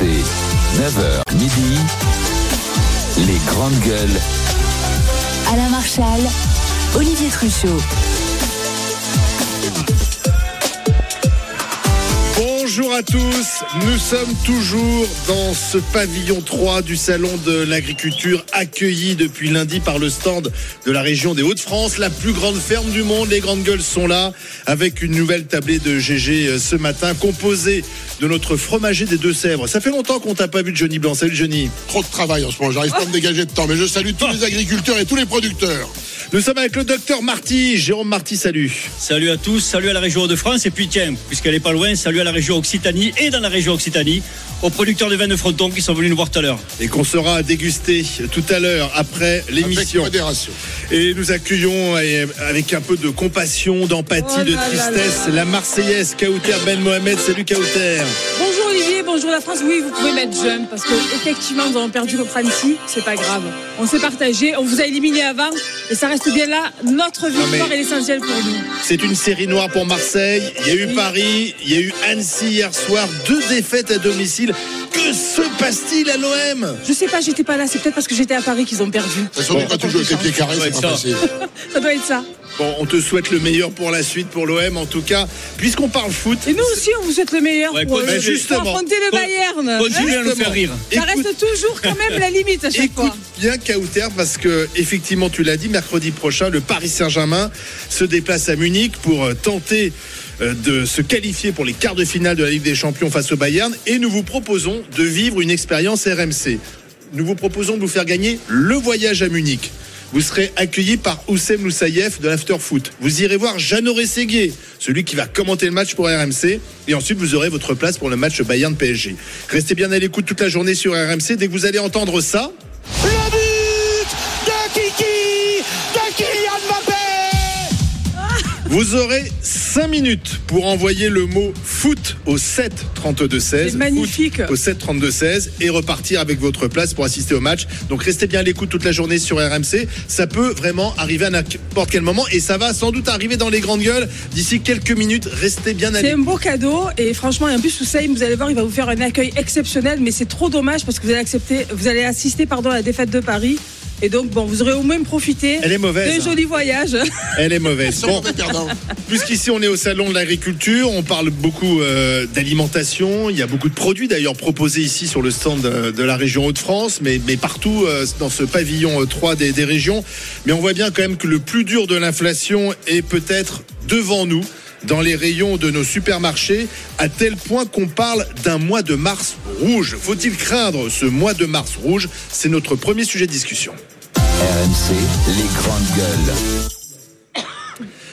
RMC, 9h midi, les grandes gueules. Alain Marchal, Olivier Truchot. Bonjour à tous, nous sommes toujours dans ce pavillon 3 du Salon de l'Agriculture accueilli depuis lundi par le stand de la région des Hauts-de-France, la plus grande ferme du monde. Les grandes gueules sont là avec une nouvelle tablée de GG euh, ce matin composée de notre fromager des Deux-Sèvres. Ça fait longtemps qu'on t'a pas vu de Johnny Blanc. Salut Johnny. Trop de travail en ce moment, j'arrive pas à me dégager de temps, mais je salue tous les agriculteurs et tous les producteurs. Nous sommes avec le docteur Marty. Jérôme Marty, salut. Salut à tous, salut à la région de France et puis tiens, puisqu'elle est pas loin, salut à la région Occitanie et dans la région Occitanie, aux producteurs de vin de Fronton qui sont venus nous voir tout à l'heure. Et qu'on sera dégusté tout à l'heure après Avec l'émission. modération. Et nous accueillons eh, avec un peu de compassion, d'empathie, Oh de tristesse la Marseillaise Kauter Ben Mohamed. Salut Kauter. Bonjour Olivier, bonjour la France. Oui, vous pouvez mettre jeune parce que effectivement nous avons perdu contre Annecy, c'est pas grave. On s'est partagé, on vous a éliminé avant et ça reste bien là. Notre victoire est l'essentiel pour nous. C'est une série noire pour Marseille. Il y a eu. Paris, il y a eu Annecy hier soir. Deux défaites à domicile. Que se passe-t-il à l'OM Je sais pas, j'étais pas là, c'est peut-être parce que j'étais à Paris qu'ils ont perdu. De toute façon, quand tu joues avec les pieds carrés, c'est pas ça. facile. Ça doit être ça. Bon, on te souhaite le meilleur pour la suite pour l'OM en tout cas. Puisqu'on parle foot, Et nous aussi, on vous souhaite le meilleur Ouais, pour, euh, Justement. pour affronter le Con- Bayern. Continuez à nous faire rire. Ça écoute- reste toujours quand même la limite à chaque Écoute fois. bien Kauter parce que effectivement tu l'as dit mercredi prochain le Paris Saint-Germain se déplace à Munich pour euh, tenter de se qualifier pour les quarts de finale de la Ligue des Champions face au Bayern et nous vous proposons de vivre une expérience RMC. Nous vous proposons de vous faire gagner le voyage à Munich. Vous serez accueilli par Oussem Loussaïef de l'Afterfoot. Vous irez voir Jeannot Rességuier, celui qui va commenter le match pour RMC. Et ensuite, vous aurez votre place pour le match Bayern-PSG. Restez bien à l'écoute toute la journée sur RMC. Dès que vous allez entendre ça, Vous aurez 5 minutes pour envoyer le mot foot au 7 32 16. C'est magnifique. Au 7 32 16 et repartir avec votre place pour assister au match. Donc restez bien à l'écoute toute la journée sur RMC. Ça peut vraiment arriver à n'importe quel moment et ça va sans doute arriver dans les grandes gueules d'ici quelques minutes. Restez bien à C'est un l'écoute. beau cadeau et franchement, en plus, Hussein, vous allez voir, il va vous faire un accueil exceptionnel, mais c'est trop dommage parce que vous allez accepter, vous allez assister pardon, à la défaite de Paris. Et donc, bon, vous aurez au moins profité Elle est mauvaise. d'un hein. joli voyage. Elle est mauvaise. Bon. Puisqu'ici on est au salon de l'agriculture, on parle beaucoup euh, d'alimentation. Il y a beaucoup de produits d'ailleurs proposés ici sur le stand de, de la région Hauts-de-France, mais, mais partout euh, dans ce pavillon euh, 3 des, des régions. Mais on voit bien quand même que le plus dur de l'inflation est peut-être devant nous dans les rayons de nos supermarchés, à tel point qu'on parle d'un mois de mars rouge. Faut-il craindre ce mois de mars rouge? C'est notre premier sujet de discussion. RMC, les grandes gueules.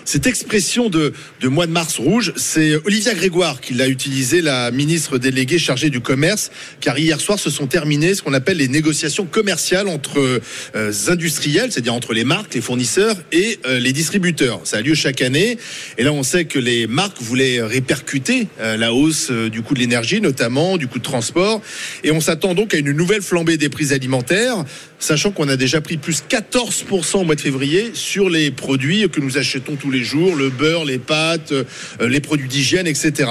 Cette expression de, mois de mars rouge, c'est Olivia Grégoire qui l'a utilisée, la ministre déléguée chargée du commerce, car hier soir se sont terminées ce qu'on appelle les négociations commerciales entre euh, industriels, c'est-à-dire entre les marques, les fournisseurs et euh, les distributeurs. Ça a lieu chaque année, et là on sait que les marques voulaient répercuter euh, la hausse euh, du coût de l'énergie, notamment du coût de transport, et on s'attend donc à une nouvelle flambée des prix alimentaires, sachant qu'on a déjà pris plus 14% au mois de février sur les produits que nous achetons tous les jours, le beurre, les pâtes, euh, les produits d'hygiène, etc.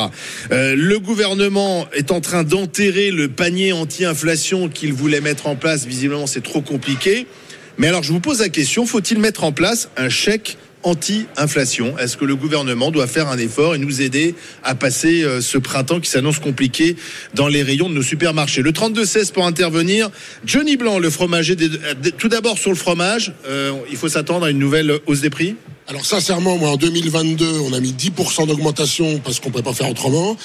Euh, le gouvernement est en train d'enterrer le panier anti-inflation qu'il voulait mettre en place. Visiblement, c'est trop compliqué. Mais alors, je vous pose la question, faut-il mettre en place un chèque anti-inflation Est-ce que le gouvernement doit faire un effort et nous aider à passer euh, ce printemps qui s'annonce compliqué dans les rayons de nos supermarchés? Le 32-16 pour intervenir. Johnny Blanc, le fromager. euh, tout d'abord sur le fromage, euh, il faut s'attendre à une nouvelle hausse des prix? Alors sincèrement, moi en 2022, on a mis 10% d'augmentation parce qu'on ne peut pas faire autrement.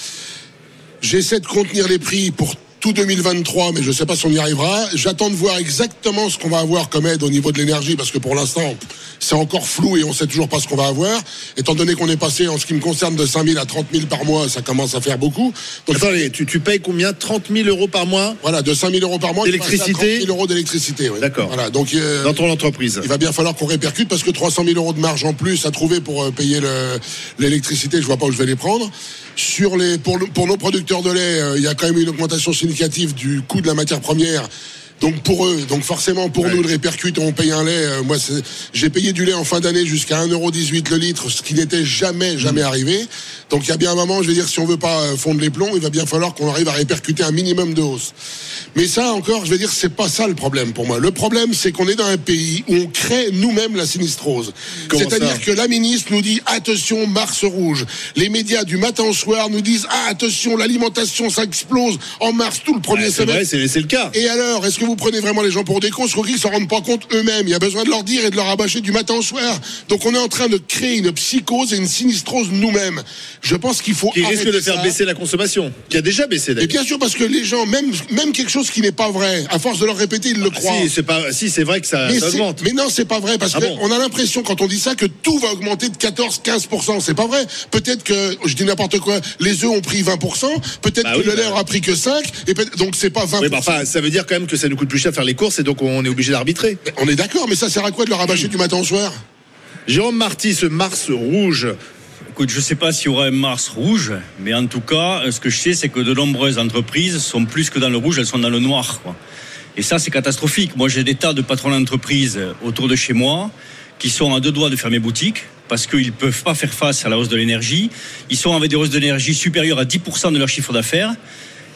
J'essaie de contenir les prix pour tout 2023, mais je ne sais pas si on y arrivera. J'attends de voir exactement ce qu'on va avoir comme aide au niveau de l'énergie, parce que pour l'instant, c'est encore flou et on ne sait toujours pas ce qu'on va avoir. Étant donné qu'on est passé, en ce qui me concerne, de 5 000 à 30 000 par mois, ça commence à faire beaucoup. Donc, Attendez, tu, tu payes combien? 30 000 euros par mois? Voilà, de 5 000 euros par mois, D'électricité? 30 000 euros d'électricité. oui. D'accord. Voilà, donc euh, dans ton entreprise il va bien falloir qu'on répercute parce que 300 000 euros de marge en plus à trouver pour euh, payer le- l'électricité, je vois pas où je vais les prendre. Sur les, pour, le- pour nos producteurs de lait, euh, il y a quand même une augmentation significative du coût de la matière première Donc pour eux, donc forcément pour nous le répercute, on paye un lait. euh, moi, j'ai payé du lait en fin d'année jusqu'à 1,18€ le litre, ce qui n'était jamais, jamais arrivé. Donc il y a bien un moment, je veux dire, si on veut pas euh, fondre les plombs, il va bien falloir qu'on arrive à répercuter un minimum de hausse. Mais ça encore, je veux dire, c'est pas ça le problème pour moi. Le problème, c'est qu'on est dans un pays où on crée nous-mêmes la sinistrose. C'est-à-dire que la ministre nous dit attention, Mars rouge. Les médias du matin au soir nous disent ah attention, l'alimentation ça explose en mars tout le premier Ouais, vrai, semestre. c'est c'est le cas. Et alors, est-ce que vous prenez vraiment les gens pour des cons Je crois qu'ils s'en rendent pas compte eux-mêmes. Il y a besoin de leur dire et de leur rabâcher du matin au soir. Donc on est en train de créer une psychose et une sinistrose nous-mêmes. Je pense qu'il faut Qui risque de faire ça. baisser la consommation. Qui a déjà baissé Et d'ailleurs. bien sûr, parce que les gens, même, même quelque chose qui n'est pas vrai, à force de leur répéter, ils le croient. Si, c'est pas, si, c'est vrai que ça, Mais, ça augmente. mais non, c'est pas vrai parce Ah qu'on bon a l'impression quand on dit ça que tout va augmenter de 14-15%. C'est pas vrai. Peut-être que je dis n'importe quoi. Les œufs ont pris 20%. Peut-être Bah que oui, le lait bah. aura pris que 5 et donc c'est pas 20%. Oui, bah, enfin, ça veut dire quand même que ça nous coûte plus cher faire les courses et donc on est obligé d'arbitrer. On est d'accord, mais ça sert à quoi de leur rabâcher du matin au soir? Jérôme Marty, ce Mars rouge, Écoute, je ne sais pas s'il y aura un Mars rouge, mais en tout cas, ce que je sais, c'est que de nombreuses entreprises sont plus que dans le rouge, elles sont dans le noir. Quoi. Et ça, c'est catastrophique. Moi, j'ai des tas de patrons d'entreprises autour de chez moi qui sont à deux doigts de fermer boutique parce qu'ils ne peuvent pas faire face à la hausse de l'énergie. Ils sont avec des hausses d'énergie supérieures à 10% de leur chiffre d'affaires.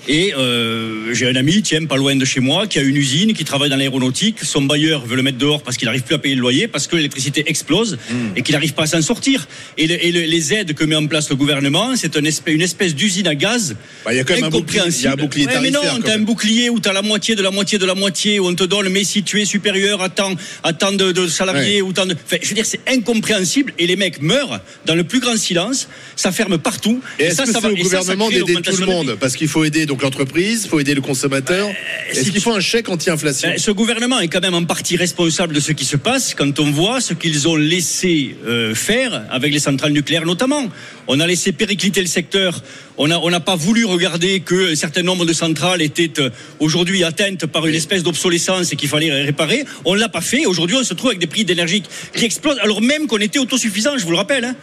Et euh, j'ai un ami, tiens, pas loin de chez moi, qui a une usine, qui travaille dans l'aéronautique. Son bailleur veut le mettre dehors parce qu'il n'arrive plus à payer le loyer, parce que l'électricité explose et qu'il n'arrive pas à s'en sortir. Et, le- et le- les aides que met en place le gouvernement, c'est une espèce, une espèce d'usine à gaz. Bah, il y a quand même un bouclier- y a un bouclier Ouais, mais non, t'as un bouclier où t'as la moitié de la moitié de la moitié, où on te donne, mais si tu es supérieur à tant, à tant de, de salariés, ou tant de. Enfin, je veux dire, c'est incompréhensible et les mecs meurent dans le plus grand silence. Ça ferme partout. Et est-ce ça, que ça c'est va- au et ça, ça gouvernement d'aider tout le monde. Parce qu'il faut aider donc l'entreprise, il faut aider le consommateur. Est-ce si qu'il faut un chèque anti-inflation Ben, ce gouvernement est quand même en partie responsable de ce qui se passe quand on voit ce qu'ils ont laissé euh, faire avec les centrales nucléaires notamment. On a laissé péricliter le secteur. On n'a on pas voulu regarder que un certain nombre de centrales étaient euh, aujourd'hui atteintes par une espèce d'obsolescence et qu'il fallait réparer. On l'a pas fait. Aujourd'hui, on se trouve avec des prix d'énergie qui explosent alors même qu'on était autosuffisant, je vous le rappelle. hein.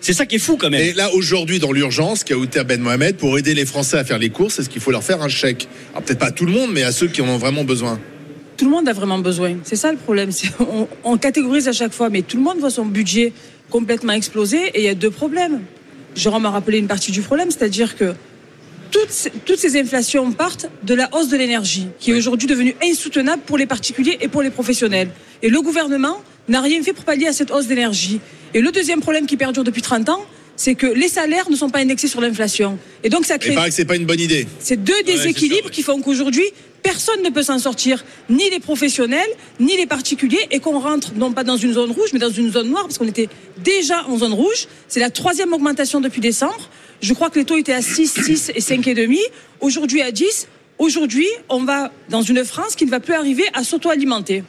C'est ça qui est fou quand même. Et là, aujourd'hui, dans l'urgence, Kaouter Ben Mohamed, pour aider les Français à faire les courses, est-ce qu'il faut leur faire un chèque? Alors, peut-être pas à tout le monde, mais à ceux qui en ont vraiment besoin. Tout le monde a vraiment besoin. C'est ça le problème. C'est- On, on catégorise à chaque fois, mais tout le monde voit son budget complètement exploser et il y a deux problèmes. Jérôme a rappelé une partie du problème, c'est-à-dire que toutes, ces- toutes ces inflations partent de la hausse de l'énergie, qui est aujourd'hui devenue insoutenable pour les particuliers et pour les professionnels. Et le gouvernement n'a rien fait pour pallier à cette hausse d'énergie. Et le deuxième problème qui perdure depuis 30 ans, c'est que les salaires ne sont pas indexés sur l'inflation. Et donc ça Il crée paraît que c'est pas une bonne idée. c'est deux déséquilibres qui font qu'aujourd'hui, personne ne peut s'en sortir, ni les professionnels, ni les particuliers, et qu'on rentre non pas dans une zone rouge, mais dans une zone noire, parce qu'on était déjà en zone rouge. C'est la troisième augmentation depuis décembre. Je crois que les taux étaient à 6, 6 et 5,5. Aujourd'hui à 10. Aujourd'hui, on va dans une France qui ne va plus arriver à s'auto-alimenter.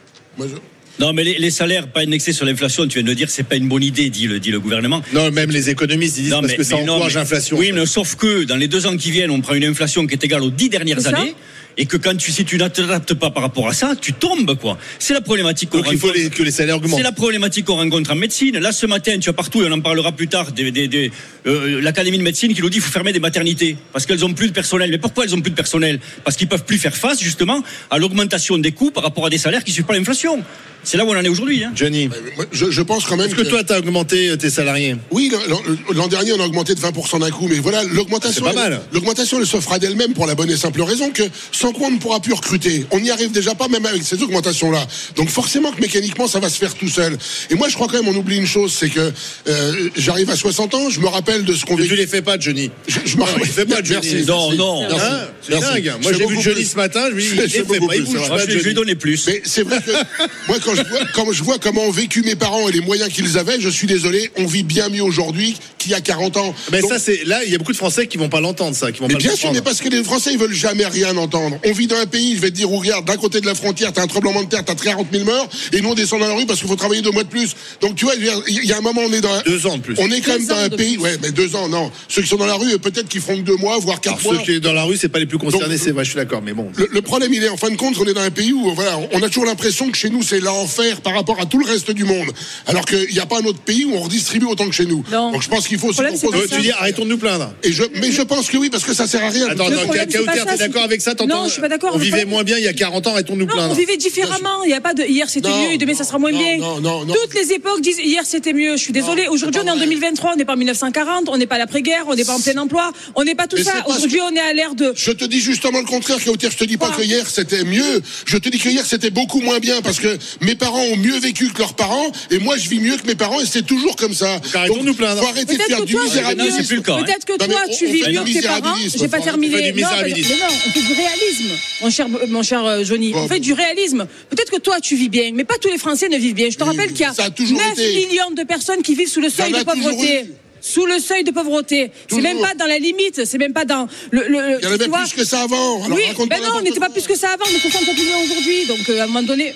Non, mais les, les salaires pas indexés sur l'inflation, tu viens de le dire, c'est pas une bonne idée, dit le, dit le gouvernement. Non, même les économistes disent Non, parce mais- que ça encourage l'inflation. Oui, mais sauf que dans les deux ans qui viennent, on prend une inflation qui est égale aux dix dernières années. Et que quand tu, si tu ne t'adaptes pas par rapport à ça, tu tombes, quoi. C'est la problématique qu'on Donc il faut rencontre. les- que les salaires augmentent. C'est la problématique qu'on rencontre en médecine. Là, ce matin, tu as partout, et on en parlera plus tard, des, des- des- euh, l'Académie de médecine qui nous dit qu'il faut fermer des maternités parce qu'elles ont plus de personnel. Mais pourquoi elles ont plus de personnel? Parce qu'ils peuvent plus faire face, justement, à l'augmentation des coûts par rapport à des salaires qui ne suivent pas l'inflation. C'est là où on en est aujourd'hui. Hein. Johnny, moi, je, je pense quand même est-ce que toi, tu as augmenté euh, tes salariés? Oui, l'an- l'an dernier, on a augmenté de 20% d'un coup, mais voilà, l'augmentation. C'est pas elle- mal. L'augmentation, elle se fera d'elle-même pour la bonne et simple raison que sans quoi on ne pourra plus recruter. On n'y arrive déjà pas, même avec ces augmentations-là. Donc forcément que mécaniquement, ça va se faire tout seul. Et moi, je crois quand même, on oublie une chose, c'est que euh, j'arrive à 60 ans, je me rappelle de ce qu'on vécu. tu les fais pas, Johnny. Je, je me fait pas, Johnny. Merci, Non, non. Merci. Hein c'est Merci. dingue. Moi, fais j'ai vu Johnny plus. ce matin, je lui dis, Je il fais fait il bouge pas, je, Johnny. vais donner plus. Mais c'est vrai que moi, quand je, vois, quand je vois comment ont vécu mes parents et les moyens qu'ils avaient, je suis désolé, on vit bien mieux aujourd'hui qu'il y a 40 ans. Mais Donc- ça, c'est là, il y a beaucoup de Français qui vont pas l'entendre, ça, qui vont mais pas bien sûr, mais parce que les Français, ils veulent jamais rien entendre. On vit dans un pays, je vais te dire, où regarde, d'un côté de la frontière, t'as un tremblement de terre, t'as 40 000 morts, et nous, on descend dans la rue parce qu'il faut travailler deux mois de plus. Donc, tu vois, il y a un moment, on est dans un... Deux ans de plus. On est quand Deux même dans ans un de pays, plus. ouais, mais deux ans, non. Ceux qui sont dans la rue, peut-être qu'ils feront que deux mois, voire quatre Alors, mois. ceux qui sont dans la rue, c'est pas les plus concernés, c'est vrai, je suis d'accord, mais bon. Le, le problème, il est en fin de compte, on est dans un pays où voilà, on a toujours l'impression que chez nous c'est faire par rapport à tout le reste du monde. Alors qu'il n'y a pas un autre pays où on redistribue autant que chez nous. Non. Donc je pense qu'il faut pose- pas Euh, tu dis arrêtons de nous plaindre. Et je, mais je pense que oui, parce que ça sert à rien. Attends, d'accord avec ça T'entends Non, je suis pas d'accord. On vivait moins bien il y a 40 ans, arrêtons de nous Non, on plaindre. vivait différemment. Il y a pas de hier c'était mieux et demain ça sera moins non, bien. non, non, non. Toutes les époques disent hier c'était mieux. Je suis désolée. Non, Aujourd'hui on est en vrai. 2023, on n'est pas en 1940, on n'est pas à l'après-guerre, on n'est pas en plein emploi, on n'est pas tout ça. Aujourd'hui on est à l'ère de. Je te dis justement le contraire, Kauter. Je te dis pas que hier c'était mieux. Je te dis que hier c'était beaucoup moins bien parce que mes parents ont mieux vécu que leurs parents et moi je vis mieux que mes parents et c'est toujours comme ça. arrêtons de nous plaindre. Faut arrêter de Peut-être faire que du toi, tu vis misérabilisme. hein. Peut-être que mais toi, on- tu on vis mieux que tes parents. J'ai pas terminé. on mais non, on fait du réalisme, mon cher, mon cher euh, Johnny. Bon. On fait du réalisme. Peut-être que toi, tu vis bien, mais pas tous les Français ne vivent bien. Je te Oui, rappelle qu'il y a ça a toujours 9 été. millions de personnes qui vivent sous le seuil de pauvreté. Sous le seuil de pauvreté. C'est même pas dans la limite, c'est même pas dans le. le Il y en avait vois. plus que ça avant. Alors oui, ben non, on n'était pas plus que ça avant, on plus bien aujourd'hui. Donc euh, à un moment donné.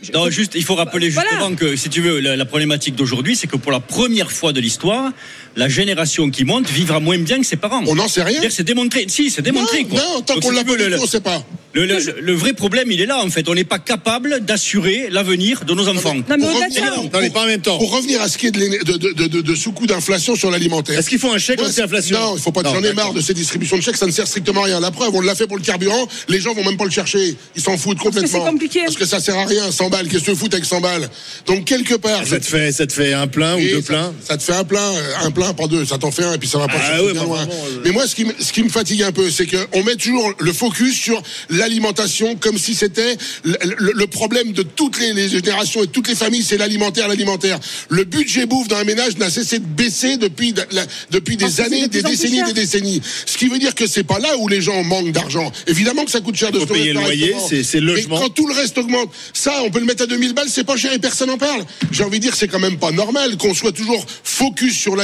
je- Non, juste, il faut rappeler Voilà. justement que, si tu veux, la, la problématique d'aujourd'hui, c'est que pour la première fois de l'histoire, la génération qui monte vivra moins bien que ses parents. On n'en sait rien. C'est démontré. Si, c'est démontré. Non, quoi. non, tant qu'on l'a pas on sait pas. Le, le- le vrai problème, il est là, en fait. On n'est pas capable d'assurer l'avenir de nos enfants. Non, mais Pour revenir-. Non, pas en même temps. Pour revenir à ce qui est de, l'éne- de, de, de, de- de sous-coup d'inflation sur l'alimentaire. Est-ce qu'il faut un chèque Ouais, anti-inflation Non, il faut pas. J'en ai marre de ces distributions de chèques, ça ne sert strictement à rien. La preuve, on l'a fait pour le carburant, les gens vont même pas le chercher. Ils s'en foutent complètement. c'est compliqué. Parce que ça sert à rien, 100 balles. Qu'est-ce que tu fous avec 100 balles? Donc, quelque part. Ça te fait, ça te fait un plein ou deux pleins Ça te fait un plein, un plein, pas deux. Ça t'en fait un, et puis ça va pas Ah chercher ouais, bien bah, loin. vraiment. Mais moi, ce qui, me- ce qui me fatigue un peu, c'est qu'on met toujours le focus sur l'alimentation comme si c'était le, le- le problème de toutes les, les générations et de toutes les familles, c'est l'alimentaire, l'alimentaire. Le budget bouffe d'un ménage n'a cessé de baisser depuis, la- depuis des années, de des décennies, des décennies. Ce qui veut dire que c'est pas là où les gens manquent d'argent. Évidemment que ça coûte cher de se payer le loyer, c'est- le Mais logement. quand tout le reste augmente, ça, on peut le mettre à 2000 balles, c'est pas cher et personne n'en parle. J'ai envie de dire, c'est quand même pas normal qu'on soit toujours focus sur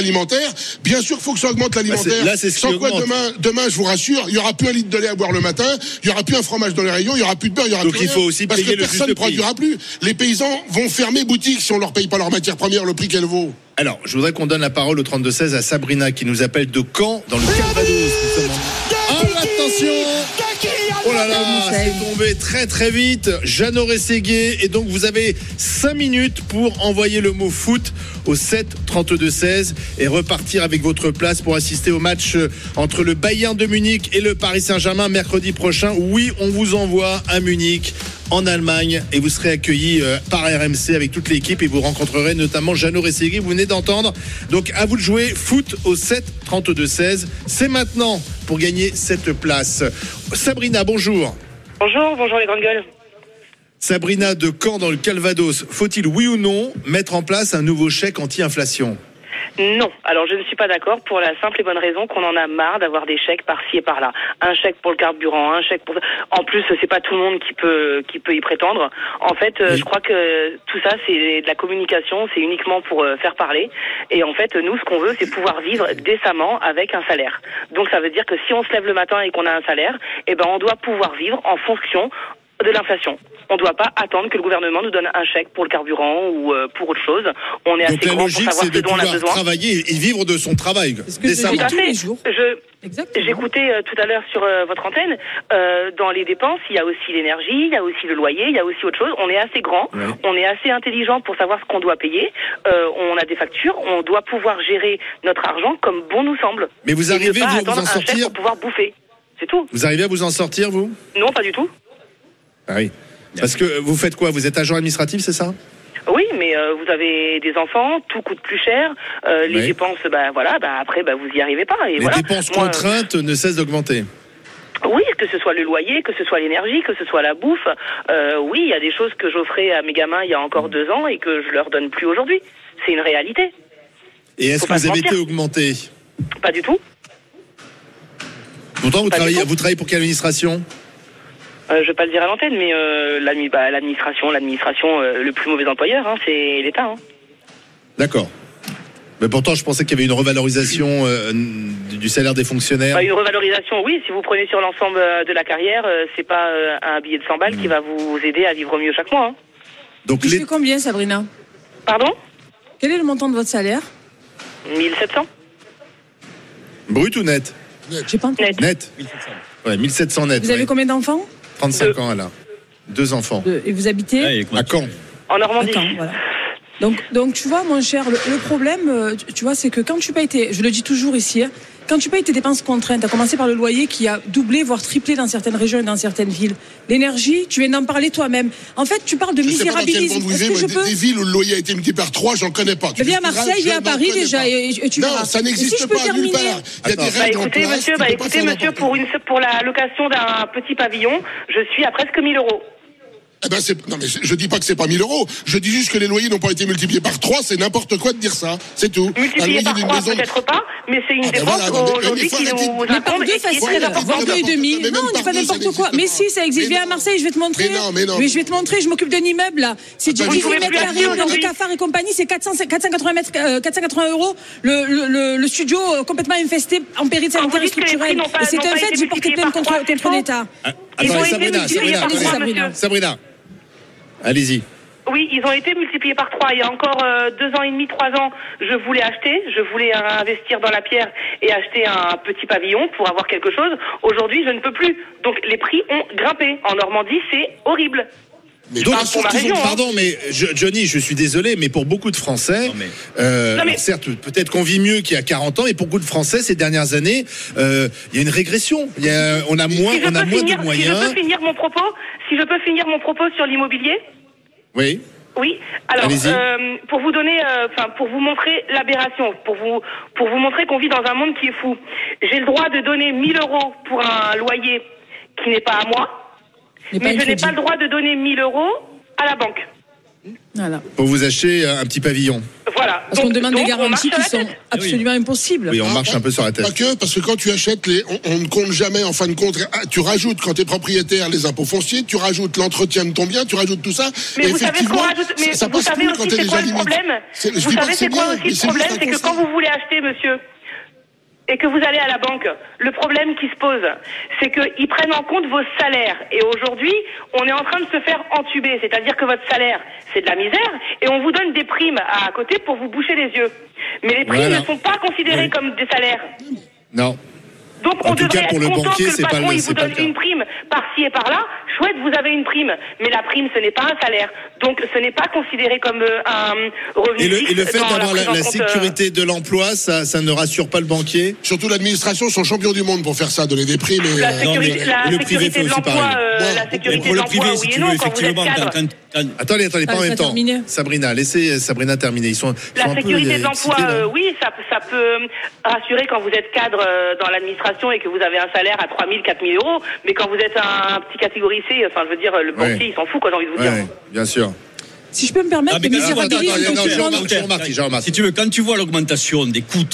Bien sûr, faut que ça augmente l'alimentaire. Bah, c'est- là, c'est ce qui Sans quoi, augmente. demain, demain, je vous rassure, il y aura plus un litre de lait à boire le matin, il y aura plus un fromage dans les rayons, il y aura plus de beurre, il y aura Donc, plus il rien. faut aussi parce payer que le personne ne prix. produira plus. Les paysans vont fermer boutique si on leur paye pas leur matière première le prix qu'elle vaut. Alors, je voudrais qu'on donne la parole au 32-16 à Sabrina qui nous appelle de Caen, dans le Calvados. Oh là là, c'est tombé très très vite. Jeannot Rességuier. Et donc, vous avez 5 minutes pour envoyer le mot foot au 7 32 16 et repartir avec votre place pour assister au match euh, entre le Bayern de Munich et le Paris Saint-Germain mercredi prochain. Oui, on vous envoie à Munich en Allemagne et vous serez accueillis euh, par RMC avec toute l'équipe et vous rencontrerez notamment Jeannot Rességuier. Vous venez d'entendre. Donc, à vous de jouer foot au 7 32 16. C'est maintenant pour gagner cette place. Sabrina, bonjour. Bonjour, bonjour les grandes gueules. Sabrina de Caen dans le Calvados, faut-il oui ou non mettre en place un nouveau chèque anti-inflation? Non, alors je ne suis pas d'accord pour la simple et bonne raison qu'on en a marre d'avoir des chèques par-ci et par-là. Un chèque pour le carburant, un chèque pour. En plus, c'est pas tout le monde qui peut qui peut y prétendre. En fait, euh, Oui. je crois que tout ça c'est de la communication, c'est uniquement pour euh, faire parler. Et en fait, nous, ce qu'on veut, c'est pouvoir vivre décemment avec un salaire. Donc, ça veut dire que si on se lève le matin et qu'on a un salaire, eh ben, on doit pouvoir vivre en fonction de l'inflation. On ne doit pas attendre que le gouvernement nous donne un chèque pour le carburant ou euh, pour autre chose. On est Donc assez la grand pour logique, savoir c'est ce de dont on a pouvoir besoin. travailler et vivre de son travail. J'écoutais euh, tout à l'heure sur euh, votre antenne, euh, dans les dépenses, il y a aussi l'énergie, il y a aussi le loyer, il y a aussi autre chose. On est assez grand, Ouais. on est assez intelligent pour savoir ce qu'on doit payer. Euh, on a des factures, on doit pouvoir gérer notre argent comme bon nous semble. Mais vous arrivez vous, à vous en un chèque sortir pour pouvoir bouffer. C'est tout. Vous arrivez à vous en sortir, vous? Non, pas du tout. Ah oui. Parce que vous faites quoi? Vous êtes agent administratif, c'est ça? Oui, mais euh, vous avez des enfants, tout coûte plus cher. euh, les Ouais. dépenses, bah voilà, bah après, bah vous y arrivez pas. Et Les voilà. dépenses Moi, contraintes ne cessent d'augmenter. Oui, que ce soit le loyer, que ce soit l'énergie, que ce soit la bouffe. Euh, oui, il y a des choses que j'offrais à mes gamins il y a encore deux ans et que je leur donne plus aujourd'hui. C'est une réalité. Et est-ce que vous avez été augmenté? Pas du tout. Pourtant, vous travaillez, vous travaillez pour quelle administration? Euh, je vais pas le dire à l'antenne, mais euh, bah, l'administration, l'administration, euh, le plus mauvais employeur, hein, c'est l'État. hein. D'accord. Mais pourtant, je pensais qu'il y avait une revalorisation euh, du salaire des fonctionnaires. Bah, une revalorisation, oui. Si vous prenez sur l'ensemble de la carrière, euh, c'est pas euh, un billet de 100 balles qui va vous aider à vivre mieux chaque mois. hein. Donc, les... combien, Sabrina? Pardon? Quel est le montant de votre salaire? 1700 brut ou net? J'ai pas entendu. net. Net Ouais, 1700 net. Vous avez combien d'enfants? 35 Deux. ans, elle a. Deux enfants. Deux. Et vous habitez À Caen En Normandie. Voilà. Donc, donc, tu vois, mon cher, le, le problème, euh, tu- tu vois, c'est que quand tu payes tes, je le dis toujours ici, hein, quand tu payes tes dépenses contraintes, à commencer par le loyer qui a doublé, voire triplé dans certaines régions et dans certaines villes, l'énergie, tu viens d'en parler toi-même. En fait, tu parles de Je sais pas dans quel misérabilisme. Est-ce que je des, peux des villes où le loyer a été multiplié par 3, j'en connais pas. Tu Viens à Marseille, je viens à Paris déjà, et, et tu non, verras. ça n'existe si je peux pas nulle terminer- part. Il y a des Bah règles en écoutez, place, monsieur, bah écoutez, monsieur, pour une pour la location d'un petit pavillon, je suis à presque 1000 euros. Eh ben, c'est- non, mais c'est- je dis pas que c'est pas 1000 euros. Je dis juste que les loyers n'ont pas été multipliés par 3. C'est n'importe quoi de dire ça. C'est tout. Un Multiplié loyer par d'une 3, maison- peut-être pas, mais c'est une Ah ben dépense voilà, mais- aujourd'hui mais qui de- nous Mais incombe et qui est très faciles, importante. par deux et demi. Mais Non, on pas n'importe quoi. Mais si, ça existe. Mais Viens à. Marseille, je vais te montrer. Mais non, mais non. je vais te montrer, je m'occupe d'un immeuble là. C'est du Attends, 18 vous pouvez mètres carrés des aujourd'hui. cafards et compagnie, c'est 400, 480 mètres, euh, 480 euros. Le, studio euh, complètement infesté en péril que les prix structurel. Et c'est un fait, j'ai porté plainte contre, l'État. Ah, Sabrina, Sabrina, Allez-y. Oui, ils ont été multipliés par trois. Il y a encore euh, deux ans et demi, trois ans, je voulais acheter, je voulais euh, investir dans la pierre et acheter un petit pavillon pour avoir quelque chose. Aujourd'hui, je ne peux plus. Donc les prix ont grimpé. En Normandie, c'est horrible. Mais Donc, pour ma qu'ils ont- région, hein. pardon, mais je- Johnny, je suis désolé, mais pour beaucoup de Français, Non, mais- euh, Non, mais- alors certes, peut-être qu'on vit mieux qu'il y a 40 ans, mais pour beaucoup de Français, ces dernières années, euh, il y a une régression. Il y a, on a moins, Si on a moins finir, de si je moyens. peux finir mon propos, si je peux finir mon propos sur l'immobilier. Oui. Oui. Alors, euh, pour vous donner, euh, enfin, pour vous montrer l'aberration, pour vous, pour vous montrer qu'on vit dans un monde qui est fou. J'ai le droit de donner 1000 euros pour un loyer qui n'est pas à moi, mais je n'ai pas le droit de donner 1000 euros à la banque. Voilà. Pour vous acheter un petit pavillon. Voilà. Parce qu'on demande donc, des garanties qui sont absolument impossibles. Oui, on marche un peu sur la tête. Pas que, parce que quand tu achètes, les, on, on ne compte jamais, en fin de compte, ah, tu rajoutes, quand tu es propriétaire, les impôts fonciers, tu rajoutes l'entretien de ton bien, tu rajoutes tout ça. Mais et vous savez ce qu'on effectivement, rajoute Mais ça, ça vous passe savez plus aussi quand c'est déjà quoi le problème Vous savez que c'est quoi aussi le problème C'est que quand vous voulez acheter, monsieur, et que vous allez à la banque, le problème qui se pose, c'est qu'ils prennent en compte vos salaires. Et aujourd'hui, on est en train de se faire entuber, c'est-à-dire que votre salaire, c'est de la misère, et on vous donne des primes à côté pour vous boucher les yeux. Mais les primes Voilà. ne sont pas considérées Oui. comme des salaires. Non. Donc En on tout devrait cas, pour être le content banquier, que c'est le pas patron le- il vous pas donne une prime par-ci et par-là. Chouette, vous avez une prime, mais la prime ce n'est pas un salaire. Donc ce n'est pas considéré comme euh, un revenu Et le, fixe et le fait d'avoir la, en la euh, sécurité de l'emploi, ça, ça ne rassure pas le banquier? Surtout l'administration sont champions du monde pour faire ça, donner des primes. Et, La euh, sécurité, mais la le privé sécurité fait de aussi l'emploi, pareil. euh, Bon, la mais Mais sécurité pour de le l'emploi, privé, si oui et tu non, veux, quand vous êtes effectivement, cadre. quand- quand- Attendez, attendez, pas Ah, en ça même temps. terminé. Sabrina, laissez Sabrina terminer. Ils sont, ils sont La un peu sécurité de l'emploi, euh, oui, ça, ça peut euh, rassurer quand vous êtes cadre euh, dans l'administration et que vous avez un salaire à 3 000, 4 000 euros. Mais quand vous êtes un petit catégorie C, enfin, je veux dire, le banquier, Ouais. il s'en fout, quoi, j'ai envie de vous Ouais, dire. bien sûr. Si je peux me permettre, Ah, mais quand- attends, attends, attends, non, Jean-Marc, Jean-Marc, Jean-Marc. Si tu veux, quand tu vois l'augmentation des coûts,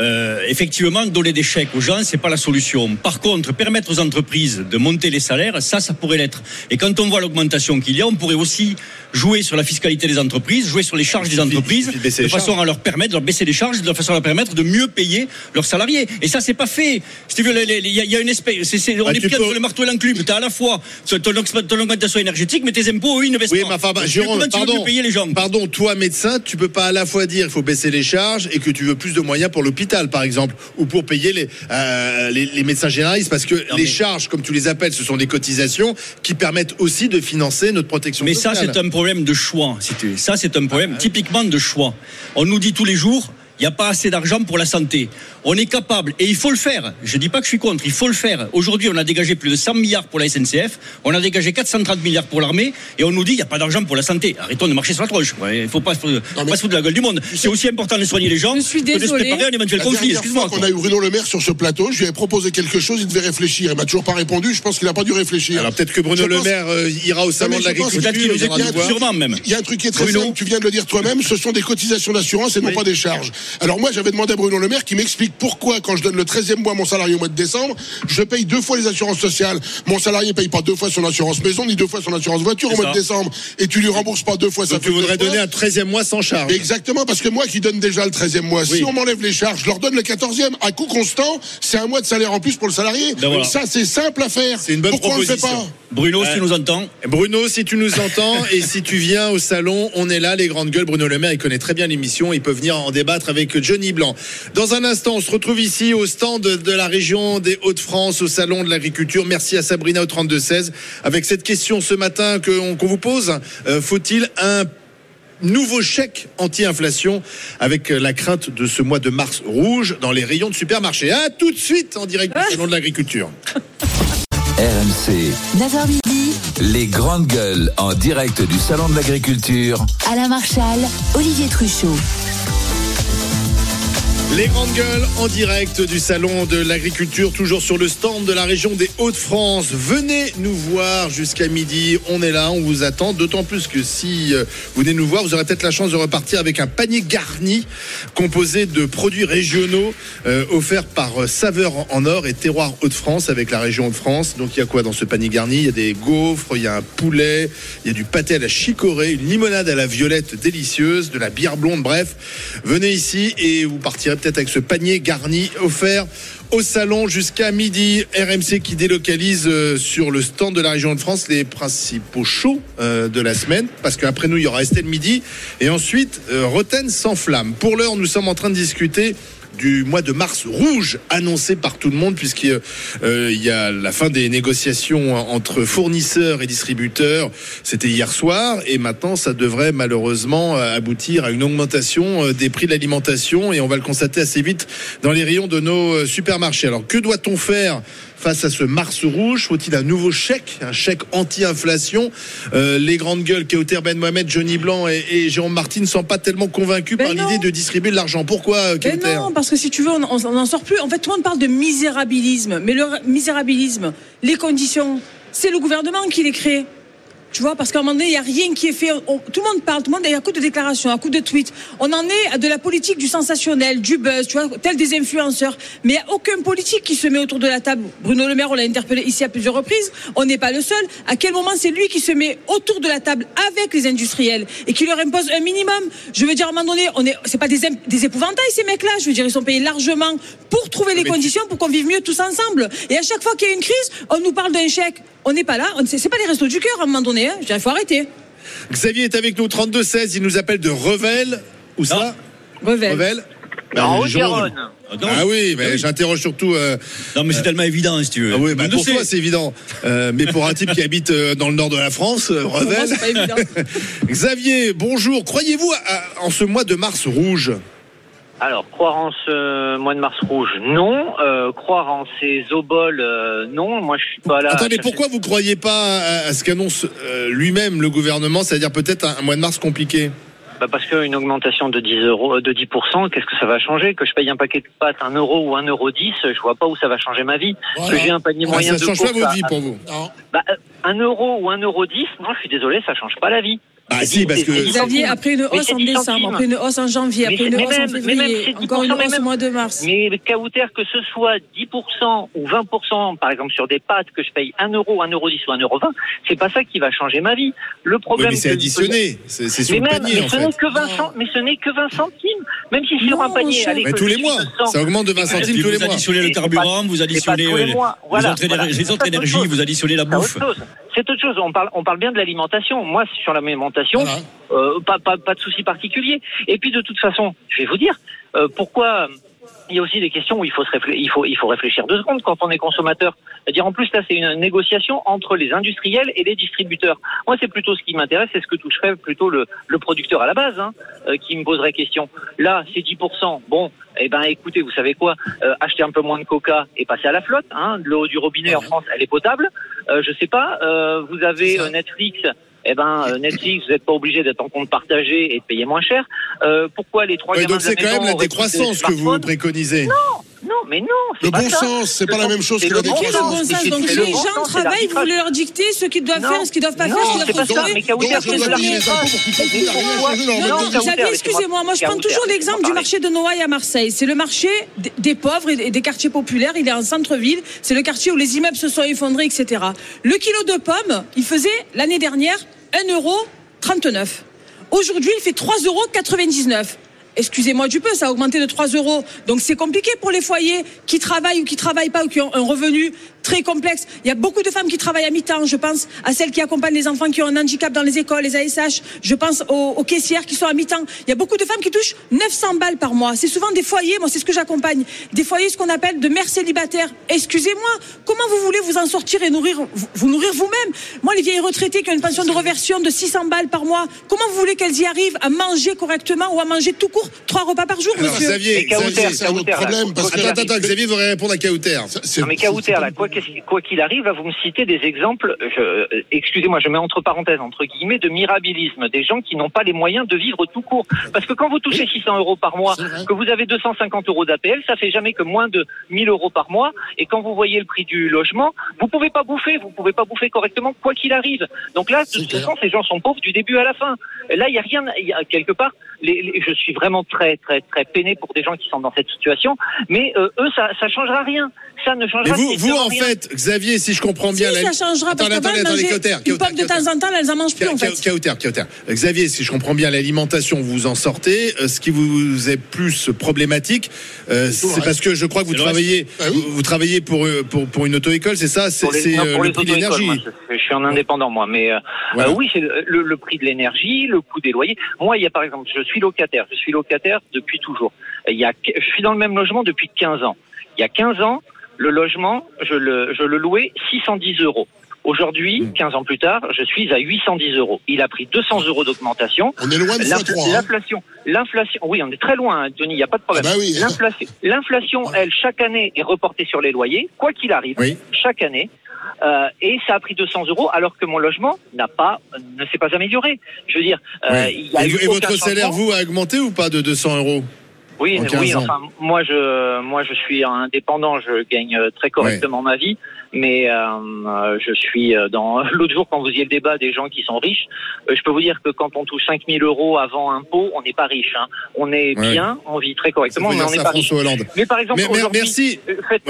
euh, effectivement, donner des chèques aux gens, c'est pas la solution. Par contre, permettre aux entreprises de monter les salaires, ça, ça pourrait l'être. Et quand on voit l'augmentation qu'il y a, on pourrait aussi jouer sur la fiscalité des entreprises, jouer sur les charges des entreprises, de façon charges. à leur permettre de leur baisser les charges, de façon à leur permettre de mieux payer leurs salariés. Et ça, c'est pas fait. Il y, a- il y a une espèce, on Bah, est pris peux- entre le marteau et l'enclume. T'as à la fois ton, ton augmentation énergétique, mais tes impôts, eux, ils ne baissent Oui, pas. mais enfin, bah, Jérôme, pardon, payer les gens pardon, toi médecin, tu peux pas à la fois dire qu'il faut baisser les charges et que tu veux plus de moyens pour l'hôpital, par exemple, ou pour payer les, euh, les, les médecins généralistes, parce que les mais- charges, comme tu les appelles, ce sont des cotisations qui permettent aussi de financer notre protection Mais ça, sociale. c'est un problème de choix. Ça, c'est un problème typiquement de choix. On nous dit tous les jours. Il n'y a pas assez d'argent pour la santé. On est capable, et il faut le faire. Je ne dis pas que je suis contre, il faut le faire. Aujourd'hui, on a dégagé plus de 100 milliards pour la SNCF, on a dégagé 430 milliards pour l'armée, et on nous dit qu'il n'y a pas d'argent pour la santé. Arrêtons de marcher sur la tronche. Ouais, Il ne faut pas, se- faut mais- pas se foutre de la gueule du monde. C'est aussi important de soigner les gens Je suis que de se préparer à un éventuel La conflit. dernière Excuse-moi. fois qu'on quoi. a eu Bruno Le Maire sur ce plateau, je lui ai proposé quelque chose, il devait réfléchir. Il m'a toujours pas répondu, je pense qu'il n'a pas dû réfléchir. Alors peut-être que Bruno Je Le pense- Maire euh, ira au salon de l'agriculture. Il. Il y a un truc qui est très Bruno. simple, tu viens de le dire toi-même, ce sont des cotisations d'assurance et non pas des charges. Alors moi, j'avais demandé à Bruno Le Maire qui m'explique pourquoi, quand je donne le 13e mois à mon salarié au mois de décembre, je paye deux fois les assurances sociales. Mon salarié paye pas deux fois son assurance maison, ni deux fois son assurance voiture au mois de ça. décembre. Et tu lui rembourses pas deux fois ça Donc tu fait deux voudrais donner un 13e mois sans charge. Exactement, parce que moi qui donne déjà le 13e mois, Oui. si on m'enlève les charges, je leur donne le 14e, à coût constant, c'est un mois de salaire en plus pour le salarié. Ben voilà. Ça, c'est simple à faire. C'est une bonne Pourquoi on le fait proposition. pas? Bruno, si tu nous entends. Bruno, si tu nous entends et si tu viens au salon, on est là, les grandes gueules. Bruno Le Maire, il connaît très bien l'émission. Il peut venir en débattre avec Johnny Blanc. Dans un instant, on se retrouve ici au stand de la région des Hauts-de-France, au salon de l'agriculture. Merci à Sabrina au 32-16. Avec cette question ce matin qu'on vous pose, euh, faut-il un nouveau chèque anti-inflation avec la crainte de ce mois de mars rouge dans les rayons de supermarché? À tout de suite en direct du salon de l'agriculture. RMC, 9h midi, les grandes gueules en direct du Salon de l'Agriculture. Alain Marchal, Olivier Truchot. Les grandes gueules en direct du salon de l'agriculture, toujours sur le stand de la région des Hauts-de-France. Venez nous voir jusqu'à midi. On est là, on vous attend. D'autant plus que si euh, vous venez nous voir, vous aurez peut-être la chance de repartir avec un panier garni composé de produits régionaux euh, offerts par euh, Saveur en Or et Terroir Hauts-de-France avec la région Hauts-de-France. Donc il y a quoi dans ce panier garni? Il y a des gaufres, il y a un poulet, il y a du pâté à la chicorée, une limonade à la violette délicieuse, de la bière blonde. Bref, venez ici et vous partirez peut-être avec ce panier garni offert au salon jusqu'à midi. RMC qui délocalise euh, sur le stand de la région de France les principaux shows euh, de la semaine. Parce qu'après nous, il y aura Estelle Midi. Et ensuite, euh, Roten sans flamme. Pour l'heure, nous sommes en train de discuter du mois de mars rouge annoncé par tout le monde puisqu'il euh, y a la fin des négociations entre fournisseurs et distributeurs. C'était hier soir et maintenant ça devrait malheureusement euh, aboutir à une augmentation euh, des prix de l'alimentation et on va le constater assez vite dans les rayons de nos supermarchés. Alors que doit-on faire Face à ce Mars rouge, faut-il un nouveau chèque, un chèque anti-inflation? Euh, Les grandes gueules, Kauter Ben Mohamed, Johnny Blanc et, et Jérôme Martin ne sont pas tellement convaincus Ben par l'idée de distribuer de l'argent. Pourquoi, euh, Mais Kauter non, parce que si tu veux, on n'en sort plus. En fait, tout le monde parle de misérabilisme. Mais le misérabilisme, les conditions, c'est le gouvernement qui les crée. Tu vois, parce qu'à un moment donné, il n'y a rien qui est fait. On- tout le monde parle, tout le monde est à coup de déclarations, à coup de tweets. On en est à de la politique du sensationnel, du buzz, tu vois, tel des influenceurs. Mais il n'y a aucun politique qui se met autour de la table. Bruno Le Maire, on l'a interpellé ici à plusieurs reprises. On n'est pas le seul. À quel moment c'est lui qui se met autour de la table avec les industriels et qui leur impose un minimum? Je veux dire, à un moment donné, on est, c'est pas des, épouvantails ces mecs-là. Je veux dire, ils sont payés largement pour trouver les Mais conditions pour qu'on vive mieux tous ensemble. Et à chaque fois qu'il y a une crise, on nous parle d'un chèque. On n'est pas là. C'est pas les restos du cœur à un moment donné. Hein. Je Il faut arrêter. Xavier est avec nous, 32-16, il nous appelle de Revel. Où ça Revel. Revel En Jérôme. Haute-Garonne. Ah, Ah oui, mais j'interroge surtout. euh, Non, mais c'est tellement évident, si tu veux. ah oui, bah, pour toi, c'est évident. Euh, mais pour un type qui habite euh, dans le nord de la France, euh, moi, Revel. c'est pas évident. Xavier, bonjour. Croyez-vous en ce mois de mars rouge Alors, croire en ce mois de mars rouge, non. Euh, croire en ces oboles, euh, non. Moi, je suis pas là. Attendez, pourquoi vous croyez pas à, à ce qu'annonce euh, lui-même le gouvernement, c'est-à-dire peut-être un, un mois de mars compliqué? Bah Parce qu'une augmentation de 10 euros, euh, de 10%, qu'est-ce que ça va changer? Que je paye un paquet de pâtes 1 euro ou 1 euro 10, je vois pas où ça va changer ma vie. Voilà. Que j'ai un panier Ah, moyen Ça de change pas course votre à- vie pour vous Non. Bah, euh, 1 euro ou 1 euro 10, non, je suis désolé, ça change pas la vie. Ah C'est si, parce c'est que- Xavier, centimes. après une Mais hausse c'est en 10 décembre, centimes. après une hausse en janvier, Mais après une c'est- hausse en même- mais même, février, c'est encore une 10%, mais hausse au même- mois de mars. Mais Kauter, que ce soit 10% ou 20%, par exemple, sur des pâtes que je paye 1 euro, 1 euro 10 ou 1 euro 20, c'est pas ça qui va changer ma vie. Le Oui, problème. mais c'est que- additionné, c'est c'est sur Mais le même, panier mais en ce fait. n'est que 20 cent- mais ce n'est que 20 centimes. Même si sur Non, un panier, Mais tous les mois, de 100, ça augmente de 20 Et centimes tous les vous mois. additionnez le c'est carburant, vous c'est additionnez les autres c'est énergies, vous additionnez la C'est bouffe. C'est autre chose. On parle, bien de l'alimentation. Moi, sur Voilà. euh, pas, pas, pas de souci particulier. Et puis, de toute façon, je vais vous dire euh, pourquoi. Il y a aussi des questions où il faut, se réflé- il faut, il faut réfléchir deux secondes quand on est consommateur. C'est-à-dire, en plus, là, c'est une négociation entre les industriels et les distributeurs. Moi, c'est plutôt ce qui m'intéresse, c'est ce que toucherait plutôt le, le producteur à la base, hein, euh, qui me poserait question. Là, c'est 10%. Bon, eh ben, écoutez, vous savez quoi Euh, Achetez un peu moins de coca et passez à la flotte. Hein. L'eau du robinet en France, elle est potable. Euh, je sais pas. euh, vous avez euh, Netflix. Eh ben, euh, Netflix, vous n'êtes pas obligé d'être en compte partagé et de payer moins cher. Euh, pourquoi les trois Oui, gamins donc c'est quand même la décroissance que vous préconisez. Non, mais non. Le pas bon ça. sens, c'est pas la même chose que la est le bon sens. Donc les gens travaillent, vous leur dicter ce qu'ils doivent Non. faire, ce qu'ils doivent pas Non, faire, ce qu'ils doivent pas mais Non, Non, Xavier, excusez-moi, moi je prends toujours l'exemple du marché de Noailles à Marseille. C'est le marché des- des pauvres et des quartiers populaires. Il est en centre-ville. C'est le quartier où les immeubles se sont effondrés, etc. Le kilo de pommes, il faisait l'année dernière 1,39 euro. Aujourd'hui, il fait 3,99 euros. Excusez-moi du peu, ça a augmenté de 3 euros. Donc c'est compliqué pour les foyers qui travaillent ou qui travaillent pas ou qui ont un revenu très complexe. Il y a beaucoup de femmes qui travaillent à mi-temps. Je pense à celles qui accompagnent les enfants qui ont un handicap dans les écoles, les ASH. Je pense aux, aux caissières qui sont à mi-temps. Il y a beaucoup de femmes qui touchent 900 balles par mois. C'est souvent des foyers, moi c'est ce que j'accompagne, des foyers ce qu'on appelle de mères célibataires. Excusez-moi, comment vous voulez vous en sortir et nourrir, vous, vous nourrir vous-même? Moi les vieilles retraitées qui ont une pension de reversion de 600 balles par mois, comment vous voulez qu'elles y arrivent à manger correctement ou à manger tout court trois repas par jour, Alors, monsieur? Xavier, c'est un autre problème, parce que- Attends, attends, Xavier voudrait répondre à Kauter. Non mais Kauter, là, quoi qu'il arrive, là, vous me citez des exemples, excusez-moi, je mets entre parenthèses, entre guillemets, de mirabilisme, des gens qui n'ont pas les moyens de vivre tout court. Parce que quand vous touchez 600 euros par mois, que vous avez 250 euros d'APL, ça fait jamais que moins de 1000 euros par mois. Et quand vous voyez le prix du logement, vous pouvez pas bouffer, vous pouvez pas bouffer correctement, quoi qu'il arrive. Donc là, de toute façon, ces gens sont pauvres du début à la fin. Là, il y a rien, il y a, quelque part, les, les- je suis vraiment très, très, très peiné pour des gens qui sont dans cette situation. Mais euh, eux, ça, ça changera rien. Ça ne changera vous, vous strictement en rien. Fait, Xavier, si je comprends bien, si, la- ça changera parce Attendez, attendez, une pomme de temps en temps, elles en mangent plus en fait. Ka- Kauter, Kauter. Xavier, si je comprends bien l'alimentation, vous en sortez. Euh, Ce qui vous est plus problématique, euh, c'est parce que je crois que vous C'est le travaillez, Ah vous, vous travaillez pour, euh, pour pour une auto-école, c'est ça? C'est le les prix de l'énergie. je, suis un indépendant moi, mais euh, Voilà. euh, oui, c'est le prix de l'énergie, le coût des loyers. Moi, il y a par exemple, je suis locataire, je suis locataire depuis toujours. Il y a, je suis dans le même logement depuis 15 ans. Il y a 15 ans, le logement, je le, je le louais 610 euros. Aujourd'hui, Mmh. 15 ans plus tard, je suis à 810 euros. Il a pris 200 euros d'augmentation. On est loin de L'infl- x3. hein. L'inflation, l'inflation, oui, on est très loin, hein, Denis, il n'y a pas de problème. Ah bah oui. L'inflation, l'inflation, elle, chaque année est reportée sur les loyers, quoi qu'il arrive, Oui. chaque année. Euh, et ça a pris 200 euros alors que mon logement n'a pas, ne s'est pas amélioré. Je veux dire, euh, Oui. il y a Et, eu votre salaire, vous, a augmenté ou pas de 200 euros? Oui, en 15 oui. ans. Enfin, moi, je, moi, je suis indépendant. Je gagne euh, très correctement ma vie, mais euh, euh, je suis euh, dans l'autre jour quand vous y le débat des gens qui sont riches. je peux vous dire que quand on touche 5000 euros avant impôt, on n'est pas riche. Hein. On est Ouais. bien, on vit très correctement, mais on n'est pas riche. Mais par exemple, Mais- merci. Faites,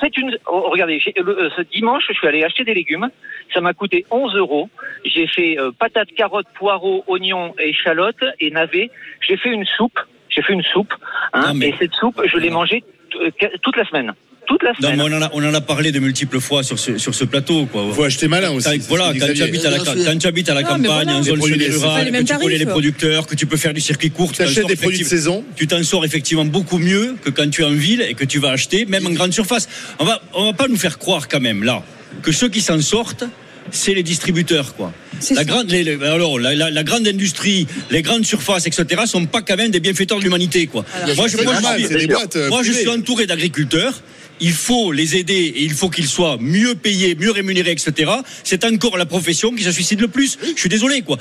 faites- une. oh, regardez, le- ce dimanche, je suis allé acheter des légumes. Ça m'a coûté 11 euros. J'ai fait euh, patates, carottes, poireaux, oignons, échalotes et navets. J'ai fait une soupe. J'ai fait une soupe. Hein, Non, mais- Et cette soupe, je l'ai mangée euh, toute la semaine. Toute la Non, semaine. mais on en, a, on en a parlé de multiples fois sur ce, sur ce plateau. Quoi. Faut acheter malin aussi. Ce voilà, quand tu habites à la, Bien sûr. quand tu habites à la Non, mais campagne, voilà. en zone les que tu connais les producteurs, que tu peux faire du circuit court, tu sors des produits de saison. tu t'en sors effectivement beaucoup mieux que quand tu es en ville et que tu vas acheter, même en grande surface. On va, on va pas nous faire croire quand même là que ceux qui s'en sortent, c'est les distributeurs quoi. La ça. grande, les- les- alors la, la- la grande industrie, les grandes surfaces, etc. sont pas quand même des bienfaiteurs de l'humanité quoi. Alors, moi je, suis- boîtes. euh, moi, je suis entouré d'agriculteurs. Il faut les aider et il faut qu'ils soient mieux payés, mieux rémunérés, etc. C'est encore la profession qui se suicide le plus. Je suis désolé, quoi.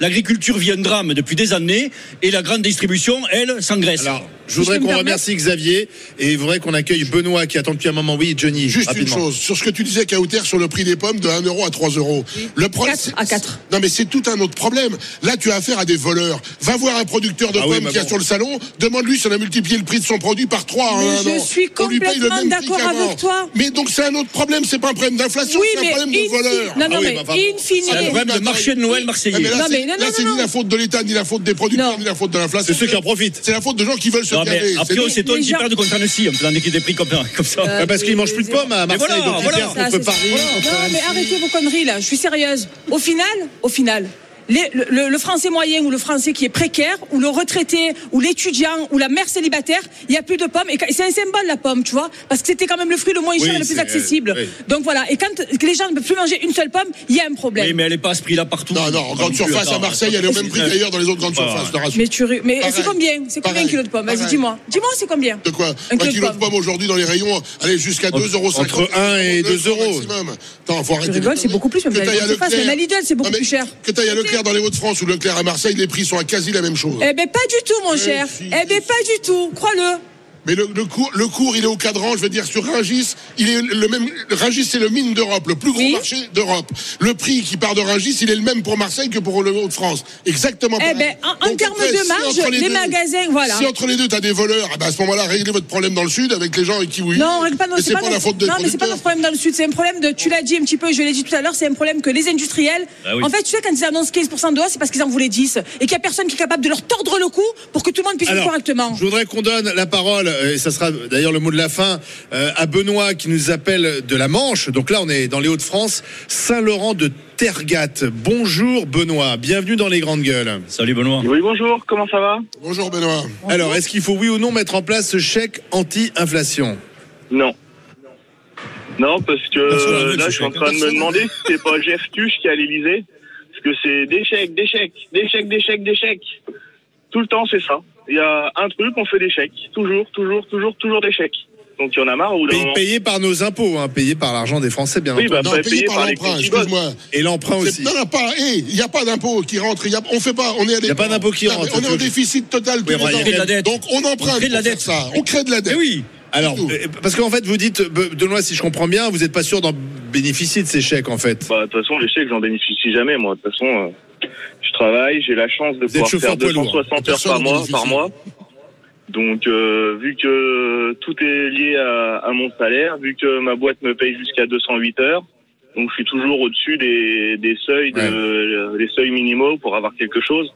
L'agriculture vit un drame depuis des années et la grande distribution, elle, s'engraisse. Je voudrais qu'on remercie Xavier et il faudrait qu'on accueille Benoît qui attend depuis un moment. Oui, Johnny. Juste rapidement. une chose, sur ce que tu disais, Kauter, sur le prix des pommes de 1 euro à 3 euros. Le problème. Quatre c'est- à quatre. Non, mais c'est tout un autre problème. Là, tu as affaire à des voleurs. Va voir un producteur de Ah oui, pommes mais qui est bon. sur le salon, demande-lui si on a multiplié le prix de son produit par 3 en Mais un je an. suis complètement d'accord avec toi. Mais donc, c'est un autre problème, c'est pas un problème d'inflation, Oui, c'est un problème de voleurs. non, non, Ah oui, mais bah, C'est le problème de marché de Noël marseillais. là, Non, c'est, ni la faute de l'État, ni la faute des producteurs, Non. ni la faute de l'inflation. C'est ceux qui en profitent. C'est la faute de gens qui veulent se Non, mais gaver. après, C'est qu'ils gens- perdent contre Annecy en faisant des, des prix comme, ça. Euh, parce qu'ils mangent plus de pommes à Mais Marseille, voilà, donc ils voilà. perdent contre Paris. Non, mais arrêtez vos conneries là. Je suis sérieuse. Au final, au final. Les- le, le- le français moyen ou le français qui est précaire ou le retraité ou l'étudiant ou la mère célibataire, il y a plus de pommes et c'est un symbole la pomme, tu vois, parce que c'était quand même le fruit le moins cher et le plus accessible. oui. Donc voilà. Et quand les gens ne peuvent plus manger une seule pomme, il y a un problème. Oui, mais elle n'est pas à ce prix-là partout. Non, non, en grande plus, surface à Marseille, elle est au même prix qu'ailleurs dans les autres grandes Voilà. surfaces. Mais tu, mais Pareil. c'est combien? C'est combien un kilo de pommes? Vas-y, dis-moi. Dis-moi, c'est combien? De quoi? Un Un kilo de kilo de pommes. aujourd'hui dans les rayons, allez jusqu'à 2,50 euros. entre un et deux euros. maximum. Attends, faut arrêter. C'est beaucoup plus, même Lidl, c'est beaucoup plus cher. Que t'ailles à Leclerc dans les Hauts-de-France ou Leclerc à Marseille, les prix sont à quasi la même chose. Eh ben pas du tout, mon cher. si, eh ben pas du tout. Crois-le. Mais le, le cours, le cours, il est au cadran. Je veux dire, sur Rungis, il est le même. Rungis, c'est le mine d'Europe, le plus gros Oui. marché d'Europe. Le prix qui part de Rungis, il est le même pour Marseille que pour le Hauts-de-France. Exactement. Eh ben, en- termes de si marge, entre les deux- magasins, voilà. Si entre les deux, t'as des voleurs, eh ben, à ce moment-là, réglez votre problème dans le sud avec les gens avec qui vous Non, on règle pas, c'est pas, pas la notre- faute des non, mais c'est pas notre problème dans le sud. C'est un problème de, tu l'as dit un petit peu, je l'ai dit tout à l'heure, c'est un problème que les industriels, Ah oui. en fait, tu sais, quand ils annoncent 15% de hausse, c'est parce qu'ils en voulaient 10. Et qu'il y a personne qui est capable de leur tordre le cou pour que tout le monde puisse Alors, correctement. je voudrais qu'on donne la parole, et ça sera d'ailleurs le mot de la fin, euh, à Benoît qui nous appelle de la Manche. Donc là, on est dans les Hauts-de-France, Saint-Laurent de Tergat. Bonjour Benoît, bienvenue dans les grandes gueules. Salut Benoît. Oui, bonjour, comment ça va? Bonjour Benoît. Alors, est-ce qu'il faut oui ou non mettre en place ce chèque anti-inflation? Non. Non, parce que euh, là, je suis en train de me demander si c'est pas Jeff Tuch qui est à l'Elysée. Parce que c'est des chèques, des chèques, des chèques, des chèques, des chèques. Tout le temps, c'est ça. Il y a un truc, on fait des chèques. Toujours, toujours, toujours, toujours des chèques. Donc il y en a marre. Ou Payé, payé par nos impôts, hein, payé par l'argent des Français, bien Oui, entendu. bah, Non, pas payé payé par l'emprunt, excuse-moi. Et l'emprunt aussi. Non, non, pas. Il n'y a pas d'impôt qui rentre. il y a- on fait pas. On est Il y a pas d'impôt qui rentre, On est en déficit total Oui, ans. de la dette. Donc on emprunte On crée de la dette. ça. On crée de la dette. Eh oui. Alors, euh, parce qu'en fait, vous dites, Be- Benoît, si je comprends bien, vous n'êtes pas sûr d'en bénéficier de ces chèques, en fait. Bah, de toute façon, les chèques, j'en bénéficie jamais, moi. De toute façon, euh, je travaille, j'ai la chance de pouvoir faire poids lourd. 260 heures par mois, par mois. Donc, euh, vu que tout est lié à, à mon salaire, vu que ma boîte me paye jusqu'à 208 heures, donc je suis toujours au-dessus des, des seuils, de, des seuils minimaux pour avoir quelque chose.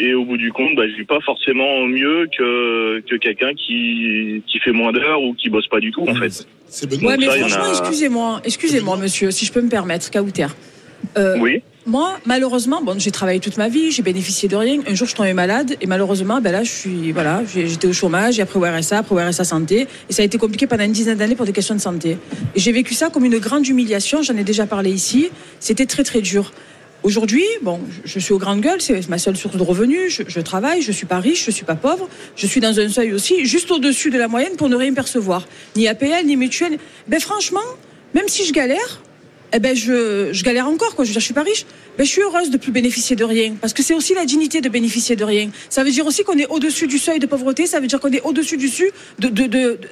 Et au bout du compte, bah, je vis pas forcément mieux que, que quelqu'un qui, qui fait moins d'heures ou qui bosse pas du tout, en fait. C'est Benoît. Ouais, mais ça, franchement, a- excusez-moi, excusez-moi, monsieur, si je peux me permettre, Kauter. Euh, Oui. Moi, malheureusement, bon, j'ai travaillé toute ma vie, j'ai bénéficié de rien. Un jour, je tombée malade et malheureusement, ben là, je suis, voilà, j'étais au chômage et après au RSA, après au RSA santé. Et ça a été compliqué pendant une dizaine d'années pour des questions de santé. Et j'ai vécu ça comme une grande humiliation. J'en ai déjà parlé ici. C'était très, très dur. Aujourd'hui, bon, je suis aux grandes gueules, c'est ma seule source de revenus. Je, je travaille, je suis pas riche, je suis pas pauvre. Je suis dans un seuil aussi, juste au-dessus de la moyenne pour ne rien percevoir. Ni APL, ni mutuelle. Ben franchement, même si je galère, eh ben je, je galère encore quoi. Je veux dire, je suis pas riche. Ben je suis heureuse de plus bénéficier de rien parce que c'est aussi la dignité de bénéficier de rien. Ça veut dire aussi qu'on est au-dessus du seuil de pauvreté. Ça veut dire qu'on est au-dessus du,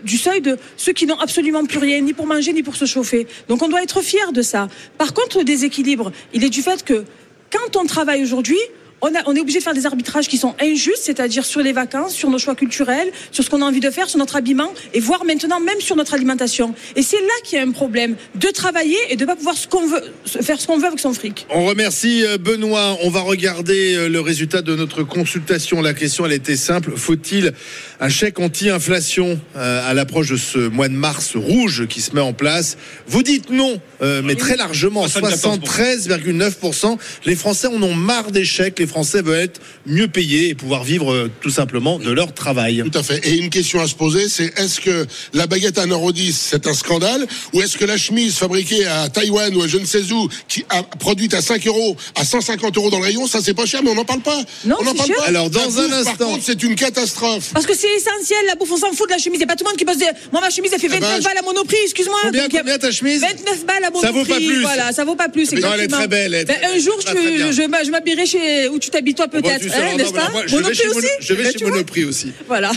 du seuil de ceux qui n'ont absolument plus rien, ni pour manger ni pour se chauffer. Donc on doit être fier de ça. Par contre, le déséquilibre, il est du fait que quand on travaille aujourd'hui, on, a- on est obligé de faire des arbitrages qui sont injustes, c'est-à-dire sur les vacances, sur nos choix culturels, sur ce qu'on a envie de faire, sur notre habillement, et voire maintenant même sur notre alimentation. Et c'est là qu'il y a un problème, de travailler et de pas pouvoir ce qu'on veut, faire ce qu'on veut avec son fric. On remercie euh, Benoît. On va regarder euh, le résultat de notre consultation. La question, elle était simple. Faut-il un chèque anti-inflation euh, à l'approche de ce mois de mars rouge qui se met en place? Vous dites non, mais très largement, 74%. 73,9%. Les Français en ont marre des chèques. Les Français veulent être mieux payés et pouvoir vivre euh, tout simplement de leur travail. Tout à fait. Et une question à se poser, c'est est-ce que la baguette à 1,10€, c'est un scandale Ou est-ce que la chemise fabriquée à Taïwan ou à je ne sais où, qui a produite à 5 euros, à 150 euros dans le rayon, ça c'est pas cher, mais on n'en parle pas. Non, on n'en c'est parle cher. pas. Alors, dans La un bouffe, Par instant- contre, c'est une catastrophe. Parce que c'est essentiel, la bouffe, on s'en fout de la chemise. Il n'y a pas tout le monde qui des- Moi, ma chemise, elle fait Eh ben, 29 balles à Monoprix, excuse-moi. Combien, Donc, combien ta chemise 29 balles à Monoprix. Ça vaut pas plus. Voilà, ça vaut pas plus. Non, elle est très belle, elle est Ben, un jour, je, je, je m'habillerai chez où tu Bon, peut-être, hein, n'est-ce pas moi, je vais Monoprix aussi. je vais chez Monoprix aussi. Voilà.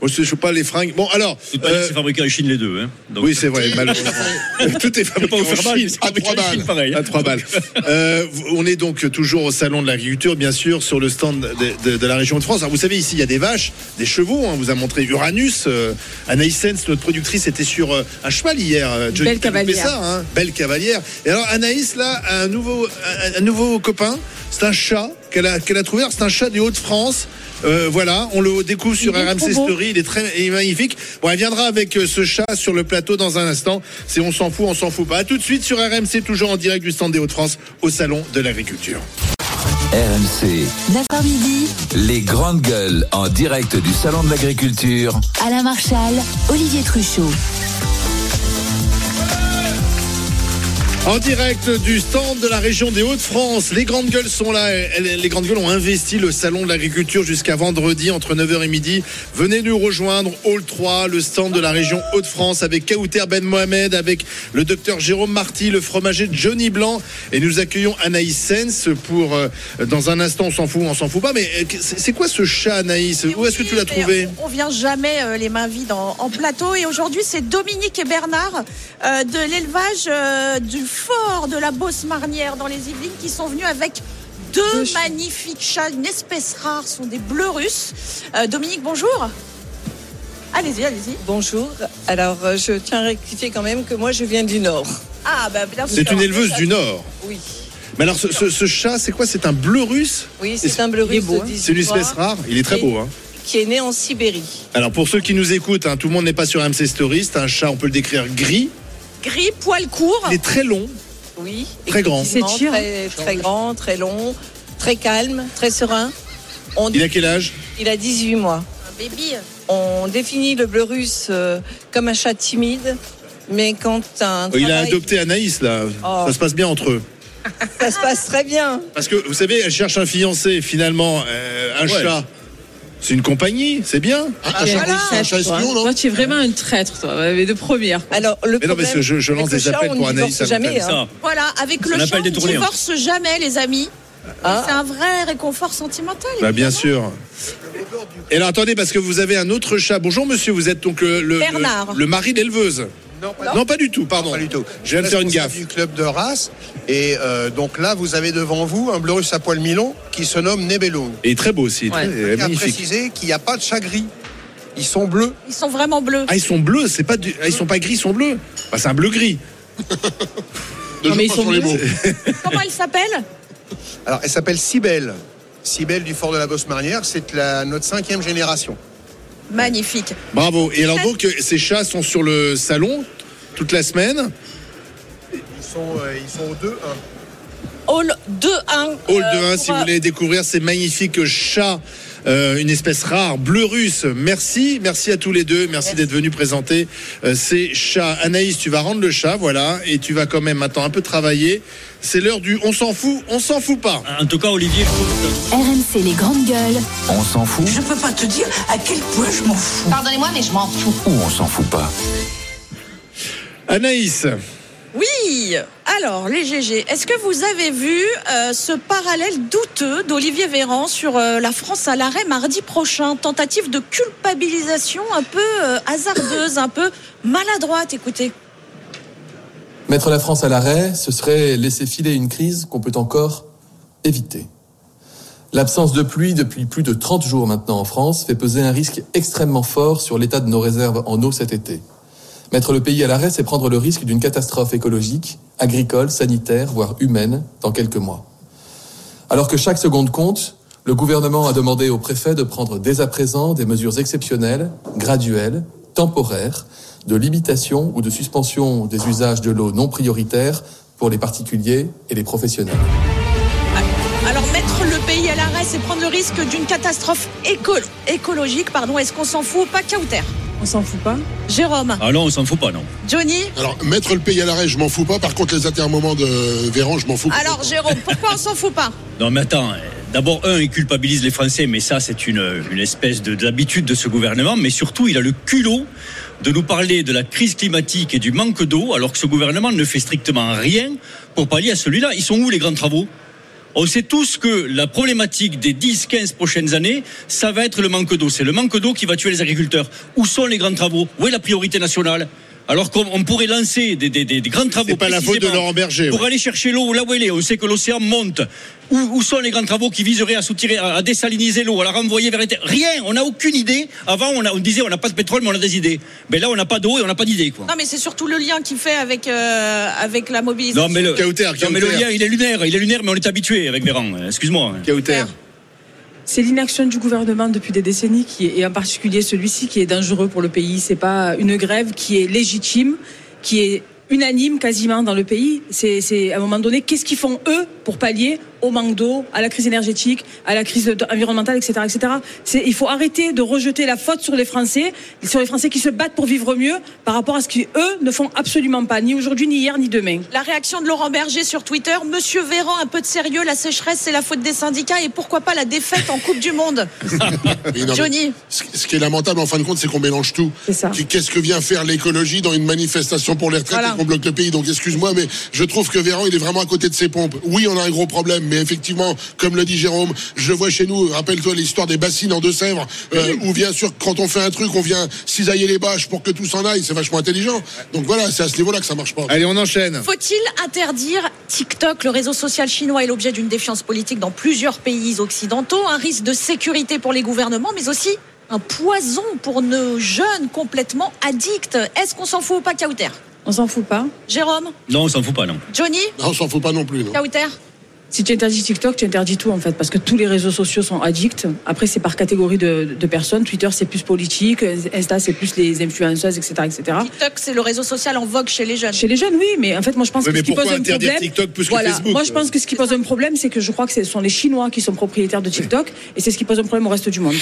Moi, Je ne suis pas les fringues. Bon, alors. C'est pas euh, c'est fabriqué en Chine les deux. Hein. Donc, oui, c'est vrai, malheureusement. Tout est fabriqué en Chine. à en Chine, balles. pareil. hein. À trois balles. Euh, on est donc toujours au salon de l'agriculture, bien sûr, sur le stand de, de- de la région de France. Alors, vous savez, ici, il y a des vaches, des chevaux. hein. On vous a montré Uranus. Euh, Anaïs Sens, notre productrice, était sur euh, un cheval hier. Euh, Johnny, Belle cavalière. ça, hein Belle cavalière. Et alors, Anaïs, là, a un nouveau, un, un nouveau copain. C'est un chat qu'elle a, qu'elle a trouvé. Alors, C'est un chat du Hauts-de-France. Euh, voilà, on le découvre sur RMC. Story. Il est très il est magnifique. Bon, elle viendra avec euh, ce chat sur le plateau dans un instant. C'est on s'en fout, on s'en fout pas. À tout de suite sur RMC, toujours en direct du stand des Hauts-de-France au salon de l'agriculture. RMC, 9h midi, les grandes gueules en direct du Salon de l'Agriculture. Alain Marchal, Olivier Truchot. En direct du stand de la région des Hauts-de-France, les grandes gueules sont là. Les grandes gueules ont investi le salon de l'agriculture jusqu'à vendredi entre 9h et midi. Venez nous rejoindre, Hall 3, le stand de la région Hauts-de-France avec Kaouter Ben Mohamed, avec le docteur Jérôme Marty, le fromager Johnny Blanc. Et nous accueillons Anaïs Sens pour, euh, dans un instant, on s'en fout, on s'en fout pas. Mais euh, c'est quoi ce chat, Anaïs? Où est-ce que tu l'as trouvé? On vient jamais euh, les mains vides en, en plateau. Et aujourd'hui, c'est Dominique et Bernard euh, de l'élevage euh, du fort de la Beauce Marnière dans les Yvelines qui sont venus avec deux magnifiques chats, une espèce rare, ce sont des bleus russes. Euh, Dominique, bonjour. Allez-y, allez-y. Bonjour. Alors, euh, je tiens à rectifier quand même que moi, je viens du Nord. Ah, bah, bien sûr. C'est une éleveuse du Nord. Oui. Mais alors, ce, ce- ce chat, c'est quoi? C'est un bleu russe? Oui, c'est un bleu russe 18 C'est une espèce rare. Il est très Et- beau. Hein. qui est né en Sibérie. Alors pour ceux qui nous écoutent, hein, tout le monde n'est pas sur MC Story, c'est un chat, on peut le décrire gris, Gris, poil court. il est très long, Oui. Très grand. Il s'étire. Très, très grand, très long, très calme, très serein. On il a quel âge il a 18 mois. Un baby. On définit le bleu russe euh, comme un chat timide, mais quand un Il a adopté Anaïs là, Oh. ça se passe bien entre eux. ça se passe très bien. Parce que vous savez, elle cherche un fiancé, finalement, euh, un Ouais. chat. C'est une compagnie, c'est bien. Un, un voilà. espion, non Toi, tu es vraiment un traître, toi, mais de première. Alors, le Mais non, mais problème, je- je lance avec le des chat, appels on pour ne Anaïs jamais. Hein. ça. Voilà, avec le chat, on détourné, hein. divorce jamais, les amis. Ah. C'est un vrai réconfort sentimental. Bah, bien sûr. Et alors attendez, parce que vous avez un autre chat. Bonjour monsieur, vous êtes donc euh, le, Bernard. le, le mari d'éleveuse. Non, pas, Non, pas du tout, pardon. pas du tout. Je viens de faire une gaffe. du club de race. Et euh, donc là, vous avez devant vous un bleu russe à poil milon qui se nomme Nebelung. Et très beau aussi, très- Ouais. Il a magnifique. précisé qu'il n'y a pas de chat gris. Ils sont bleus. Ils sont vraiment bleus. Ah, ils sont bleus, c'est pas du... ah, ils sont pas gris, ils sont bleus. Bah, c'est un bleu gris. Non, mais ils sont bleus. Comment elle s'appelle Alors, elle s'appelle Cybelle. Cybelle du fort de la Bosse Marnière. C'est la, notre cinquième génération. Magnifique. Bravo. Et alors donc, euh, ces chats sont sur le salon toute la semaine. Ils sont, euh, ils sont au 2-1. Hall 2-1. Hall euh, 2-1, pour, si vous euh, voulez découvrir ces magnifiques chats. euh, une espèce rare, bleu russe. Merci, merci à tous les deux. Merci, d'être venus présenter euh, ces chats. Anaïs, tu vas rendre le chat, voilà, et tu vas quand même maintenant un peu travailler. C'est l'heure du on s'en fout, on s'en fout pas. En tout cas, Olivier, RMC les grandes gueules. On s'en fout Je peux pas te dire à quel point je m'en fous. Pardonnez-moi, mais je m'en fous. ou on s'en fout pas Anaïs, Oui. Alors, les GG, est-ce que vous avez vu euh, ce parallèle douteux d'Olivier Véran sur euh, la France à l'arrêt mardi prochain? Tentative de culpabilisation un peu euh, hasardeuse, un peu maladroite, écoutez. Mettre la France à l'arrêt, ce serait laisser filer une crise qu'on peut encore éviter. L'absence de pluie depuis plus de 30 jours maintenant en France fait peser un risque extrêmement fort sur l'état de nos réserves en eau cet été. Mettre le pays à l'arrêt, c'est prendre le risque d'une catastrophe écologique, agricole, sanitaire, voire humaine, dans quelques mois. Alors que chaque seconde compte, le gouvernement a demandé au préfet de prendre dès à présent des mesures exceptionnelles, graduelles, temporaires, de limitation ou de suspension des usages de l'eau non prioritaires pour les particuliers et les professionnels. Alors, mettre le pays à l'arrêt, c'est prendre le risque d'une catastrophe éco- écologique. Pardon, est-ce qu'on s'en fout ou pas Kauter? On s'en fout pas? Jérôme? Ah non, on s'en fout pas, non. Johnny? Alors, mettre le pays à l'arrêt, je m'en fous pas. Par contre, les atermoments de Véran, je m'en fous. Alors, Jérôme, pourquoi on s'en fout pas? Non, mais attends. euh, D'abord, un, il culpabilise les Français, mais ça, c'est une, une espèce de- d'habitude de ce gouvernement. Mais surtout, il a le culot de nous parler de la crise climatique et du manque d'eau, alors que ce gouvernement ne fait strictement rien pour pallier à celui-là. Ils sont où les grands travaux? On sait tous que la problématique des 10-15 prochaines années, ça va être le manque d'eau. C'est le manque d'eau qui va tuer les agriculteurs. Où sont les grands travaux? Où est la priorité nationale? Alors qu'on on pourrait lancer des, des- des- des grands travaux. C'est pas la faute de précisément Laurent Berger, Pour ouais. aller chercher l'eau là où elle est. On sait que l'océan monte. Où, où sont les grands travaux qui viseraient à soutirer, à, à désaliniser l'eau, à la renvoyer vers les terres? Rien. On n'a aucune idée. Avant, on, a- on disait on n'a pas de pétrole, mais on a des idées. Mais là, on n'a pas d'eau et on n'a pas d'idée. Non, mais c'est surtout le lien qu'il fait avec, euh, avec la mobilisation. Non mais, le, Kauter, non, mais le lien, il est lunaire. Il est lunaire, mais on est habitué avec Véran. Excuse-moi. Kauter. C'est l'inaction du gouvernement depuis des décennies et en particulier celui-ci qui est dangereux pour le pays. C'est pas une grève qui est légitime, qui est unanime quasiment dans le pays. C'est à un moment donné, qu'est-ce qu'ils font eux pour pallier au manque d'eau, à la crise énergétique, à la crise environnementale, etc., etc. Il faut arrêter de rejeter la faute sur les Français, sur les Français qui se battent pour vivre mieux, par rapport à ce qu'eux ne font absolument pas, ni aujourd'hui, ni hier, ni demain. La réaction de Laurent Berger sur Twitter, Monsieur Véran, un peu de sérieux, la sécheresse, c'est la faute des syndicats et pourquoi pas la défaite en Coupe du Monde? Oui, non, mais Johnny Ce qui est lamentable en fin de compte, c'est qu'on mélange tout. Qu'est-ce que vient faire l'écologie dans une manifestation pour les retraites Voilà. et qu'on bloque le pays? Donc excuse-moi, mais je trouve que Véran, il est vraiment à côté de ses pompes. Oui, on a un gros problème, mais effectivement, comme le dit Jérôme, je vois chez nous, rappelle-toi l'histoire des bassines en Deux-Sèvres, euh, où bien sûr, quand on fait un truc, on vient cisailler les bâches pour que tout s'en aille, c'est vachement intelligent. Donc voilà, c'est à ce niveau-là que ça marche pas. Allez, on enchaîne. Faut-il interdire TikTok Le réseau social chinois est l'objet d'une défiance politique dans plusieurs pays occidentaux, un risque de sécurité pour les gouvernements, mais aussi un poison pour nos jeunes complètement addicts? Est-ce qu'on s'en fout ou pas, Kauter? On s'en fout pas. Jérôme? Non, on s'en fout pas, non. Johnny? Non, on s'en fout pas non plus. Non. Kauter? Si tu interdis TikTok, tu interdis tout en fait, parce que tous les réseaux sociaux sont addicts. Après, c'est par catégorie de, de personnes. Twitter, c'est plus politique. Insta, c'est plus les influenceuses, etc., etc. TikTok, c'est le réseau social en vogue chez les jeunes. Chez les jeunes, oui, mais en fait, moi, je pense Oui, que ce qui pose pourquoi un interdire problème. TikTok plus que. Facebook Moi, je pense que ce qui pose un problème, c'est que je crois que ce sont les Chinois qui sont propriétaires de TikTok, et c'est ce qui pose un problème au reste du monde.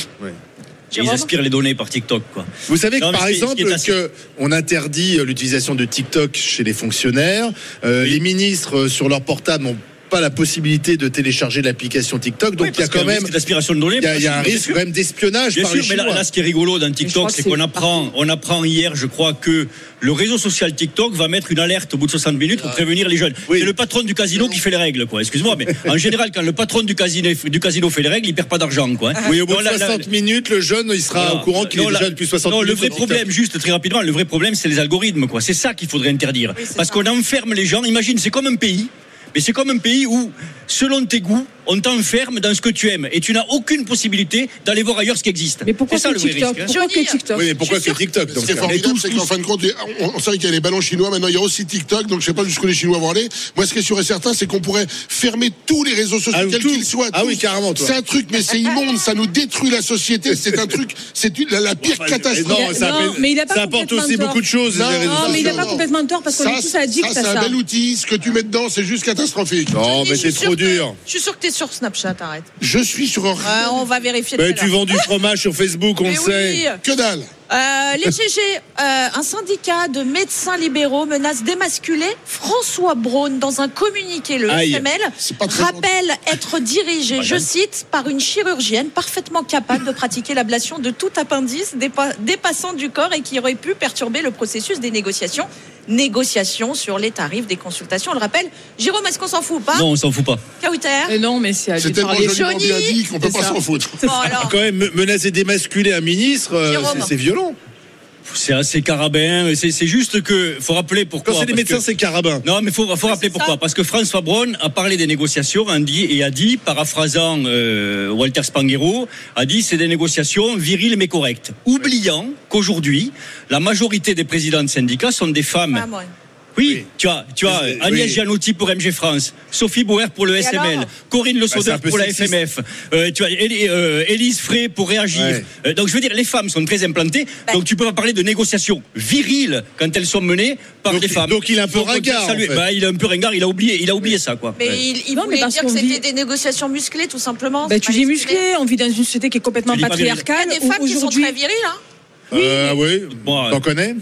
Ils aspirent les données par TikTok, quoi. Vous savez que Non, mais par exemple assez- que on interdit euh, l'utilisation de TikTok chez les fonctionnaires, euh, les ministres euh, sur leur portable n'ont pas la possibilité de télécharger l'application TikTok, donc Oui, il y a quand y a un même risque d'aspiration de données, il y a, il y a un risque sûr. quand même d'espionnage Bien par sûr, les mais là, ce qui est rigolo dans TikTok, c'est qu'on apprend, on apprend hier, je crois, que le réseau social TikTok va mettre une alerte au bout de 60 minutes pour prévenir les jeunes. C'est le patron du casino qui fait les règles, quoi. Excuse-moi, mais en général, quand le patron du casino, du casino fait les règles, il perd pas d'argent, quoi. Oui, au bout Non, de là, là, 60 minutes, le jeune, il sera au courant qu'il est Non, déjà depuis 60 non, minutes. le vrai TikTok. problème, juste très rapidement, le vrai problème, c'est les algorithmes, quoi. C'est ça qu'il faudrait interdire. Parce qu'on enferme les gens. Imagine, c'est comme un pays. Mais c'est comme un pays où, selon tes goûts, on t'enferme dans ce que tu aimes et tu n'as aucune possibilité d'aller voir ailleurs ce qui existe. Mais pourquoi c'est ça TikTok risque. hein. Pourquoi que TikTok Oui, mais pourquoi que TikTok Ce donc qui est formidable, c'est qu'en fin de compte, on, on sait qu'il y a les ballons chinois, maintenant il y a aussi TikTok, donc je sais pas jusqu'où les Chinois vont aller. Moi, ce qui est sûr et certain, c'est qu'on pourrait fermer tous les réseaux sociaux, Ah, quels qu'ils soient. Ah tous. oui, carrément. C'est un truc, mais c'est immonde, ça nous détruit la société, c'est un truc, c'est la, la pire Enfin, catastrophe. non, ça, Non, mais il a pas ça apporte aussi tort. beaucoup de choses. Non, les réseaux Non, mais il n'a pas complètement tort parce qu'on est tous addicts ça, à c'est un ça. bel outil. Ce que tu mets dedans, c'est juste catastrophique. Non, mais c'est trop dur. Je suis sûr que es sur Snapchat, arrête. Je suis sur. Ouais, on va vérifier tu vends du fromage sur Facebook, on Mais le sait. oui. Que dalle. Euh, les GG, euh, un syndicat de médecins libéraux menace d'émasculer François Braun dans un communiqué. Le Aïe. FML rappelle être dirigé, je cite, par une chirurgienne parfaitement capable de pratiquer l'ablation de tout appendice dépa- dépassant du corps et qui aurait pu perturber le processus des négociations. Négociations sur les tarifs des consultations. On le rappelle. Jérôme, est-ce qu'on s'en fout ou pas Non, on s'en fout pas. Kauter Et non, mais c'est à C'est tellement joliment bien dit qu'on peut pas s'en foutre. Bon, alors. Quand même, me- menacer d'émasculer un ministre, euh, c'est violent. C'est assez carabin. C'est c'est juste que faut rappeler pourquoi. Quand c'est des médecins, que- c'est carabin. Non, mais faut, faut rappeler pourquoi. ça. Parce que François Braun a parlé des négociations a dit, et a dit, paraphrasant euh, Walter Spanghero, a dit c'est des négociations viriles mais correctes. Oubliant qu'aujourd'hui, la majorité des présidents de syndicats sont des femmes. Ah, moi. Oui, tu as, tu as Agnès oui. Gianotti pour MG France, Sophie Bauer pour le Et SML, Corinne Le Bah, un peu pour la sexiste. FMF, euh, tu as euh, Élise Frey pour réagir. Ouais. Euh, donc je veux dire, les femmes sont très implantées, Ben. donc tu peux pas parler de négociations viriles quand elles sont menées par Donc- des femmes. donc il est un peu ringard, saluer. en fait. Bah, il est un peu ringard, il a oublié, il a oublié ça quoi. Mais Ouais. il, il Non, voulait dire que c'était des négociations musclées, tout simplement. Ben, c'est tu dis musclé. musclé, on vit dans une société qui est complètement viril. Il y patriarcale. a des femmes qui sont très viriles, hein. Euh, oui, Bon, t'en connais?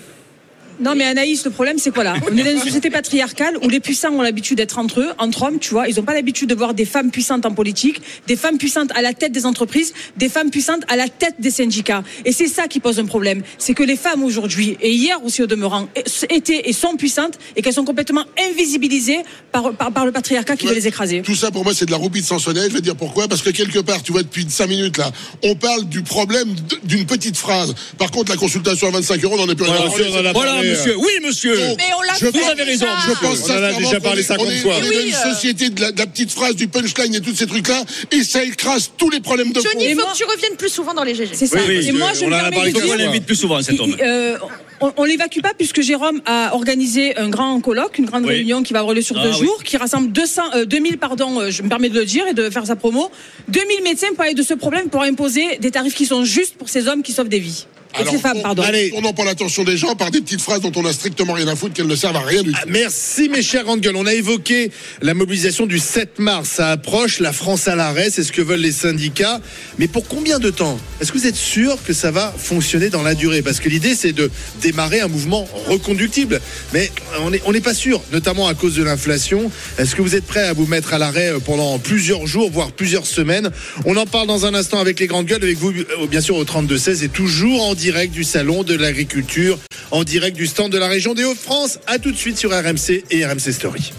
Non, mais Anaïs, le problème, c'est quoi là? On est dans une société patriarcale où les puissants ont l'habitude d'être entre eux, entre hommes, tu vois. Ils n'ont pas l'habitude de voir des femmes puissantes en politique, des femmes puissantes à la tête des entreprises, des femmes puissantes à la tête des syndicats. Et c'est ça qui pose un problème. C'est que les femmes aujourd'hui, et hier aussi au demeurant, étaient et sont puissantes et qu'elles sont complètement invisibilisées par, par, par le patriarcat qui veut les écraser. Tout ça pour moi c'est de la roupie de Sansonnet. Je vais dire pourquoi? Parce que quelque part, tu vois, depuis 5 minutes là, on parle du problème d'une petite phrase. Par contre, la consultation à 25 euros, on n'en est plus rien Voilà, monsieur. Oui, monsieur. Mais on l'a fait pense- avez raison. Je pense On en a déjà parlé qu'on est- 50 on est- fois. On est dans une euh. société de la, de la petite phrase, du punchline et tous ces trucs-là, et ça écrase tous les problèmes de Johnny, il faut que tu reviennes plus souvent dans les GG. C'est ça. Oui, oui, et moi, je on me en a parlé On l'invite plus souvent cet homme. Il- euh, on, on l'évacue pas puisque Jérôme a organisé un grand colloque, une grande Oui. réunion qui va avoir lieu sur Ah deux oui. jours, qui rassemble 200, euh, 2000, pardon, euh, je me permets de le dire et de faire sa promo, 2000 médecins pour parler de ce problème, pour imposer des tarifs qui sont justes pour ces hommes qui sauvent des vies. Alors, ces femmes, on- pardon. Allez. tournons pas l'attention des gens par des petites phrases dont on a strictement rien à foutre, qu'elles ne servent à rien du tout. Ah, Merci mes chers grandes gueules. On a évoqué la mobilisation du 7 mars. Ça approche, la France à l'arrêt, c'est ce que veulent les syndicats. Mais pour combien de temps? Est-ce que vous êtes sûr que ça va fonctionner dans la durée? Parce que l'idée c'est de démarrer un mouvement reconductible. Mais on n'est on pas sûr, notamment à cause de l'inflation. Est-ce que vous êtes prêts à vous mettre à l'arrêt euh, pendant plusieurs jours, voire plusieurs semaines? On en parle dans un instant avec les grandes gueules, avec vous euh, bien sûr au 32-16 et toujours en direct du salon de l'agriculture, en direct du stand de la région des Hauts-de-France. À tout de suite sur RMC et RMC Story.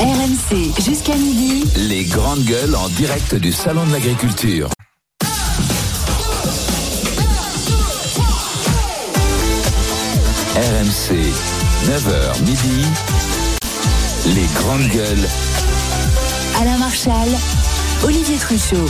RMC jusqu'à midi. Les grandes gueules en direct du Salon de l'Agriculture. RMC, 9h midi. Les grandes gueules. Alain Marchal, Olivier Truchot.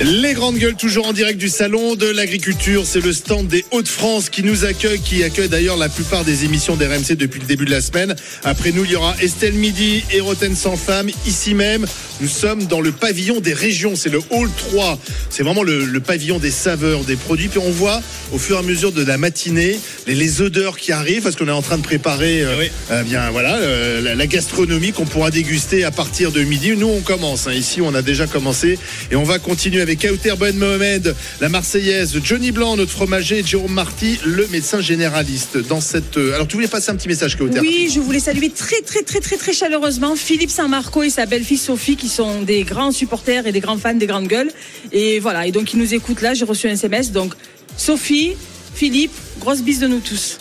Les grandes gueules, toujours en direct du salon de l'agriculture. C'est le stand des Hauts-de-France qui nous accueille, qui accueille d'ailleurs la plupart des émissions d'RMC depuis le début de la semaine. Après nous, il y aura Estelle Midi et Roten sans femme. Ici même, nous sommes dans le pavillon des régions. C'est le Hall 3. C'est vraiment le, le pavillon des saveurs, des produits. Puis on voit au fur et à mesure de la matinée les, les odeurs qui arrivent parce qu'on est en train de préparer euh, euh, bien, voilà, euh, la, la gastronomie qu'on pourra déguster à partir de midi. Nous, on commence. hein. Ici, on a déjà commencé et on va continuer avec Kauter Ben Mohamed, la Marseillaise, Johnny Blanc, notre fromager, et Jérôme Marty, le médecin généraliste. Dans cette, euh, alors, tu voulais passer un petit message, Kauter Oui, je voulais saluer très très très très très chaleureusement Philippe Saint-Marco et sa belle-fille Sophie qui sont des grands supporters et des grands fans des grandes gueules. Et voilà, et donc ils nous écoutent là, j'ai reçu un SMS. Donc Sophie, Philippe, grosse bise de nous tous.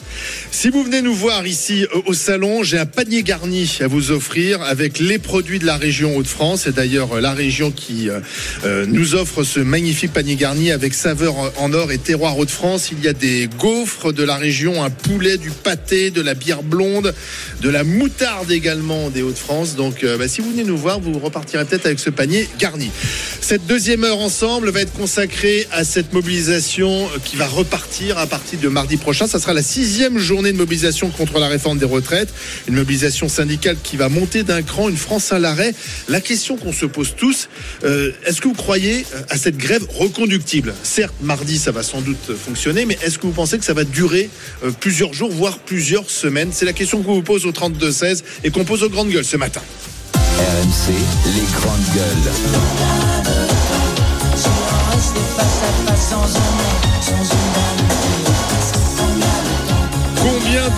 Si vous venez nous voir ici euh, au salon, j'ai un panier garni à vous offrir avec les produits de la région Hauts-de-France. C'est d'ailleurs euh, la région qui euh, nous offre ce magnifique panier garni avec saveur en or et terroir Hauts-de-France. Il y a des gaufres de la région, un poulet, du pâté, de la bière blonde, de la moutarde également des Hauts-de-France. Donc bah, si vous venez nous voir, vous repartirez peut-être avec ce panier garni. Cette deuxième heure ensemble va être consacrée à cette mobilisation qui va repartir à partir de mardi prochain. Ça sera la sixième journée de mobilisation contre la réforme des retraites. Une mobilisation syndicale qui va monter d'un cran, une France à l'arrêt. La question qu'on se pose tous, euh, est-ce que vous croyez euh, à cette grève reconductible? Certes, mardi, ça va sans doute fonctionner, mais est-ce que vous pensez que ça va durer euh, plusieurs jours, voire plusieurs semaines? C'est la question qu'on vous pose au 32-16 et qu'on pose aux grandes gueules ce matin. RMC, les grandes gueules.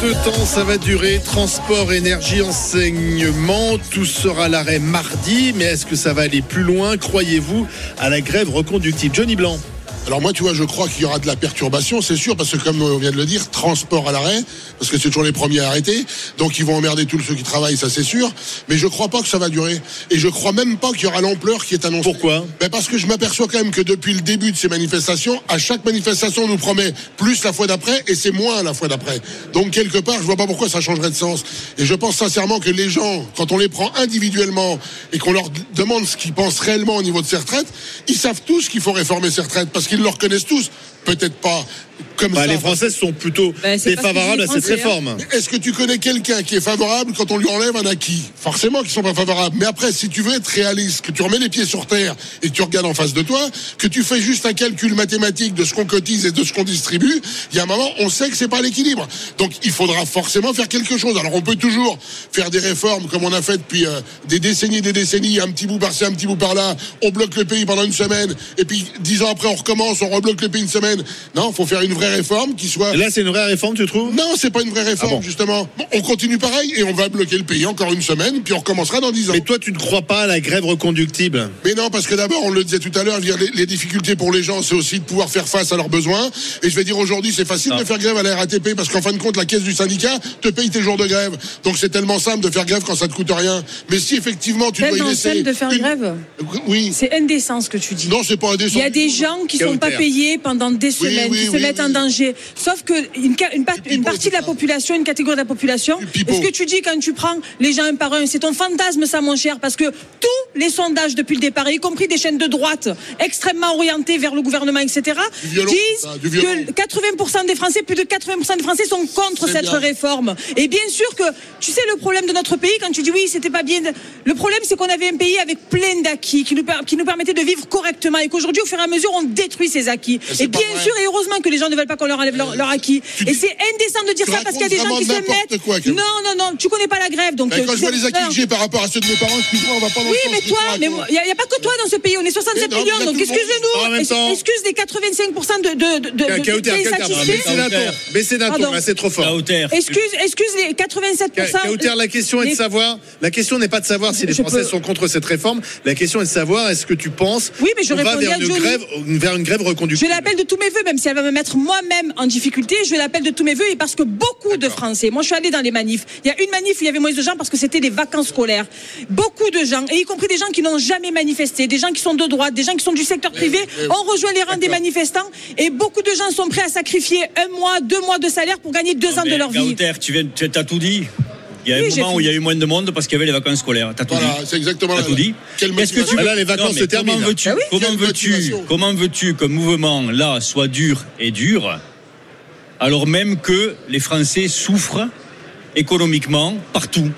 De temps ça va durer. Transport, énergie, enseignement, tout sera l'arrêt mardi, mais est-ce que ça va aller plus loin, croyez-vous, à la grève reconductible? Johnny Blanc Alors moi, tu vois, je crois qu'il y aura de la perturbation, c'est sûr, parce que comme on vient de le dire, transport à l'arrêt, parce que c'est toujours les premiers à arrêter, donc ils vont emmerder tous ceux qui travaillent, ça c'est sûr. Mais je crois pas que ça va durer, et je crois même pas qu'il y aura l'ampleur qui est annoncée. Pourquoi? Ben Parce que je m'aperçois quand même que depuis le début de ces manifestations, à chaque manifestation, on nous promet plus la fois d'après, et c'est moins la fois d'après. Donc quelque part, je vois pas pourquoi ça changerait de sens. Et je pense sincèrement que les gens, quand on les prend individuellement et qu'on leur demande ce qu'ils pensent réellement au niveau de ces retraites, ils savent tous qu'il faut réformer ces retraites parce qu'ils le reconnaissent tous. Peut-être pas comme Bah, ça. Les Français sont plutôt que défavorables à cette Français, réforme. Est-ce que tu connais quelqu'un qui est favorable quand on lui enlève un acquis? Forcément qu'ils sont pas favorables. Mais après, si tu veux être réaliste, que tu remets les pieds sur terre et que tu regardes en face de toi, que tu fais juste un calcul mathématique de ce qu'on cotise et de ce qu'on distribue, il y a un moment, on sait que c'est pas l'équilibre. Donc, il faudra forcément faire quelque chose. Alors, on peut toujours faire des réformes comme on a fait depuis euh, des décennies, et des décennies, un petit bout par-ci, un petit bout par-là. On bloque le pays pendant une semaine et puis dix ans après, on recommence, on rebloque le pays une semaine. Non, faut faire une vraie réforme qui soit. Et là, c'est une vraie réforme, tu trouves? Non, c'est pas une vraie réforme, Ah bon justement. Bon, on continue pareil et on va bloquer le pays encore une semaine, puis on recommencera dans 10 ans. Mais toi, tu ne crois pas à la grève reconductible? Mais non, parce que d'abord, on le disait tout à l'heure, les, les difficultés pour les gens, c'est aussi de pouvoir faire face à leurs besoins. Et je vais dire aujourd'hui, c'est facile Ah. de faire grève à la RATP parce qu'en fin de compte, la caisse du syndicat te paye tes jours de grève. Donc c'est tellement simple de faire grève quand ça te coûte rien. Mais si effectivement tu dois y laisser de faire une- grève? Oui. C'est indécent ce que tu dis. Non, c'est pas indécent. Il y a des gens qui sont pas payés pendant des des semaines, oui, qui se mettent en danger. Sauf que une, partie de la population, une catégorie de la population, et ce que tu dis quand tu prends les gens un par un, c'est ton fantasme, ça, mon cher, parce que tous les sondages depuis le départ, y compris des chaînes de droite extrêmement orientées vers le gouvernement, etc., violon, disent violon. que 80% des Français, plus de 80% des Français sont contre cette bien. réforme. Et bien sûr que, tu sais, le problème de notre pays, quand tu dis oui, c'était pas bien, le problème, c'est qu'on avait un pays avec plein d'acquis qui nous, qui nous permettait de vivre correctement et qu'aujourd'hui, au fur et à mesure, on détruit ces acquis. Et bien sûr, et heureusement que les gens ne veulent pas qu'on leur enlève leur, leur acquis. Et c'est indécent de dire ça parce qu'il y a des gens qui se mettent. quoi, non, non, non, tu connais pas la grève, donc. Ben, euh, quand je vois les acquis que j'ai par rapport à ceux de mes parents, excuse-moi, on va pas dans le Oui, mais toi, mais il n'y a, pas que toi dans ce pays. On est 67 Mais non, millions, donc temps- Excuse les 85% de, de, de, de, baissez d'un ton, c'est trop fort. Excuse, excuse les 87%. Kauter, la question est de savoir. La question n'est pas de savoir si les Français sont contre cette réforme. La question est de savoir est-ce que tu penses Oui, mais je qu'on va vers à une grève, vers une grève Je reconductible. l'appelle de tous mes voeux, même si elle va me mettre moi-même en difficulté, je l'appelle de tous mes voeux et parce que beaucoup de Français, moi je suis allée dans les manifs, il y a une manif où il y avait moins de gens parce que c'était des vacances scolaires. Beaucoup de gens, et y compris des gens qui n'ont jamais manifesté, des gens qui sont de droite, des gens qui sont du secteur privé, ont rejoint les rangs des manifestants et beaucoup de gens sont prêts à sacrifier un mois, deux mois de salaire pour gagner deux ans de leur vie. Kauter, tu viens, tu as tout dit. Il y a Oui, un moment où il y a eu moins de monde parce qu'il y avait les vacances scolaires. T'as tout Voilà, dit. c'est exactement T'as la- tout dit. Quelle Est-ce que tu motivation. veux- Là, les vacances Non, se terminent. Comment veux-tu, Ah oui comment veux-tu, comment veux-tu qu'un mouvement là soit dur et dur, alors même que les Français souffrent économiquement partout.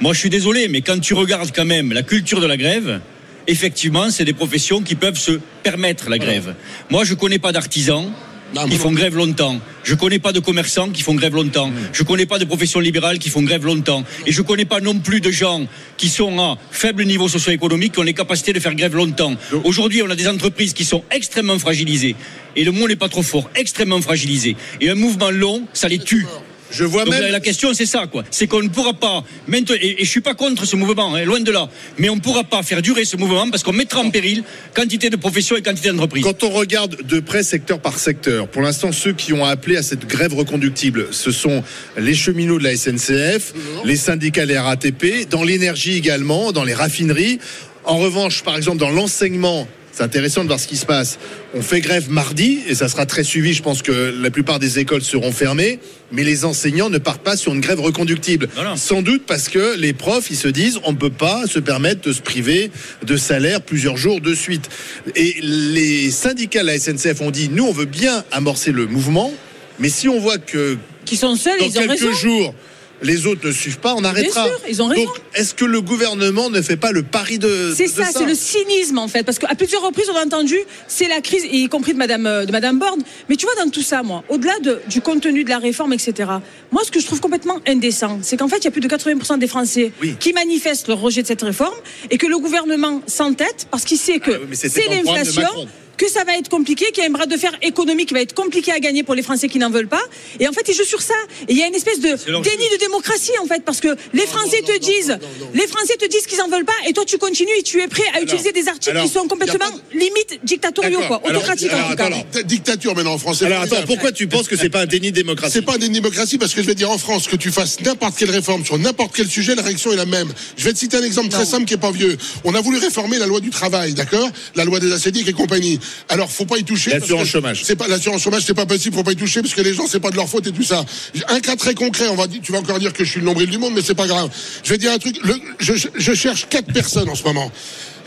Moi, je suis désolé, mais quand tu regardes quand même la culture de la grève, effectivement, c'est des professions qui peuvent se permettre la grève. Moi, je connais pas d'artisans Non, mais font grève longtemps. Je connais pas de commerçants qui font grève longtemps. Je connais pas de professions libérales qui font grève longtemps. Et je connais pas non plus de gens qui sont à faible niveau socio-économique qui ont les capacités de faire grève longtemps. Aujourd'hui, on a des entreprises qui sont extrêmement fragilisées. Et le mot n'est pas trop fort, extrêmement fragilisées. Et un mouvement long, ça les tue. Je vois Donc même. la, la question c'est ça quoi, c'est qu'on ne pourra pas maintenant et, et je suis pas contre ce mouvement, hein, loin de là, mais on ne pourra pas faire durer ce mouvement parce qu'on mettra en péril quantité de professions et quantité d'entreprises. Quand on regarde de près secteur par secteur, pour l'instant, ceux qui ont appelé à cette grève reconductible, ce sont les cheminots de la SNCF, les syndicats de la RATP, dans l'énergie également, dans les raffineries. En revanche, par exemple, dans l'enseignement, c'est intéressant de voir ce qui se passe. On fait grève mardi et ça sera très suivi. Je pense que la plupart des écoles seront fermées, mais les enseignants ne partent pas sur une grève reconductible. Voilà. Sans doute parce que les profs, ils se disent, on ne peut pas se permettre de se priver de salaire plusieurs jours de suite. Et les syndicats de la SNCF ont dit, nous, on veut bien amorcer le mouvement, mais si on voit que Qui sont seuls, dans ils ont quelques raison. jours, les autres ne suivent pas, on arrêtera. sûr, ils ont raison. Donc, est-ce que le gouvernement ne fait pas le pari de C'est ça, c'est le cynisme en fait, parce qu'à plusieurs reprises on a entendu, c'est la crise, y compris de Madame euh, de Madame Borne. Mais tu vois dans tout ça, moi, au-delà de- du contenu de la réforme, etc. Moi, ce que je trouve complètement indécent, c'est qu'en fait, il y a plus de 80% des Français Oui. qui manifestent leur rejet de cette réforme et que le gouvernement s'entête parce qu'il sait que Ah oui, c'est l'inflation. Que ça va être compliqué, qu'il y a un bras de fer économique qui va être compliqué à gagner pour les Français qui n'en veulent pas. Et en fait, ils jouent sur ça. Et il y a une espèce de déni de démocratie, en fait, parce que les Français te disent, les Français te disent qu'ils en veulent pas, et toi tu continues et tu es prêt à utiliser des articles alors, qui sont complètement limite dictatoriaux, quoi, Alors, autocratiques en tout cas. Dictature maintenant en français. Alors attends, pourquoi tu penses que c'est pas un déni de démocratie C'est pas une démocratie parce que je vais dire en France que tu fasses n'importe quelle réforme sur n'importe quel sujet, la réaction est la même. Je vais te citer un exemple très simple qui est pas vieux. On a voulu réformer la loi du travail, d'accord? La loi des assédiques et compagnie. Alors faut pas y toucher. L'assurance chômage. C'est pas l'assurance chômage, c'est pas possible, faut pas y toucher parce que les gens c'est pas de leur faute et tout ça. Un cas très concret, on va dire, tu vas encore dire que je suis le nombril du monde, mais c'est pas grave. Je vais dire un truc. le- je, je cherche quatre personnes en ce moment.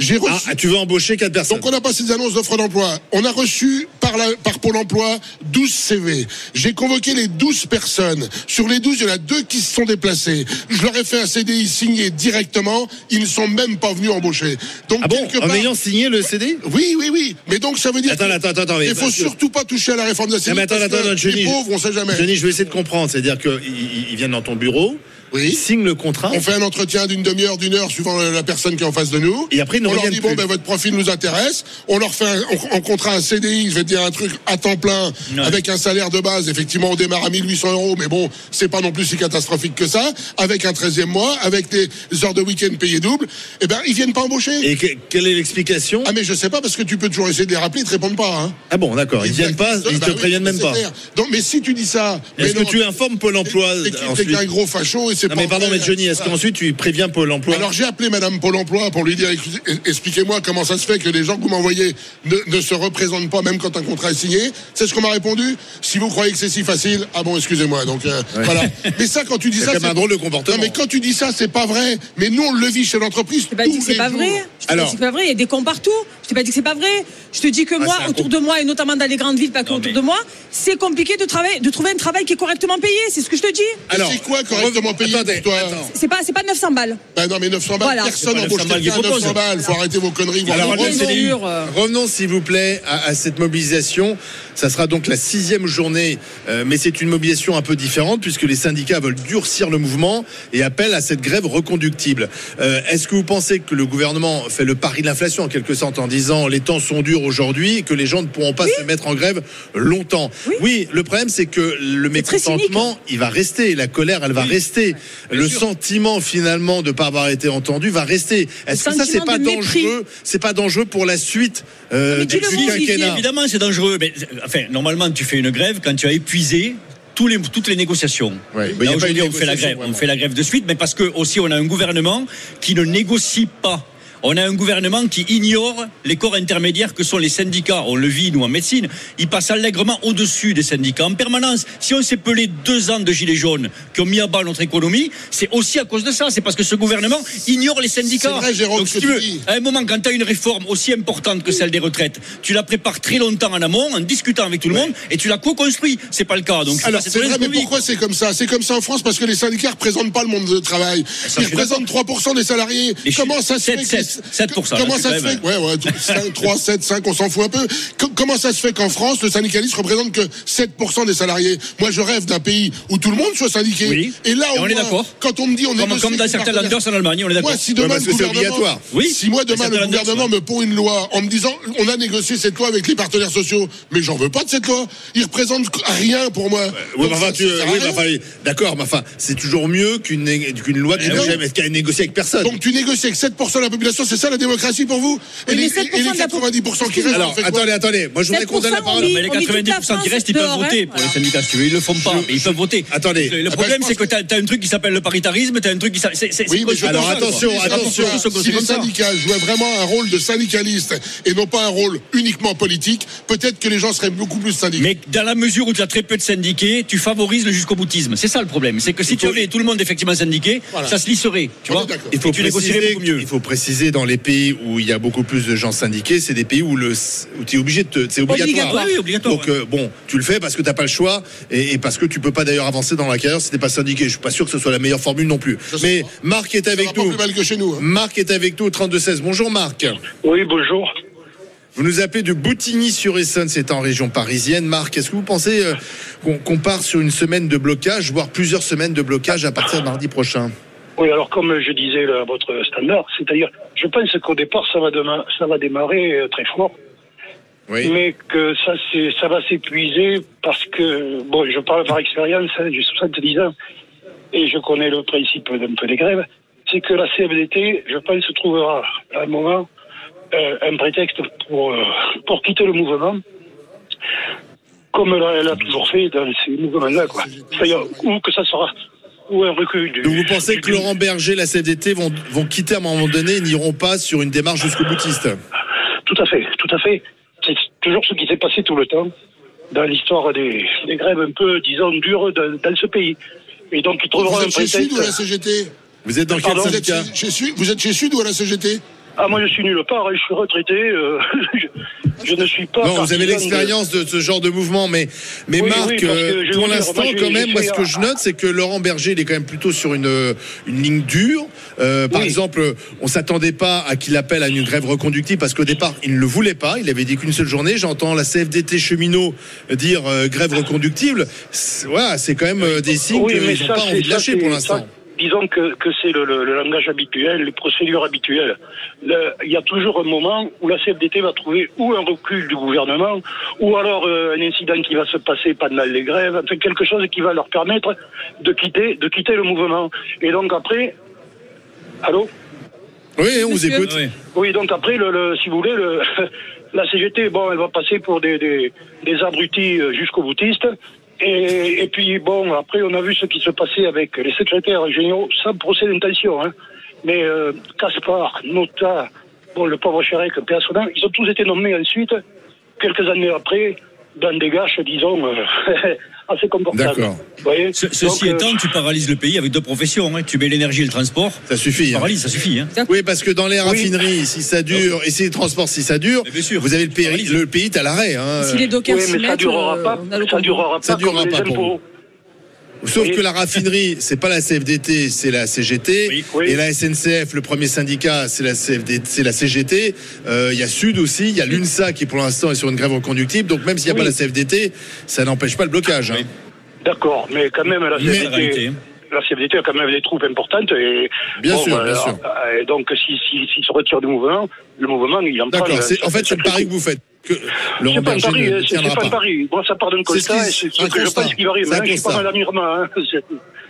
J'ai reçu. Ah, tu veux embaucher quatre personnes Donc on a passé des annonces d'offres d'emploi. On a reçu par, la, par Pôle emploi 12 CV. J'ai convoqué les 12 personnes. Sur les 12, il y en a deux qui se sont déplacés. Je leur ai fait un CDI signé directement. Ils ne sont même pas venus embaucher. Donc Ah bon quelque En ayant signé le CD Oui, oui, oui. Mais donc ça veut dire Attends, qu'il attends, attends, mais il faut surtout pas toucher à la réforme de la Non, mais attends, attends, attends, Johnny. Les pauvres, on sait jamais. Johnny, je vais essayer de comprendre. C'est-à-dire qu'ils ils viennent dans ton bureau, Oui. ils signent le contrat. On fait un entretien d'une demi-heure, d'une heure, suivant la personne qui est en face de nous. Et après, ils on leur dit, bon, ben, votre profil nous intéresse. On leur fait un, on, on contrat un CDI, je vais te dire un truc à temps plein, avec un salaire de base. Effectivement, on démarre à 1800 euros, mais bon, c'est pas non plus si catastrophique que ça. Avec un 13e mois, avec des heures de week-end payées double. Eh ben, ils viennent pas embaucher. Et que- quelle est l'explication? Ah, mais je sais pas, parce que tu peux toujours essayer de les rappeler, ils te répondent pas, hein. Ah bon, d'accord. Ils viennent pas, ils Bah te oui, préviennent même pas. clair. Donc, mais si tu dis ça. Est-ce que non, tu informes Pôle emploi C'est qu'un gros facho et c'est pas mais pardon, mais Johnny, est-ce qu'ensuite tu préviens Pôle emploi Alors j'ai appelé Madame Pôle Emploi pour lui dire expliquez-moi comment ça se fait que les gens que vous m'envoyez ne, ne se représentent pas même quand un contrat est signé. C'est ce qu'on m'a répondu. Si vous croyez que c'est si facile, ah bon, excusez-moi. Donc euh, voilà. Mais ça, quand tu dis C'est ça, même un drôle de comportement. Non, mais quand tu dis ça, c'est pas vrai. Mais nous, on le vit chez l'entreprise. Je t'ai pas dit que c'est pas vrai. Je t'ai pas dit que c'est pas vrai. Il y a des cons partout. Je t'ai pas dit que c'est pas vrai. Je te dis que Ah, moi, c'est autour con. de moi, et notamment dans les grandes villes, pas que autour de moi, c'est compliqué de travailler, de trouver un travail qui est correctement payé. C'est ce que je te dis. Alors, c'est quoi correctement payé C'est pas, c'est pas 900 balles. Bah non, mais 900 balles, Voilà. personne n'embauche 900 balles quelqu'un à qu'il 900 propose. balles. Faut arrêter vos conneries. Alors, euh. revenons s'il vous plaît à, à cette mobilisation. Ça sera donc la sixième journée, euh, mais c'est une mobilisation un peu différente puisque les syndicats veulent durcir le mouvement et appellent à cette grève reconductible. Euh, Est-ce que vous pensez que le gouvernement fait le pari de l'inflation en quelque sorte en disant les temps sont durs aujourd'hui et que les gens ne pourront pas se mettre en grève longtemps Oui, le problème c'est que le mécontentement, il va rester, la colère, elle va rester. Le sentiment finalement de ne pas avoir été entendu va rester. Est-ce que ça c'est pas dangereux? C'est pas dangereux pour la suite euh, du quinquennat? Évidemment, c'est dangereux. Mais enfin, normalement, tu fais une grève quand tu as épuisé. tous les, toutes les négociations. mais Là, aujourd'hui, on fait la grève. vraiment. On fait la grève de suite, mais parce que aussi on a un gouvernement qui ne négocie pas. On a un gouvernement qui ignore les corps intermédiaires que sont les syndicats. On le vit, nous, en médecine. Ils passent allègrement au-dessus des syndicats en permanence. Si on s'est pelé deux ans de gilets jaunes qui ont mis à bas notre économie, c'est aussi à cause de ça. C'est parce que ce gouvernement ignore les syndicats. C'est vrai, Jérôme, Donc, si tu veux, à un moment, quand tu as une réforme aussi importante que celle des retraites, tu la prépares très longtemps en amont, en discutant avec tout le monde, et tu la co-construis. C'est pas le cas. Donc, Alors, c'est vrai, mais pourquoi c'est comme ça? C'est comme ça en France parce que les syndicats ne représentent pas le monde du travail. ça, Ils représentent 3% des salariés. Les Comment ça se fait 7, que les- 7, 7%, Comment là, ça se fait Ouais, ouais, 5, 3, 7, 5, on s'en fout un peu. Co- Comment ça se fait qu'en France, le syndicalisme représente que 7% des salariés? Moi, je rêve d'un pays où tout le monde soit syndiqué. Oui. Et là, Et au on est d'accord. quand on me dit on Comme, négocie comme dans certains landers en Allemagne, on est d'accord. Moi, si demain, le gouvernement, obligatoire. Oui. si moi demain le gouvernement me pond une loi en me disant on a négocié cette loi avec les partenaires sociaux, mais j'en veux pas de cette loi. Ils représentent rien pour moi. Oui, ça- ça d'accord, mais enfin, c'est toujours mieux qu'une loi qui Eh n'a oui. jamais qui a négocié avec personne. Donc tu négocies avec 7% de la population, c'est ça la démocratie pour vous Et Oui, les, mais 7% et les de la 90% qui restent, Alors, fait attendez, attendez. Moi, je voudrais qu'on donne la 7% parole. Mais les on met toute la 90% qui restent, ils peuvent voter hein. pour les syndicats. Si tu veux, ils le font pas, mais ils peuvent voter. Attendez. Le, Ah bah, problème, c'est que pense tu as, un truc qui s'appelle le paritarisme, tu as un truc qui s'appelle. Oui, mais je- alors, attention, attention. Si les syndicats jouaient vraiment un rôle de syndicaliste et non pas un rôle uniquement politique, peut-être que les gens seraient beaucoup plus syndiqués. Mais dans la mesure où tu as très peu de syndiqués, tu favorises le jusqu'au boutisme. C'est ça le problème. C'est que si tu avais tout le monde effectivement syndiqué, ça se lisserait. Tu vois. Il faut, préciser, dans les pays où il y a beaucoup plus de gens syndiqués, c'est des pays où le où tu es obligé de te, c'est obligatoire. Obligatoire. Oui, obligatoire. Donc euh, bon, tu le fais parce que t'as pas le choix et, et parce que tu peux pas d'ailleurs avancer dans la carrière si t'es pas syndiqué. Je suis pas sûr que ce soit la meilleure formule non plus. Mais. Marc est avec pas nous. plus mal que chez nous. hein. Marc est avec nous au 32 16. Bonjour Marc. Oui, bonjour. Vous nous appelez de Boutigny-sur-Essonne, c'est en région parisienne. Marc, est-ce que vous pensez euh, qu'on qu'on part sur une semaine de blocage, voire plusieurs semaines de blocage à partir de mardi prochain? Oui, alors comme je disais là, à votre standard, c'est-à-dire, je pense qu'au départ, ça va, dema- ça va démarrer euh, très fort, Oui. mais que ça, ça va s'épuiser parce que, bon, je parle par expérience, hein, j'ai 70 ans, et je connais le principe d'un peu des grèves, c'est que la CFDT, je pense, trouvera à un moment euh, un prétexte pour, euh, pour quitter le mouvement, comme elle a, elle a toujours fait dans ces mouvements-là, quoi. C'est-à-dire, ou que ça sera, ou un recul du... Donc vous pensez du- que Laurent Berger, la CFDT vont, vont quitter à un moment donné et n'iront pas sur une démarche jusqu'au boutiste Tout à fait, tout à fait. C'est toujours ce qui s'est passé tout le temps dans l'histoire des, des grèves un peu, disons, dures dans, dans ce pays. Et donc, ils trouveront Vous un êtes chez Sud ou à la. CGT Vous êtes dans quel Pardon, vous êtes syndicat chez, chez Sud, vous êtes chez Sud ou à la CGT Ah, moi, je suis nulle part, hein, je suis retraité. euh, je, je ne suis pas. Non, vous avez de- l'expérience de... ce genre de mouvement, mais, mais Oui, Marc, oui, euh, pour l'instant, quand même, moi, ce que je note, c'est que Laurent Berger, il est quand même plutôt sur une, une ligne dure. Euh, par Oui. exemple, on s'attendait pas à qu'il appelle à une grève reconductive parce qu'au départ, il ne le voulait pas. Il avait dit qu'une seule journée. J'entends la CFDT cheminot dire euh, grève reconductible. Voilà, c'est quand même euh, des signes Oui, qu'ils n'ont pas envie de lâcher pour l'instant. Disons que, que c'est le, le- le langage habituel, les procédures habituelles. Le- Il y a toujours un moment où la CFDT va trouver ou un recul du gouvernement, ou alors euh, un incident qui va se passer pendant les grèves, enfin quelque chose qui va leur permettre de quitter, de quitter le mouvement. Et donc après, allô? Oui, on vous écoute. Oui. oui, donc après, le, le- si vous voulez, le, la CGT, bon, elle va passer pour des, des, des abrutis euh, jusqu'au boutiste. Et, et puis, bon, après, on a vu ce qui se passait avec les secrétaires généraux, sans procès d'intention. Hein. Mais euh, Caspar, Nota, bon, le pauvre Chérec, personnel, ils ont tous été nommés ensuite, quelques années après, dans des gâches, disons, euh, assez confortables. D'accord. Ce- ceci Donc, euh, étant, tu paralyses le pays avec deux professions. hein. Tu mets l'énergie et le transport. Ça suffit. Tu hein. paralyses, ça suffit. Hein. Oui, parce que dans les raffineries, si ça dure, et si les transports, si ça dure, vous avez le pays, le pays est à l'arrêt. Hein. Si les dockers Oui, mais ça mettent, durera euh, pas. Ça durera Ça pas durera comme pas les pour impôts. Sauf Oui. que la raffinerie, c'est pas la CFDT, c'est la CGT. Oui. Oui. Et la SNCF, le premier syndicat, c'est la CFDT, c'est la CGT. Euh, Il y a Sud aussi, il y a l'UNSA qui pour l'instant est sur une grève reconductible. Donc même s'il n'y a Oui. pas la CFDT, ça n'empêche pas le blocage. hein. D'accord, mais quand même, la CFDT, la CFDT a quand même des troupes importantes. Et, Bien sûr, bien sûr. euh, donc, s'il si, s'il se retire du mouvement, le mouvement, il en prend. D'accord. euh, En fait, c'est le pari que vous faites. Que C'est pas un Berger pari, ne hein, c'est tiendra pas un pas. pari. Bon, ça part d'un constat, qui- c'est ce que je pense qu'il va arriver. Je suis pas constat. mal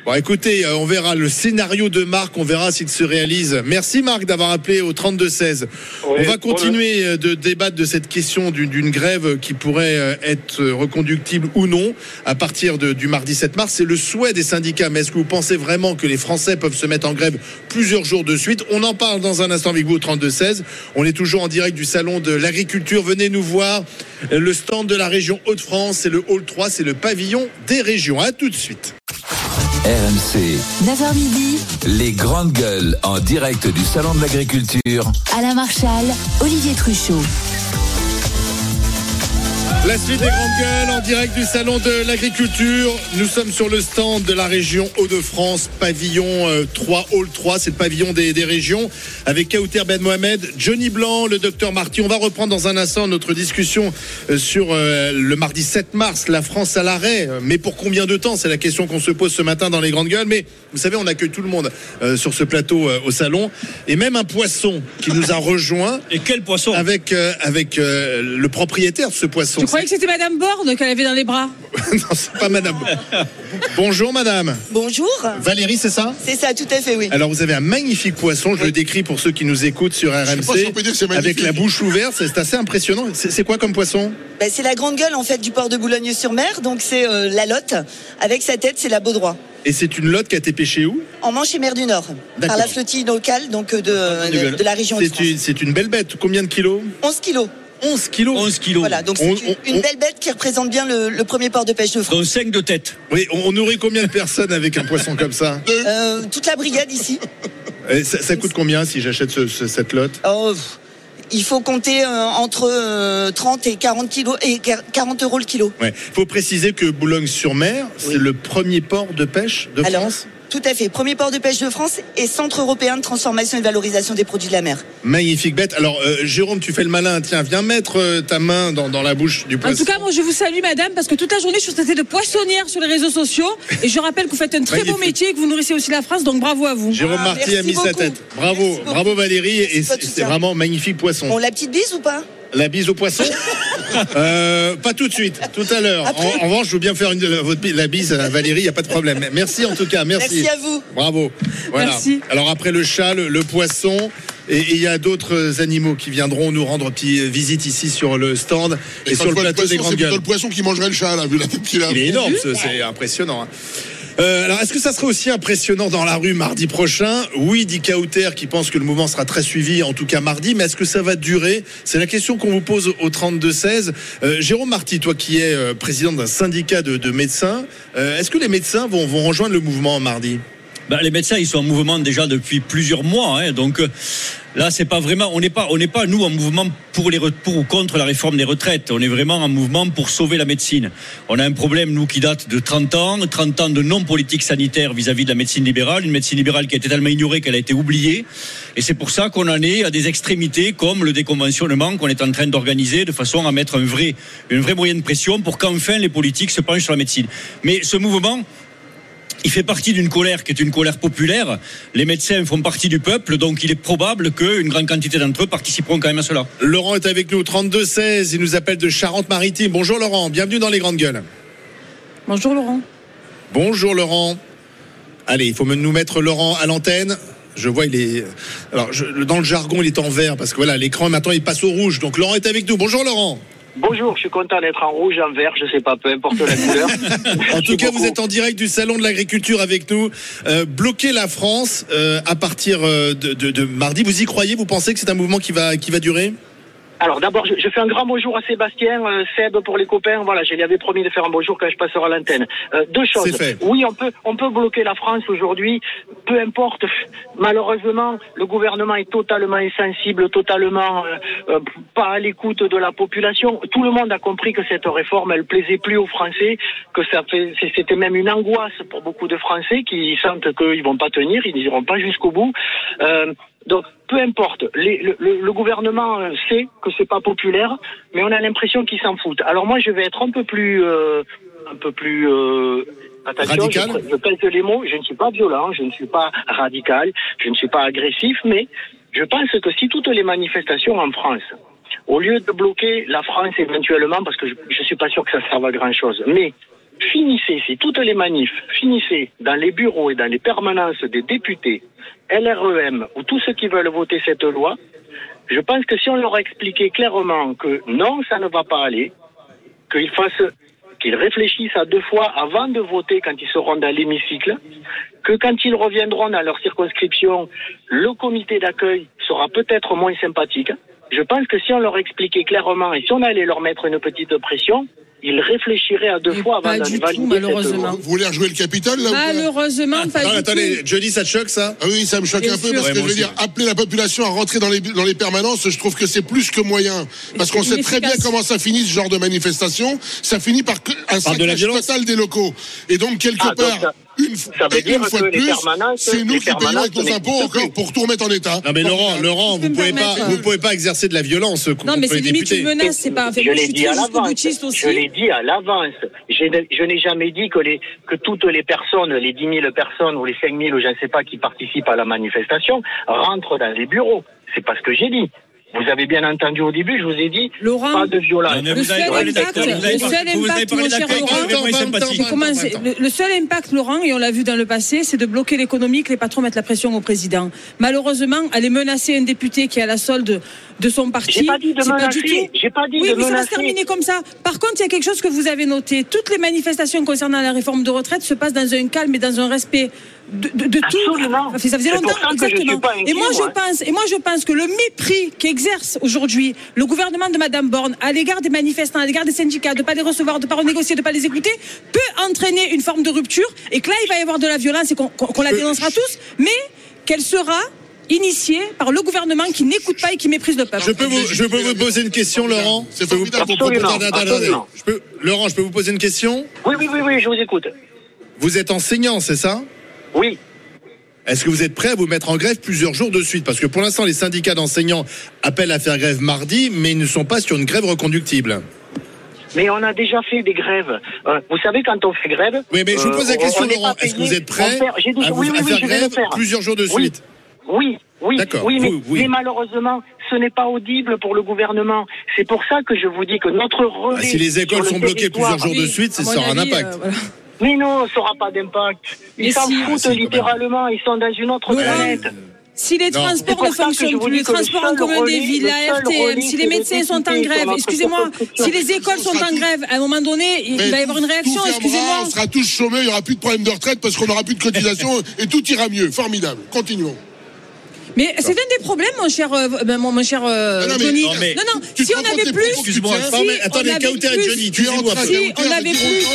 Bon, écoutez, euh, on verra le scénario de Marc, on verra s'il se réalise. Merci Marc d'avoir appelé au 32-16. Oui, on va continuer euh, de débattre de cette question d'une grève qui pourrait euh, être reconductible ou non à partir de- du mardi 7 mars. C'est le souhait des syndicats. Mais est-ce que vous pensez vraiment que les Français peuvent se mettre en grève plusieurs jours de suite? On en parle dans un instant avec vous au 32-16. On est toujours en direct du salon de l'agriculture. Venez nous voir. Le stand de la région Hauts-de-France, c'est le hall 3, c'est le pavillon des régions. À tout de suite. RMC, 9h midi, les grandes gueules en direct du Salon de l'Agriculture. Alain Marchal, Olivier Truchot. La suite des grandes gueules en direct du salon de l'agriculture. Nous sommes sur le stand de la région Hauts-de-France, pavillon euh, 3, hall 3, c'est le pavillon des, des régions, avec Kauter Ben Mohamed, Johnny Blanc, le docteur Marty. On va reprendre dans un instant notre discussion euh, sur euh, le mardi 7 mars, la France à l'arrêt. Mais pour combien de temps? C'est la question qu'on se pose ce matin dans les grandes gueules. Mais vous savez, on accueille tout le monde euh, sur ce plateau euh, au salon. Et même un poisson qui nous a rejoint. Et quel poisson? Avec, euh, avec euh, le propriétaire de ce poisson. Tu croyais que c'était Madame Borne qu'elle avait dans les bras non, c'est pas madame. Bonjour madame. Bonjour. Valérie, c'est ça? C'est ça, tout à fait, oui. Alors vous avez un magnifique poisson, je le décris pour ceux qui nous écoutent sur sais pas RMC, si on peut dire que c'est avec la bouche ouverte, c'est assez impressionnant. C'est c'est quoi comme poisson? Ben, c'est la grande gueule en fait du port de Boulogne-sur-Mer, donc c'est euh, la lotte. Avec sa tête, c'est la Baudroie. Et c'est une lotte qui a été pêchée où? En Manche et Mer du Nord, par la flottille locale donc euh, de, de, de la région de C'est une, c'est une belle bête. Combien de kilos? 11 kilos. 11 kilos 11 kilos. Voilà, donc c'est une, on- une belle bête qui représente bien le, le premier port de pêche de France. Dont 5 de tête. Oui, on, on aurait combien de personnes avec un poisson comme ça Euh, toute la brigade ici. Et ça, ça coûte combien si j'achète ce- ce- cette lotte? Oh, il faut compter euh, entre euh, 30 et 40 kilos et 40 euros le kilo. Ouais. faut préciser que Boulogne-sur-Mer, c'est le premier port de pêche de Alors, France? Tout à fait. Premier port de pêche de France et centre européen de transformation et de valorisation des produits de la mer. Magnifique bête. Alors, euh, Jérôme, tu fais le malin. Tiens, viens mettre euh, ta main dans, dans la bouche du En poisson. tout cas, moi, je vous salue, madame, parce que toute la journée, je suis traitée de poissonnière sur les réseaux sociaux. Et je rappelle que vous faites un très beau métier et que vous nourrissez aussi la France, donc bravo à vous. Jérôme Ah, Marty a mis sa tête. Bravo, bravo Valérie. Et Merci, c'est vraiment magnifique poisson. Bon, la petite bise ou pas? La bise au poisson Euh, Pas tout de suite, tout à l'heure. En, en revanche, je veux bien faire une, votre, la bise à Valérie, il n'y a pas de problème. Merci en tout cas, merci. Merci à vous. Bravo. Voilà. Merci. Alors après le chat, le, le poisson. Et il y a d'autres animaux qui viendront nous rendre petite visite ici sur le stand et, Et sur le plateau des poisson, grandes C'est plutôt gueules. le poisson qui mangerait le chat, là, vu la tête qu'il a. Il est énorme, ce- c'est impressionnant. hein. Euh, alors, est-ce que ça serait aussi impressionnant dans la rue mardi prochain? Oui, dit Kauter, qui pense que le mouvement sera très suivi, en tout cas mardi, mais est-ce que ça va durer? C'est la question qu'on vous pose au 32-16. Euh, Jérôme Marty, toi qui es euh, président d'un syndicat de, de médecins, est-ce que les médecins vont, rejoindre le mouvement mardi? Ben, les médecins, ils sont en mouvement déjà depuis plusieurs mois. hein. donc là, c'est pas vraiment. On n'est pas, on n'est pas nous en mouvement pour les pour ou contre la réforme des retraites. On est vraiment en mouvement pour sauver la médecine. On a un problème nous qui date de 30 ans, 30 ans de non politique sanitaire vis-à-vis de la médecine libérale, une médecine libérale qui a été tellement ignorée qu'elle a été oubliée. Et c'est pour ça qu'on en est à des extrémités comme le déconventionnement qu'on est en train d'organiser de façon à mettre un vrai, une de pression pour qu'enfin les politiques se penchent sur la médecine. Mais ce mouvement il fait partie d'une colère qui est une colère populaire. Les médecins font partie du peuple, donc il est probable qu'une grande quantité d'entre eux participeront quand même à cela. Laurent est avec nous, 32-16, il nous appelle de Charente-Maritime. Bonjour Laurent, bienvenue dans les grandes gueules. Bonjour, Laurent. Bonjour Laurent. Allez, il faut nous mettre Laurent à l'antenne. Je vois, il est. Alors, je- dans le jargon, il est en vert parce que voilà, l'écran maintenant il passe au rouge. Donc Laurent est avec nous. Bonjour Laurent. Bonjour, je suis content d'être en rouge, en vert, je sais pas, peu importe la couleur. En tout cas, vous êtes en direct du salon de l'agriculture avec nous. Euh, bloquer la France euh, à partir euh, de, de- de mardi. Vous y croyez? Vous pensez que c'est un mouvement qui va qui va durer? Alors d'abord, je, je fais un grand bonjour à Sébastien, euh, Seb pour les copains. Voilà, je lui avais promis de faire un bonjour quand je passerai à l'antenne. Euh, deux choses. Oui, on peut, on peut bloquer la France aujourd'hui. Peu importe. Malheureusement, le gouvernement est totalement insensible, totalement euh, euh, pas à l'écoute de la population. Tout le monde a compris que cette réforme, elle plaisait plus aux Français, que ça fait, c'était même une angoisse pour beaucoup de Français qui sentent qu'ils vont pas tenir, ils n'iront pas jusqu'au bout. Donc, peu importe, les- le, le- le gouvernement sait que c'est pas populaire, mais on a l'impression qu'ils s'en foutent. Alors moi, je vais être un peu plus, euh, un peu plus. Euh, Attention, Radical je, je pèse les mots, je ne suis pas violent, je ne suis pas radical, je ne suis pas agressif, mais je pense que si toutes les manifestations en France, au lieu de bloquer la France éventuellement, parce que je ne suis pas sûr que ça serve à grand chose, mais finissez, si toutes les manifs, finissez dans les bureaux et dans les permanences des députés, LREM ou tous ceux qui veulent voter cette loi, je pense que si on leur expliquait clairement que non, ça ne va pas aller, qu'ils fassent, qu'ils réfléchissent à deux fois avant de voter quand ils seront dans l'hémicycle, que quand ils reviendront dans leur circonscription, le comité d'accueil sera peut-être moins sympathique. Je pense que si on leur expliquait clairement et si on allait leur mettre une petite pression, ils réfléchiraient à deux fois avant tout, valider cette malheureusement. Vous voulez rejouer le Capitole là Malheureusement, pas Non, du attendez, tout. Johnny, ça te choque ça Ah oui, ça me choque Bien un peu sûr. parce Ouais, que je veux aussi. dire, appeler la population à rentrer dans les, dans les permanences, je trouve que c'est plus que moyen. Parce qu'on sait très bien comment ça finit ce genre de manifestation. Ça finit par que- un Par de la saccage violence. total des locaux. Et donc, quelque Ah, part, une, ça veut dire une fois que de plus, c'est nous qui payons avec nos impôts encore pour tout remettre en état. Non mais Laurent, Laurent, vous pouvez pas, vous euh, pouvez pas exercer de la violence contre Non, mais c'est les limite députés. une menace, c'est pas. Je moi, je l'ai dit à l'avance. Je l'ai dit à l'avance. Je n'ai jamais dit que, les, que toutes les personnes, les 10 000 personnes ou les 5 000 ou je ne sais pas qui participent à la manifestation rentrent dans les bureaux. C'est pas ce que j'ai dit. Vous avez bien entendu au début, je vous ai dit Laurent, pas de violence. Le seul impact, le seul impact, Laurent, le, seul impact, et on l'a vu dans le passé, c'est de bloquer l'économie, que les patrons mettent la pression au président. Malheureusement, aller menacer un député qui est à la solde de son parti, J'ai pas dit de c'est pas du tout. Pas dit oui, de mais ça va se terminer comme ça. Par contre, il y a quelque chose que vous avez noté. Toutes les manifestations concernant la réforme de retraite se passent dans un calme et dans un respect de, de, de tout. Absolument. Ça faisait longtemps, ça que je suis exactement. pas inquiet, et moi, je pense, et moi, je pense que le mépris qu'exerce aujourd'hui le gouvernement de Madame Borne à l'égard des manifestants, à l'égard des syndicats, de ne pas les recevoir, de ne pas renégocier, de ne pas les écouter, peut entraîner une forme de rupture et que là, il va y avoir de la violence et qu'on la dénoncera tous, mais qu'elle sera initiée par le gouvernement qui n'écoute pas et qui méprise le peuple. Je peux vous, je peux vous poser une question, Laurent? Je peux vous- Laurent, je peux vous poser une question? Oui, oui, oui, oui, je vous écoute. Vous êtes enseignant, c'est ça? Oui. Est-ce que vous êtes prêt à vous mettre en grève plusieurs jours de suite? Parce que pour l'instant, les syndicats d'enseignants appellent à faire grève mardi, mais ils ne sont pas sur une grève reconductible. Mais on a déjà fait des grèves. Euh, vous savez, quand on fait grève. Oui, mais je vous euh, pose la on- question, Laurent. Est-ce que vous êtes prêt perd- dit- à, vous- oui, oui, à faire grève faire. plusieurs jours de Oui. suite? Oui, oui, oui, mais, mais malheureusement, ce n'est pas audible pour le gouvernement. C'est pour ça que je vous dis que notre relais. Ah, Si les écoles le sont bloquées plusieurs jours de suite, ça aura un impact. euh, voilà. Mais non, ça n'aura pas d'impact. Ils s'en si. foutent Ah, si, littéralement. Ils sont dans une autre planète. Si les Non. transports ne fonctionnent plus, les transports en commun des villes, le la RTM, si les de médecins sont en grève, excusez-moi, si les écoles sont en grève, à un moment donné, il va y avoir une réaction, excusez-moi. On sera tous chômés, il n'y aura plus de problème de retraite parce qu'on n'aura plus de cotisation et tout ira mieux. Formidable. Continuons. Mais c'est un des problèmes, mon cher, euh, ben, mon, mon cher euh, Non, mais- Johnny. non, mais- non, non, Tu si on avait plus, Excuse-moi, Si, attendez, Kauter et Johnny, Tu es en train Si, on avait plus.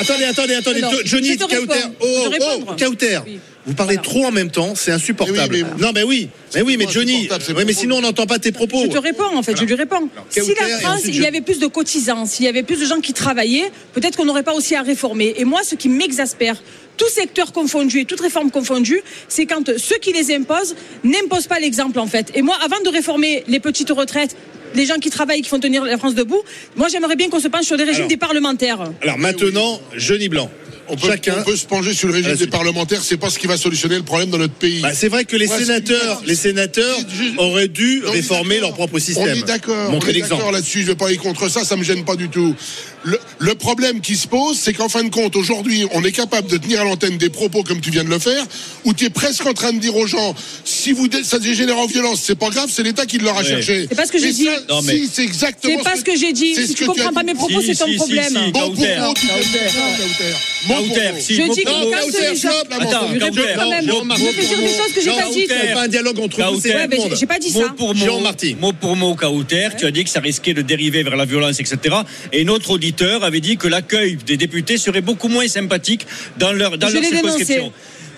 Attendez, attendez, attendez, Johnny. Kauter. Oh, oh. Kauter. Vous parlez Voilà. trop en même temps, c'est insupportable. Mais oui, mais- Non, mais oui, mais oui, mais Johnny. mais sinon on n'entend pas tes propos. Je te réponds, en fait, je lui réponds. Si la France, ensuite il y avait plus de cotisants, s'il y avait plus de gens qui travaillaient, peut-être qu'on n'aurait pas aussi à réformer. Et moi, ce qui m'exaspère, tout secteur confondu et toute réforme confondue, c'est quand ceux qui les imposent n'imposent pas l'exemple, en fait. Et moi, avant de réformer les petites retraites, les gens qui travaillent, qui font tenir la France debout, moi, j'aimerais bien qu'on se penche sur des régimes Alors. des parlementaires. Alors maintenant, Johnny Blanc. On peut, chacun. on peut se pencher sur le régime des parlementaires, c'est pas ce qui va solutionner le problème dans notre pays. Bah, c'est vrai que les sénateurs, les sénateurs auraient dû réformer leur propre système. On est d'accord, on est l'exemple. d'accord là-dessus, je vais pas aller contre ça, ça me gêne pas du tout. Le, le problème qui se pose, c'est qu'en fin de compte, aujourd'hui, on est capable de tenir à l'antenne des propos comme tu viens de le faire, où tu es presque en train de dire aux gens, si vous dé- ça dégénère en violence, c'est pas grave, c'est l'État qui l'aura Ouais. cherché. C'est pas ce que j'ai dit. ça, Non, mais- Si, c'est exactement. C'est pas ce que j'ai dit. Si tu comprends as pas mes propos, Si, c'est ton si, si, problème. si. Bon propos, si, Je dis que quand gens- stop, là, Attends. Je quand même. Me faites dire des choses que j'ai pas dites. C'est pas un dialogue entre vous, c'est. Ouais, j'ai pas dit mot ça. pour mot, Jean Marty. mot pour mot, Kauter, tu as dit que ça risquait de dériver vers la violence, etc. Et notre auditeur avait dit que l'accueil des députés serait beaucoup moins sympathique dans leur, dans Je leur circonscription. dénoncé.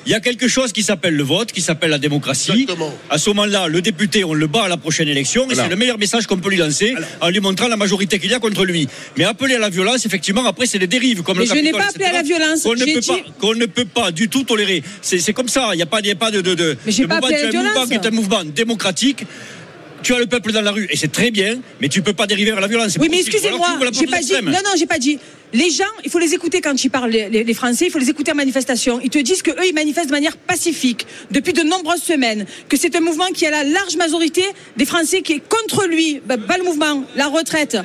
Il y a quelque chose qui s'appelle le vote, qui s'appelle la démocratie. Exactement. À ce moment-là, le député, on le bat à la prochaine élection, et Voilà. c'est le meilleur message qu'on peut lui lancer, en lui montrant la majorité qu'il y a contre lui. Mais appeler à la violence, effectivement, après, c'est des dérives, comme Mais le je n'ai pas appelé à la violence. Qu'on ne, peut dit- pas, qu'on ne peut pas du tout tolérer. C'est c'est comme ça. Il n'y a pas, il y a pas de, de, de, Mais j'ai de pas mouvement. appelé à la violence. qui est un mouvement démocratique. Tu as le peuple dans la rue, et c'est très bien, mais tu peux pas dériver vers la violence. Oui, mais excusez-moi, j'ai pas dit. Non, non, j'ai pas dit. Les gens, il faut les écouter quand ils parlent, les, les Français, il faut les écouter en manifestation. Ils te disent que eux, ils manifestent de manière pacifique depuis de nombreuses semaines, que c'est un mouvement qui a la large majorité des Français qui est contre lui. Bah, pas le mouvement, la retraite.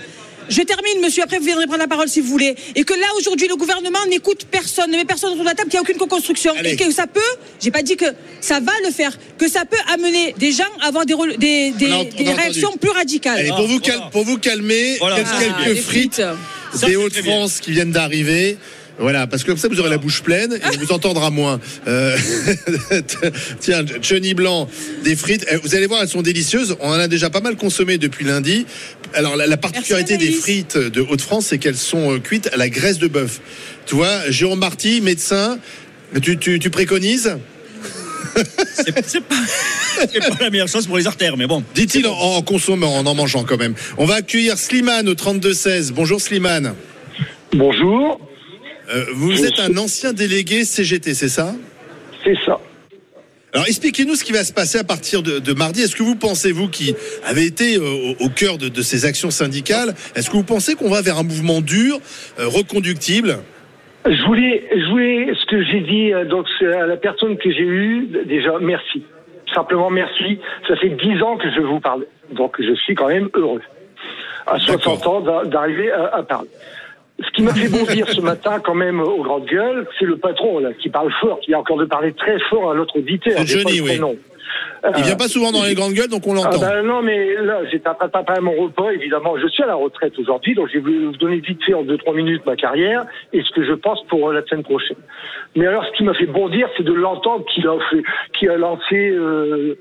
Je termine, monsieur, après vous viendrez prendre la parole si vous voulez. Et que là, aujourd'hui, le gouvernement n'écoute personne, ne met personne autour de la table, qu'il n'y a aucune co-construction. Et que ça peut, j'ai pas dit que ça va le faire, que ça peut amener des gens à avoir des, rôles- des, des- On a- on a des entendu. réactions plus radicales. Allez, pour, vous cal- pour vous calmer, Voilà. quelques, Ah, frites, des c'est Hauts-de-France qui viennent d'arriver. Voilà, parce que comme ça, vous aurez la bouche pleine et on vous entendra moins. Euh, Tiens, Johnny Blanc, des frites. Eh, Vous allez voir, elles sont délicieuses. On en a déjà pas mal consommé depuis lundi. Alors, la, la particularité des frites de Hauts-de-France, c'est qu'elles sont euh, cuites à la graisse de bœuf. Tu vois, Jérôme Marty, médecin, tu, tu, tu préconises? C'est pas, pas la meilleure chose pour les artères, mais bon. Dit-il en, en consommant, en en mangeant quand même. On va accueillir Slimane au 32-16. Bonjour Slimane. Bonjour. Euh, vous êtes un ancien délégué CGT, c'est ça? C'est ça. Alors expliquez-nous ce qui va se passer à partir de, de mardi. Est-ce que vous pensez, vous qui avez été euh, au, au cœur de, de ces actions syndicales, est-ce que vous pensez qu'on va vers un mouvement dur, euh, reconductible? Je voulais, je voulais ce que j'ai dit euh, donc à la personne que j'ai eue déjà merci, simplement merci. Ça fait dix ans que je vous parle, donc je suis quand même heureux à 60 ans d'a- d'arriver à, à parler. Ce qui m'a fait bondir ce matin quand même aux grandes gueules, c'est le patron là qui parle fort, qui a encore de parler très fort à l'autre auditeur. C'est Johnny, oui. Il vient Euh, pas souvent dans les grandes gueules, donc on ah l'entend. ben non, mais là, j'étais en train de préparer mon repas, évidemment. Je suis à la retraite aujourd'hui, donc je vais vous donner vite fait en deux, trois minutes ma carrière et ce que je pense pour euh, la semaine prochaine. Mais alors, ce qui m'a fait bondir, c'est de l'entendre qu'il a fait, qu'il a lancé, euh,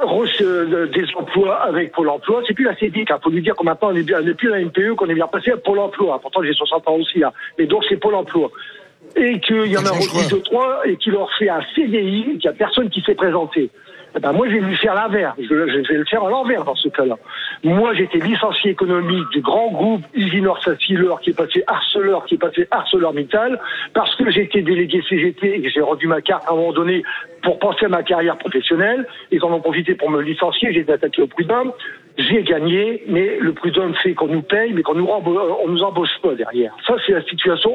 des emplois avec Pôle emploi. C'est plus la CEDIC, il faut lui dire qu'on maintenant on n'est plus la MPE, qu'on est bien passé à Pôle emploi. Pourtant, j'ai 60 ans aussi, là. Mais donc, c'est Pôle emploi. Et qu'il y en a recruté deux, trois, et qu'il leur fait un CDI, qu'il n'y a personne qui s'est présenté. Eh ben, moi, je vais lui faire l'inverse. Je, je vais le faire à l'envers dans ce cas-là. Moi, j'étais licencié économique du grand groupe Isinor Sassiller qui est passé Arcelor, qui est passé ArcelorMittal, parce que j'étais délégué CGT et que j'ai rendu ma carte à un moment donné pour penser à ma carrière professionnelle. Ils en ont profité pour me licencier. J'ai été attaqué au prud'homme. J'ai gagné, mais le prud'homme fait qu'on nous paye, mais qu'on nous euh, nous embauche pas derrière. Ça, c'est la situation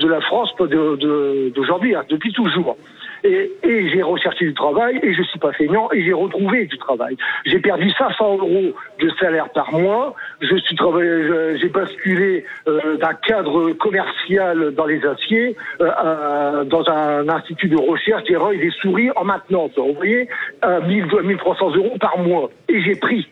de la France de- de- d'aujourd'hui, hein, depuis toujours. Et, et j'ai recherché du travail et je suis pas feignant et j'ai retrouvé du travail. J'ai perdu 500 euros de salaire par mois. Je suis j'ai basculé euh, d'un cadre commercial dans les aciers euh, dans un institut de recherche des et des souris en maintenance. Vous voyez, à 1000, 1300 euros par mois. Et j'ai pris,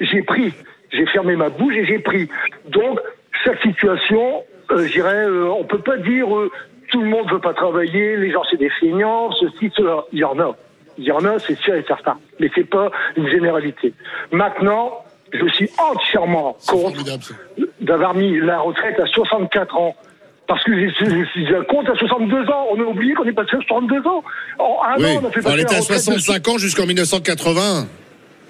j'ai pris, j'ai fermé ma bouche et j'ai pris. Donc chaque situation, euh, je dirais, euh, on peut pas dire euh, tout le monde veut pas travailler, les gens c'est des feignants, ceci, cela. Il y en a. Il y en a, c'est sûr et certain. Mais c'est pas une généralité. Maintenant, je suis entièrement contre d'avoir mis la retraite à 64 ans. Parce que je, compte à 62 ans. On a oublié qu'on est passé à 62 ans. En un Oui, an, on a fait on passer était la à retraite 65 ans jusqu'en 1980.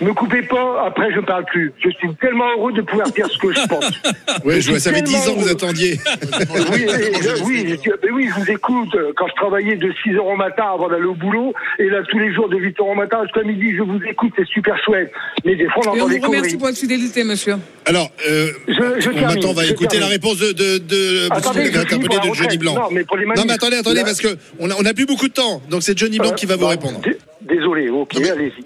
Me coupez pas, après je ne parle plus. Je suis tellement heureux de pouvoir dire ce que je pense. Oui, je vois, suis ça fait 10 ans que vous attendiez. oui, et- oui, je, mais oui, je vous écoute. euh, Quand je travaillais de 6 heures au matin avant d'aller au boulot, et là tous les jours de 8 heures au matin jusqu'à midi, je vous écoute, c'est super chouette. Mais des fois, on entend des conneries. pour votre fidélité, monsieur. Alors, euh, Je- je on- maintenant, on va je écouter la réponse de, Attendez, qu'on je Johnny. Blanc. Non, mais pour les non, mais attendez, attendez, là- parce que on a, on a plus beaucoup de temps. Donc c'est Johnny Blanc Euh, qui va vous bon, répondre. Désolé, ok, allez-y.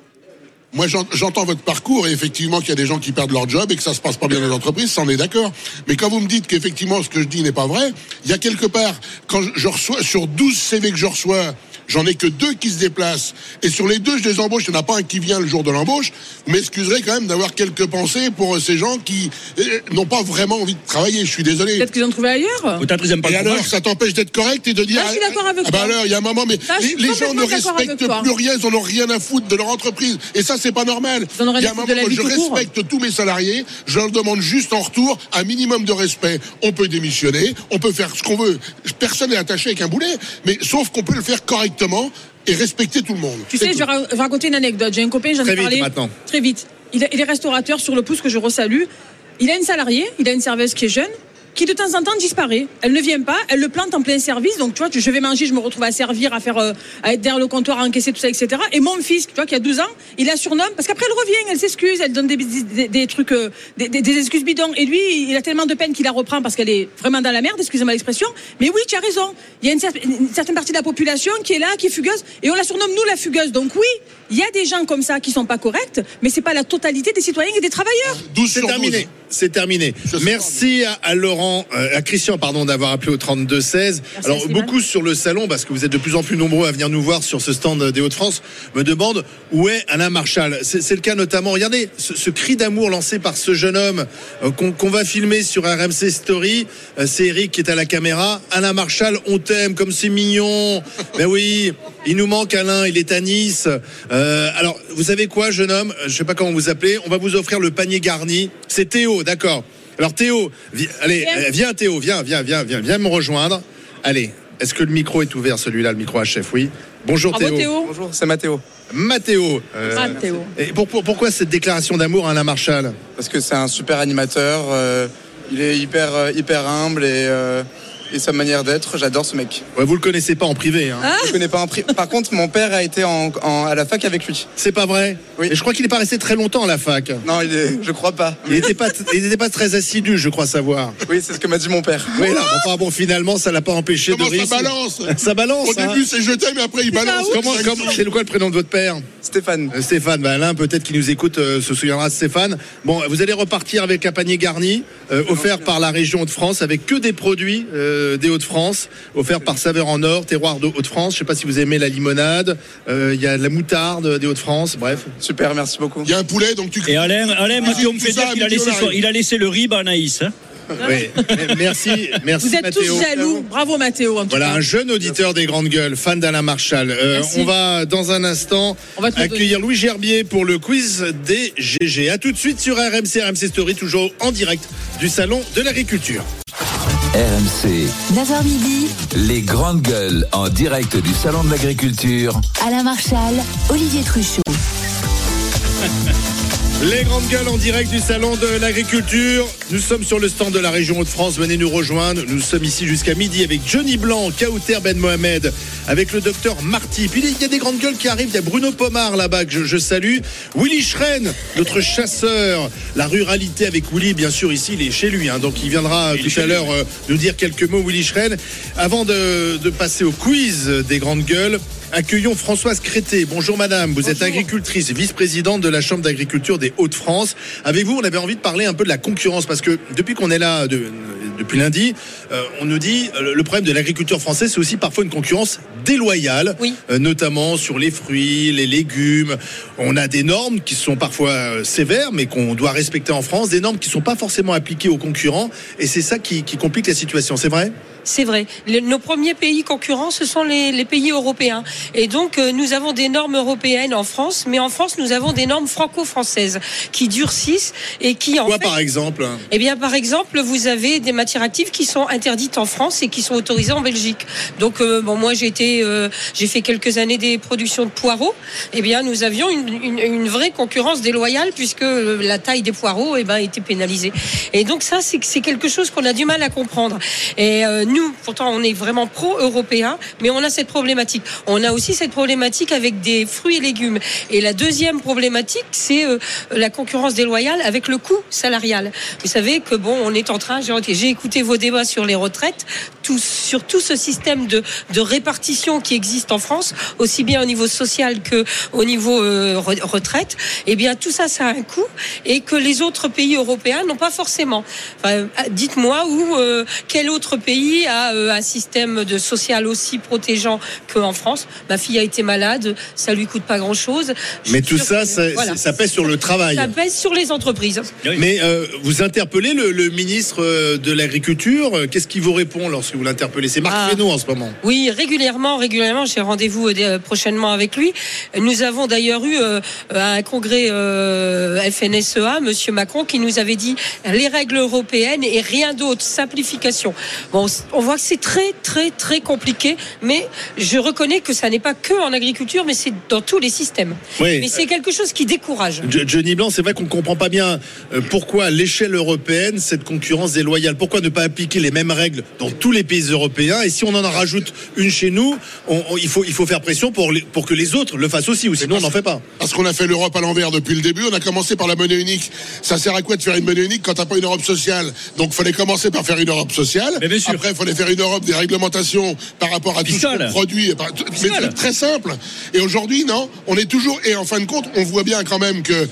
Moi, j'en- j'entends votre parcours et effectivement qu'il y a des gens qui perdent leur job et que ça se passe pas bien dans l'entreprise, ça en est d'accord. Mais quand vous me dites qu'effectivement ce que je dis n'est pas vrai, il y a quelque part, quand je reçois, sur 12 CV que je reçois, j'en ai que deux qui se déplacent. Et sur les deux, je les embauche, il n'y en a pas un qui vient le jour de l'embauche. Vous m'excuserez quand même d'avoir quelques pensées pour euh, ces gens qui euh, n'ont pas vraiment envie de travailler. Je suis désolé. Peut-être qu'ils ont trouvé ailleurs. Peut-être ils aiment pas Et le alors, ça t'empêche d'être correct et de dire. Là, je suis d'accord avec ah bah alors, il y a un moment, mais les, gens ne respectent plus rien, ils n'en ont rien à foutre de leur entreprise. Et ça, c'est pas normal. Ils en ont rien Il y a un moment où je court. respecte tous mes salariés, je leur demande juste en retour un minimum de respect. On peut démissionner, on peut faire ce qu'on veut. Personne n'est attaché avec un boulet, mais sauf qu'on peut le faire correctement et respecter tout le monde. Tu sais, je vais ra- raconter une anecdote. J'ai un copain, j'en Très ai vite, parlé. maintenant. Très vite. Il, est- il est restaurateur sur le pouce que je resalue. Il a une salariée, il a une serveuse qui est jeune, qui de temps en temps disparaît. Elle ne vient pas, elle le plante en plein service. Donc, tu vois, je vais manger, je me retrouve à servir, à faire, euh, à être derrière le comptoir, à encaisser tout ça, etc. Et mon fils, tu vois, qui a 12 ans, il la surnomme parce qu'après elle revient, elle s'excuse, elle donne des, des, des trucs, euh, des, des- des excuses bidons. Et lui, il a tellement de peine qu'il la reprend parce qu'elle est vraiment dans la merde, excusez-moi l'expression. Mais oui, tu as raison. Il y a une, cer- une certaine partie de la population qui est là, qui est fugueuse, et on la surnomme nous la fugueuse. Donc oui, il y a des gens comme ça qui sont pas corrects, mais c'est pas la totalité des citoyens et des travailleurs. 12 C'est sur 12. terminé. C'est terminé. Merci à, à Laurent, euh, à Christian, pardon, d'avoir appelé au 32 16. Alors Slimane. beaucoup sur le salon, parce que vous êtes de plus en plus nombreux à venir nous voir sur ce stand des Hauts-de-France, me demandent où est Alain Marchal. C'est le cas notamment. Regardez ce, ce cri d'amour lancé par ce jeune homme euh, qu'on va filmer sur RMC Story. Euh, c'est Eric qui est à la caméra. Alain Marchal, on t'aime comme c'est mignon. ben oui, il nous manque Alain. Il est à Nice. Euh, alors vous savez quoi, jeune homme Je sais pas comment vous appelez. On va vous offrir le panier garni. C'est Théo, d'accord. Alors Théo, vi- allez, Viens. euh, viens Théo, viens, viens, viens, viens, viens me rejoindre. Allez, est-ce que le micro est ouvert, celui-là, le micro à chef Oui. Bonjour Bravo Théo. Théo. Bonjour, c'est Mathéo. Mathéo. euh, Mathéo. et pour- pour- pourquoi cette déclaration d'amour à Alain Marchal? Parce que c'est un super animateur. euh, il est hyper, euh, hyper humble et, euh, et sa manière d'être, j'adore ce mec. ouais, Vous le connaissez pas en privé. Hein. Ah Je connais pas un prix. Par contre, mon père a été en- en- à la fac avec lui. C'est pas vrai? Oui. Et je crois qu'il n'est pas resté très longtemps à la fac. Non, il est, je crois pas. Il n'était pas, il était pas très assidu, je crois savoir. Oui, c'est ce que m'a dit mon père. Oui, là, enfin bon, finalement, ça l'a pas empêché Comment de ça réussir. balance? Ça balance. Au hein. début, c'est je t'aime, et après, il balance. Comment, comment- c'est quoi le prénom de votre père? Stéphane. Euh, Stéphane, bah Alain peut-être qui nous écoute euh, se souviendra de Stéphane. Bon, vous allez repartir avec un panier garni euh, offert par la région Hauts-de-France avec que des produits euh, des Hauts-de-France offerts par Saveur en Or, terroir de Hauts-de-France. Je sais pas si vous aimez la limonade. Euh, Il y a de la moutarde des Hauts-de-France. Bref. Super, merci beaucoup. Il y a un poulet, donc tu. Et Alain, Alain Mathieu me fait dire qu'il a, laissé son- il a laissé le rib à Anaïs. hein. Oui. Merci, merci Vous êtes Mathéo. tous jaloux. Bravo Mathéo. En tout Voilà cas. un jeune auditeur des grandes gueules, fan d'Alain Marchal. Euh, on va dans un instant On accueillir Louis Gerbier pour le quiz des GG. À tout de suite sur RMC, RMC Story, toujours en direct du salon de l'agriculture. RMC, 9h midi, les grandes gueules en direct du Salon de l'Agriculture. Alain Marchal, Olivier Truchot. Les grandes gueules en direct du salon de l'agriculture. Nous sommes sur le stand de la région Hauts-de-France. Venez nous rejoindre. Nous sommes ici jusqu'à midi avec Johnny Blanc, Kauter Ben Mohamed, avec le docteur Marty. Puis il y a des grandes gueules qui arrivent. Il y a Bruno Pomar là-bas que je, je salue. Willy Schren, notre chasseur. La ruralité avec Willy, bien sûr, ici, il est chez lui. hein. donc il viendra tout à l'heure euh, nous dire quelques mots, Willy Schren. Avant de, de passer au quiz des grandes gueules, Accueillons Françoise Crété. Bonjour madame, vous êtes agricultrice, vice-présidente de la Chambre d'agriculture des Hauts-de-France. Avec vous, on avait envie de parler un peu de la concurrence parce que depuis qu'on est là de- depuis lundi, euh, on nous dit euh, le problème de l'agriculture française, c'est aussi parfois une concurrence déloyale, euh, notamment sur les fruits, les légumes. On a des normes qui sont parfois sévères, mais qu'on doit respecter en France, des normes qui ne sont pas forcément appliquées aux concurrents, et c'est ça qui, qui complique la situation. C'est vrai? C'est vrai. Le- nos premiers pays concurrents, ce sont les, les pays européens. Et donc, euh, nous avons des normes européennes en France, mais en France, nous avons des normes franco-françaises qui durcissent et qui en Quoi fait, par exemple? Eh bien, par exemple, vous avez des matières actives qui sont interdites en France et qui sont autorisées en Belgique. Donc, euh, bon, moi, j'ai été, euh, j'ai fait quelques années des productions de poireaux. Eh bien, nous avions une, une- une vraie concurrence déloyale puisque euh, la taille des poireaux, eh ben, était pénalisée. Et donc, ça, c'est quelque chose qu'on a du mal à comprendre. Et euh, nous, pourtant, on est vraiment pro-européen, mais on a cette problématique. On a aussi cette problématique avec des fruits et légumes. Et la deuxième problématique, c'est euh, la concurrence déloyale avec le coût salarial. Vous savez que bon, on est en train. J'ai écouté vos débats sur les retraites, sur tout ce système de, répartition qui existe en France, aussi bien au niveau social que au niveau euh, re- retraite. Eh bien, tout ça, ça a un coût et que les autres pays européens n'ont pas forcément. Enfin, Dites-moi où euh, quel autre pays a euh, un système de social aussi protégeant qu'en France. Ma fille a été malade, ça lui coûte pas grand-chose. Mais tout ça, que- ça, voilà. ça pèse sur le travail. Ça pèse sur les entreprises. Mais euh, vous interpellez le, le ministre euh, de l'Agriculture. Qu'est-ce qu'il vous répond lorsque vous l'interpellez? C'est Marc Ah. En ce moment. Oui, régulièrement, régulièrement. J'ai rendez-vous euh, prochainement avec lui. Nous avons d'ailleurs eu euh, un congrès euh, FNSEA, Monsieur Macron, qui nous avait dit les règles européennes et rien d'autre, simplification. Bon, on voit que c'est très, très, très compliqué, mais je reconnais que ça n'est pas que en agriculture, mais c'est dans tous les systèmes. Oui. Mais c'est quelque chose qui décourage. Jo- Johnny Blanc, c'est vrai qu'on ne comprend pas bien euh, pourquoi à l'échelle européenne cette concurrence déloyale. Pourquoi ne pas appliquer les mêmes règles dans tous les pays européens? Et si on en rajoute une chez nous, on- on- il, faut, il faut faire pression pour, les- pour que les autres le fassent aussi, ou sinon on n'en fait pas. Parce qu'on a fait l'Europe à l'envers depuis le début. On a commencé par la monnaie unique. Ça sert à quoi de faire une monnaie unique quand t'as pas une Europe sociale? Donc, fallait commencer par faire une Europe sociale. Après, il fallait faire une Europe des réglementations par rapport à tout ce qu'on produit. Mais c'est très simple. Et aujourd'hui, non, on est toujours. Et en fin de compte, on voit bien quand même que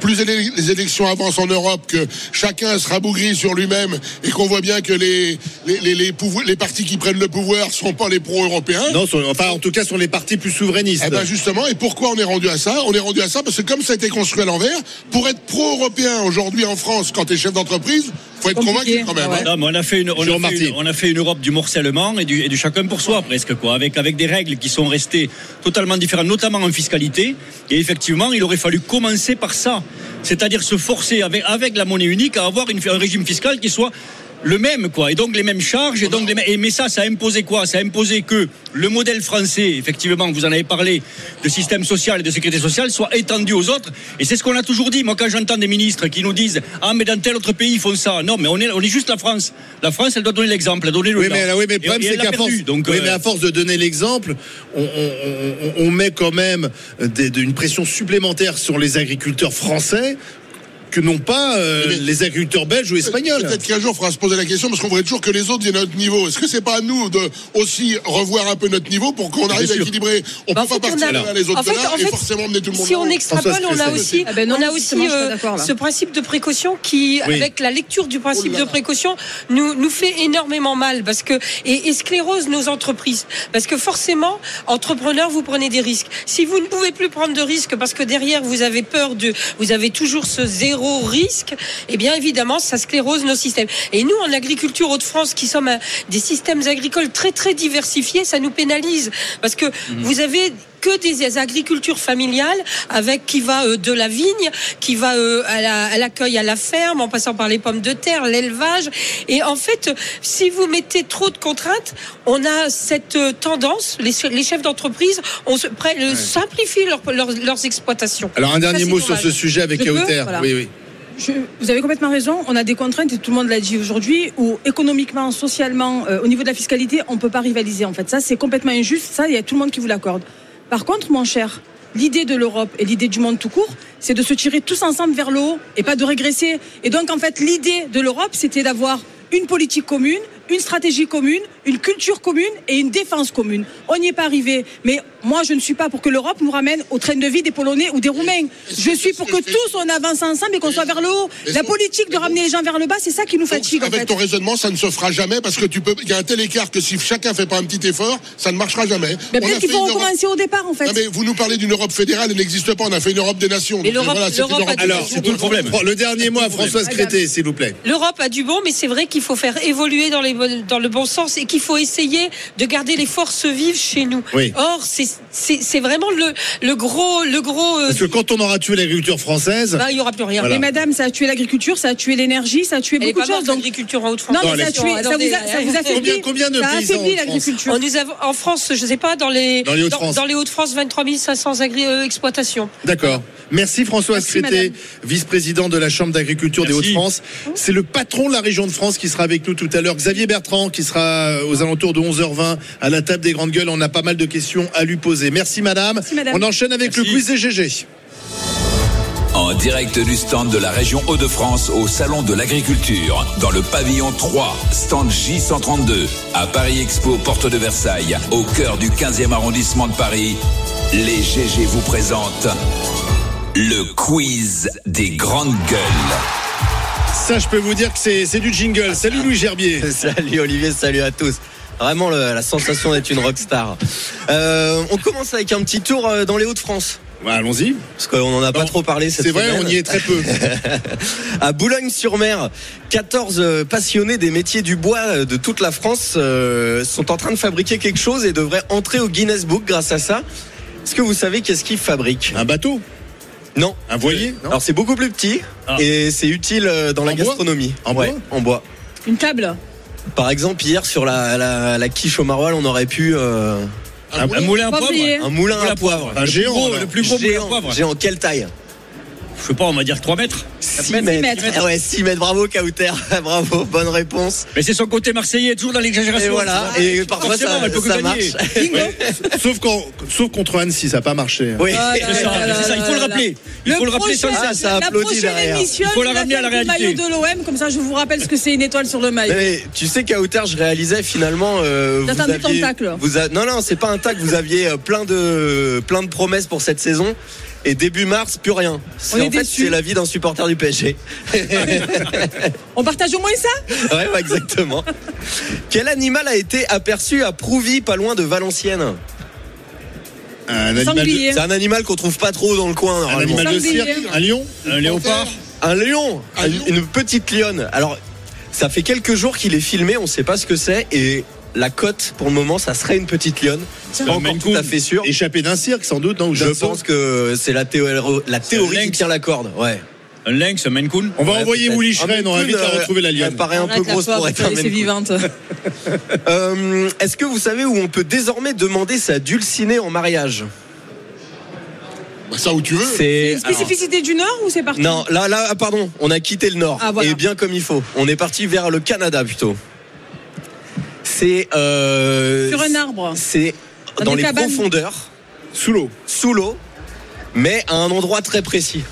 plus les élections avancent en Europe, que chacun se rabougrit sur lui-même et qu'on voit bien que les, les, les, les, partis qui prennent le pouvoir sont pas les pro-européens. Non, sont- enfin en tout cas sont les partis plus souverainistes. Eh ben justement, et pourquoi on est rendu à ça? On est rendu à ça parce que comme ça a été construit à l'envers, pour être pro-européen aujourd'hui en France, quand tu es chef d'entreprise, faut être convaincu quand même. hein. Non, mais on a fait une, on a Jean fait Marty. une- on a fait une Europe du morcellement et du, et du chacun pour soi presque quoi, avec avec des règles qui sont restées totalement différentes, notamment en fiscalité. Et effectivement, il aurait fallu commencer par ça, c'est-à-dire se forcer avec avec la monnaie unique à avoir une, un régime fiscal qui soit le même quoi. Et donc les mêmes charges et donc les mêmes- et mais ça ça a imposé quoi? Ça a imposé que le modèle français effectivement vous en avez parlé de système social et de sécurité sociale soit étendu aux autres. Et c'est ce qu'on a toujours dit. Moi quand j'entends des ministres qui nous disent ah mais dans tel autre pays ils font ça non mais on est on est juste la France. La France elle doit donner l'exemple donner le Oui, temps. mais, oui, mais le Et- problème, et c'est elle l'a qu'à force, perdu, donc oui, euh, mais à force de donner l'exemple, on, on- on- on met quand même des- de- une pression supplémentaire sur les agriculteurs français que n'ont pas euh, les agriculteurs belges ou espagnols. Peut-être qu'un jour, il faudra se poser la question, parce qu'on voudrait toujours que les autres viennent à notre niveau. Est-ce que c'est pas à nous de aussi revoir un peu notre niveau pour qu'on arrive à équilibrer On Bah, peut en pas on partir a- les autres en fait- de là, en et fait, forcément emmener tout le monde Si on extrapole, on a aussi, Ah ben non, on a aussi je suis pas euh, ce principe de précaution qui, Oui. avec la lecture du principe de précaution, nous, nous fait énormément mal parce que et, et sclérose nos entreprises. Parce que forcément, entrepreneur, vous prenez des risques. Si vous ne pouvez plus prendre de risques parce que derrière vous avez peur de, vous avez toujours ce zéro risque, eh bien évidemment, ça sclérose nos systèmes. Et nous, en agriculture Hauts-de-France, qui sommes un- des systèmes agricoles très très diversifiés, ça nous pénalise parce que vous avez que des agricultures familiales avec qui va euh, de la vigne, qui va euh, à la- à l'accueil à la ferme, en passant par les pommes de terre, l'élevage. Et en fait, si vous mettez trop de contraintes, on a cette euh, tendance, les, les chefs d'entreprise, on se, près- simplifient leur- leur- leurs exploitations. Alors un dernier Ça, mot sur ce sujet avec Kauter. Voilà. Oui, oui. Je- vous avez complètement raison. On a des contraintes et tout le monde l'a dit aujourd'hui où économiquement, socialement, euh, au niveau de la fiscalité, on peut pas rivaliser. En fait, ça c'est complètement injuste. Ça, il y a tout le monde qui vous l'accorde. Par contre, mon cher, l'idée de l'Europe et l'idée du monde tout court, c'est de se tirer tous ensemble vers le haut et pas de régresser. Et donc, en fait, l'idée de l'Europe, c'était d'avoir une politique commune, une stratégie commune, une culture commune et une défense commune. On n'y est pas arrivé. Mais moi, je ne suis pas pour que l'Europe nous ramène au train de vie des Polonais ou des Roumains. Je suis pour que tous on avance ensemble et qu'on soit vers le haut. La politique de ramener les gens vers le bas, c'est ça qui nous fatigue. en Avec fait. ton raisonnement, ça ne se fera jamais parce que tu peux. Il y a un tel écart que si chacun fait pas un petit effort, ça ne marchera jamais. Mais peut-être qu'il faut une Europe- recommencer au départ, en fait. Non, mais vous nous parlez d'une Europe fédérale, elle n'existe pas. On a fait une Europe des nations. Mais l'Europe- voilà, Europe Alors, c'est tout le problème. Le dernier mot à Françoise Crété, s'il vous plaît. L'Europe a du bon, mais c'est vrai qu'il faut faire évoluer dans les, dans le bon sens et qu'il faut essayer de garder les forces vives chez nous. Oui. Or, c'est vraiment le le gros le gros. euh, Parce que quand on aura tué l'agriculture française. bah, il y aura plus rien. Voilà. Mais madame, ça a tué l'agriculture, ça a tué l'énergie, ça a tué beaucoup de choses. Donc l'agriculture en Haute-France. Non, Non, mais ça, a tué, ça, vous a, ça vous affaiblit. Combien- combien de ça a paysans affaibli en France l'agriculture. En France, je sais pas, dans les Dans les Hauts-de-France. dans, les Hauts-de-France, 23 500 agri- euh, exploitations. D'accord. Merci Crété, madame. vice-président de la Chambre d'agriculture des. Hauts-de-France. C'est le patron de la région de France qui sera avec nous tout à l'heure. Xavier Bertrand qui sera aux alentours de 11h20 à la table des grandes gueules. On a pas mal de questions à lui poser. Merci madame. madame. On enchaîne avec le quiz des GG. En direct du stand de la région Hauts-de-France au Salon de l'Agriculture, dans le pavillon 3, stand J132, à Paris Expo, porte de Versailles, au cœur du 15e arrondissement de Paris, les GG vous présentent le quiz des grandes gueules. Ça, je peux vous dire que c'est c'est du jingle. Salut Louis Gerbier. Salut Olivier, salut à tous. Vraiment le- la sensation d'être une rockstar. Euh, on commence avec un petit tour euh, dans les Hauts-de-France. Allons-y. Parce qu'on n'en a pas trop parlé cette C'est vrai, semaine. on y est très peu. à Boulogne-sur-Mer, 14 euh, passionnés des métiers du bois euh, de toute la France euh, sont en train de fabriquer quelque chose et devraient entrer au Guinness Book grâce à ça. Est-ce que vous savez qu'est-ce qu'ils fabriquent? Un bateau Non. Un voilier non Alors c'est beaucoup plus petit et c'est utile euh, dans la bois gastronomie. En Ouais, bois En bois. Une table. Par exemple, hier sur la, la, la quiche au maroilles, on aurait pu euh, Un, un moulin à poivre un moulin à poivre. Un Le plus géant. le plus gros moulin à Géant, poivre. géant, quelle taille Je sais pas, on va dire 3 mètres. 6 mètres. mètres. Six mètres. Ah ouais, 6 mètres, bravo Kauter, bravo, bonne réponse. Mais c'est son côté marseillais, toujours dans l'exagération. Et voilà, et parfois ça, elle peut ça marche. Bingo. Sauf, quand, sauf contre Annecy, ça n'a pas marché. Oui, Ah, C'est ça, ça, il faut le rappeler. Il Le faut le rappeler sans prochain- Ah, ça la applaudit prochaine derrière. émission, Il faut la ramener à la réalité. maillot de l'OM, comme ça je vous rappelle ce que c'est une étoile sur le maillot. Mais tu sais Kauter, je réalisais finalement. Euh, vous aviez- tacle. vous a- non, non, c'est pas un tac. Vous aviez euh, plein de, plein de promesses pour cette saison. Et début mars, plus rien. C'est- est en fait, c'est la vie d'un supporter du PSG. On partage au moins ça ouais, ouais, exactement. Quel animal a été aperçu à Prouvy, pas loin de Valenciennes Un animal, de, C'est un animal qu'on trouve pas trop dans le coin. un animal de cirque Un lion Un léopard. Un lion, Un lion. une petite lionne. Alors, ça fait quelques jours qu'il est filmé, on sait pas ce que c'est, et la cote pour le moment, ça serait une petite lionne. C'est pas Un encore tout à fait sûr. Échappé d'un cirque, sans doute, non Je pense que c'est la, théo- la théorie qui lynx. tient la corde. Ouais. Un lynx, un Maine Coon. On va Ouais, envoyer Un Schren, on va vite la euh, retrouver la Elle lionne. paraît un peu grosse pour être un vivante. Euh, Est-ce que vous savez où on peut désormais demander sa dulcinée en mariage? Ça où tu veux. C'est Spécificité du Nord ou c'est partout Non, là, là, pardon, on a quitté le Nord. Ah, voilà. Et bien comme il faut. On est parti vers le Canada plutôt. C'est. euh, Sur un arbre. C'est Dans les cabanes. profondeurs, Sous l'eau. sous l'eau, mais à un endroit très précis.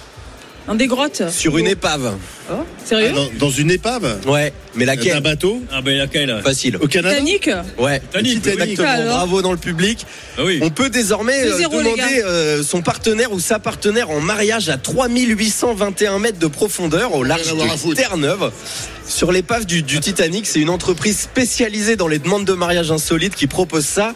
Dans des grottes Sur une épave. Oh, Sérieux Ah, dans, dans une épave Ouais, mais D'un laquelle bateau Ah ben laquelle? Facile. Au Canada Titanic? Ouais, Titanic, oui. exactement. Alors Bravo dans le public. Ah oui. On peut désormais euh, 2-0, les gars. demander euh, son partenaire ou sa partenaire en mariage à 3821 mètres de profondeur au large Rien à voir à de foutre. Terre-Neuve. Sur l'épave du, du Titanic, c'est une entreprise spécialisée dans les demandes de mariage insolites qui propose ça.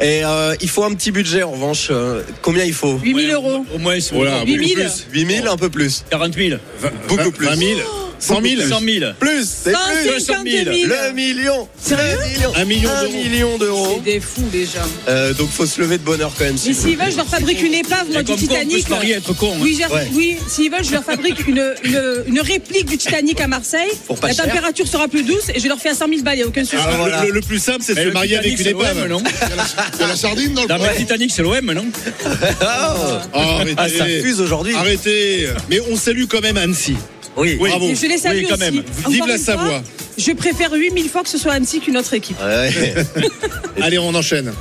Et euh, il faut un petit budget en revanche. Euh, combien il faut 8000 euros. Au moins, Voilà, beaucoup 8000. plus. 8000, un peu plus. 40 000. Beaucoup plus. 20 000 100 000 100 000. Plus, c'est plus. 150 000. Le million. Sérieux Le million. Un million Un d'euros. million d'euros. C'est des fous déjà. Euh, donc faut se lever de bonheur quand même. Mais s'il vous s'ils veulent, je leur fabrique une épave, moi, du comme quoi, on peut Titanic. se être con. hein. Oui, j'ai- Ouais. oui s'ils veulent, je leur fabrique une, une, une réplique du Titanic à Marseille. Pour pas La cher. température sera plus douce et je leur fais à 100 000 balles, il n'y a aucun souci. Ah, voilà. le, le plus simple, c'est de Mais se le marier avec Titanic, une c'est l'OM, épave. non Il y a la sardine dans le Dans le plat. Titanic, c'est l'OM, non Oh, arrêtez. Ah, ça fuse aujourd'hui. Arrêtez. Mais on salue quand même Annecy. Oui. Oui. Bravo. Je les salue Oui, quand aussi. même. Encore Vive la fois, Savoie. Je préfère 8000 fois que ce soit Annecy qu'une autre équipe. Ouais. Allez, on enchaîne.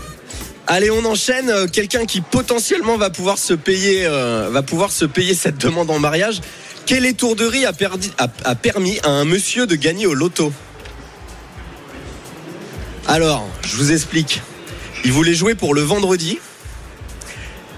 Allez, on enchaîne. Euh, Quelqu'un qui potentiellement va pouvoir se payer, euh, va pouvoir se payer cette demande en mariage. Quelle étourderie a, perdi- a- a permis à un monsieur de gagner au loto Alors, je vous explique. Il voulait jouer pour le vendredi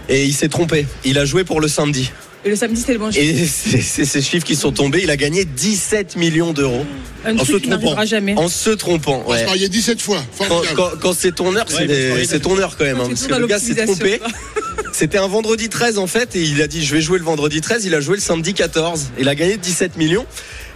et il s'est trompé. Il a joué pour le samedi. Et le samedi, c'était le bon chiffre. Et c'est c'est ces chiffres qui sont tombés. Il a gagné 17 millions d'euros Un en truc se trompant. jamais. En se trompant. On va se ouais. marier 17 fois. Quand, Formidable. quand- quand c'est ton heure, Ouais, c'est c'est ton heure quand même. hein, parce c'est que le gars s'est trompé. C'était un vendredi 13 en fait et il a dit je vais jouer le vendredi 13. Il a joué le samedi 14. Il a gagné 17 millions.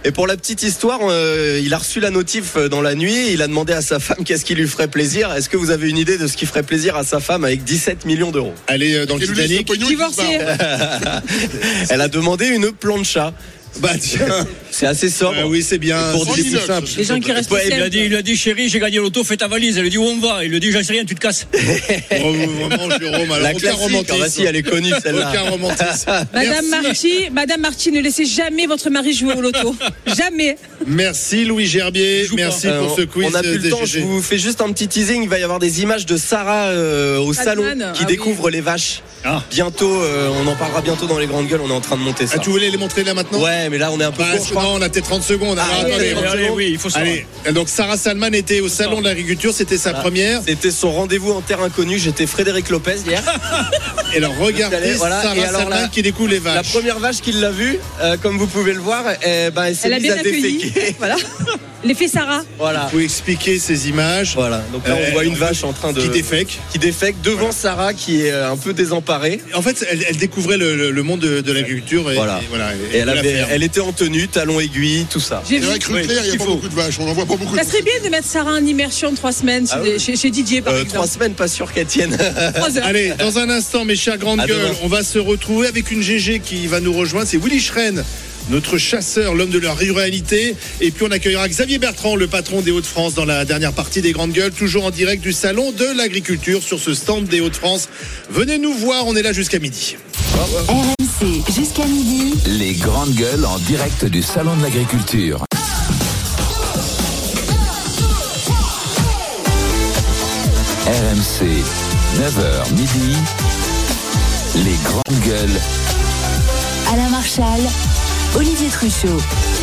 Et pour la petite histoire, euh, il a reçu la notif euh, dans la nuit. Il a demandé à sa femme qu'est-ce qui lui ferait plaisir. Est-ce que vous avez une idée de ce qui ferait plaisir à sa femme avec 17 millions d'euros? Elle est euh, dans le Titanic. pognon, il Divorcé. disparaît. Elle a demandé une plancha. Bah tiens. C'est assez sobre. Ah oui, c'est bien. Pour C'est plus simple. Les gens qui restent Ouais, il, lui a dit, il a dit, chérie, j'ai gagné l'auto, fais ta valise. Elle lui dit, où on va? Il lui dit, j'en sais rien, tu te casses. Vraiment, Jérôme, alors La aucun romantisme. Ah bah si, elle est connue celle-là. Aucun romantisme. Madame. Marty, Madame Marty, ne laissez jamais votre mari jouer au loto. jamais. Merci Louis Gerbier. joue pas. Merci Euh, pour ce quiz. on n'a plus le des temps, je vous fais juste un petit teasing. Il va y avoir des images de Sarah euh, au salon qui ah oui. découvre les vaches. Ah. Bientôt, euh, on en parlera bientôt dans les grandes gueules. On est en train de monter ça. Ah, tu voulais les montrer là maintenant? Ouais, mais là on est un peu Bah, court, je crois. non, on a peut-être 30 secondes. Alors, Ah, attendez, allez, on- allez, oui, il faut savoir. Allez, donc Sarah Salman était au salon de l'agriculture, c'était sa Voilà. première. C'était son rendez-vous en terre inconnue. J'étais Frédéric Lopez hier. Et alors regardez Allez, voilà. Sarah Et alors, Salman la- qui découvre les La vaches. première vache qui l'a vue, euh, comme vous pouvez le voir, eh ben, elle s'est mise bien à déféquer. Voilà. L'effet Sarah. Voilà. Vous expliquer ces images. Voilà. Donc là, on Euh, voit une vache en train de Qui défèque. qui défèque devant Sarah qui est euh, un peu désemparée. En fait, elle, elle découvrait le, le- le monde de, de l'agriculture. Et, Voilà. et voilà, Et elle, avait, elle était en tenue, talons aiguilles, tout ça. J'ai vu. vrai que il n'y a pas faut. beaucoup de vaches. On n'en voit pas beaucoup. Ça serait bien de mettre Sarah en immersion trois semaines Ah chez, oui. chez- chez Didier, par Euh, exemple. trois semaines, pas sûr qu'elle tienne. Trois heures. Allez, dans un instant, mes chers grandes gueules, on va se retrouver avec une GG qui va nous rejoindre. C'est Willy Schren, notre chasseur, l'homme de la ruralité. Et puis on accueillera Xavier Bertrand, le patron des Hauts-de-France, dans la dernière partie des grandes gueules, toujours en direct du salon de l'agriculture sur ce stand des Hauts-de-France. Venez nous voir, on est là jusqu'à midi. RMC jusqu'à midi. Les grandes gueules en direct du Salon de l'Agriculture. RMC, 9h midi. Les grandes gueules. Alain Marchal, Olivier Truchot.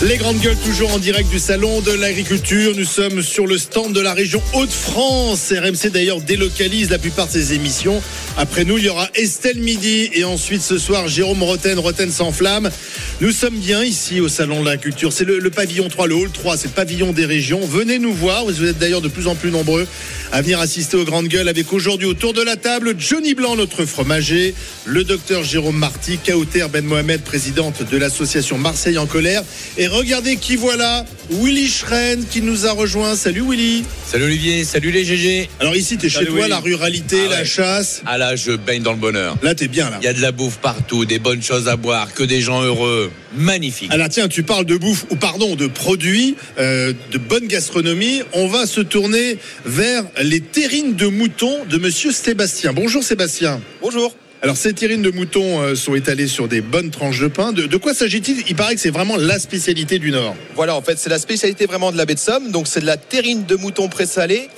Les grandes gueules toujours en direct du salon de l'agriculture. Nous sommes sur le stand de la région Hauts-de-France. RMC d'ailleurs délocalise la plupart de ses émissions. Après nous, il y aura Estelle Midi et ensuite ce soir Jérôme Roten, Roten sans flamme. Nous sommes bien ici au salon de l'agriculture. C'est le, pavillon 3, le hall 3, c'est le pavillon des régions. Venez nous voir. Vous êtes d'ailleurs de plus en plus nombreux à venir assister aux grandes gueules avec aujourd'hui autour de la table Johnny Blanc, notre fromager, le docteur Jérôme Marty, Kauter Ben Mohamed, présidente de l'association Marseille en colère. Et regardez qui voilà, Willy Schren qui nous a rejoint. Salut Willy. Salut Olivier, salut les GG. Alors ici, t'es chez toi, Willy. la ruralité, Ah la ouais. chasse. Ah là, je baigne dans le bonheur. Là, t'es bien là. Il y a de la bouffe partout, des bonnes choses à boire, que des gens heureux. Magnifique. Alors tiens, tu parles de bouffe, ou pardon, de produits, euh, de bonne gastronomie. On va se tourner vers les terrines de mouton de Monsieur Sébastien. Bonjour Sébastien. Bonjour. Alors ces terrines de mouton euh, sont étalées sur des bonnes tranches de pain. De, de quoi s'agit-il? Il paraît que c'est vraiment la spécialité du Nord. Voilà, en fait, c'est la spécialité vraiment de la baie de Somme. Donc, c'est de la terrine de mouton présalée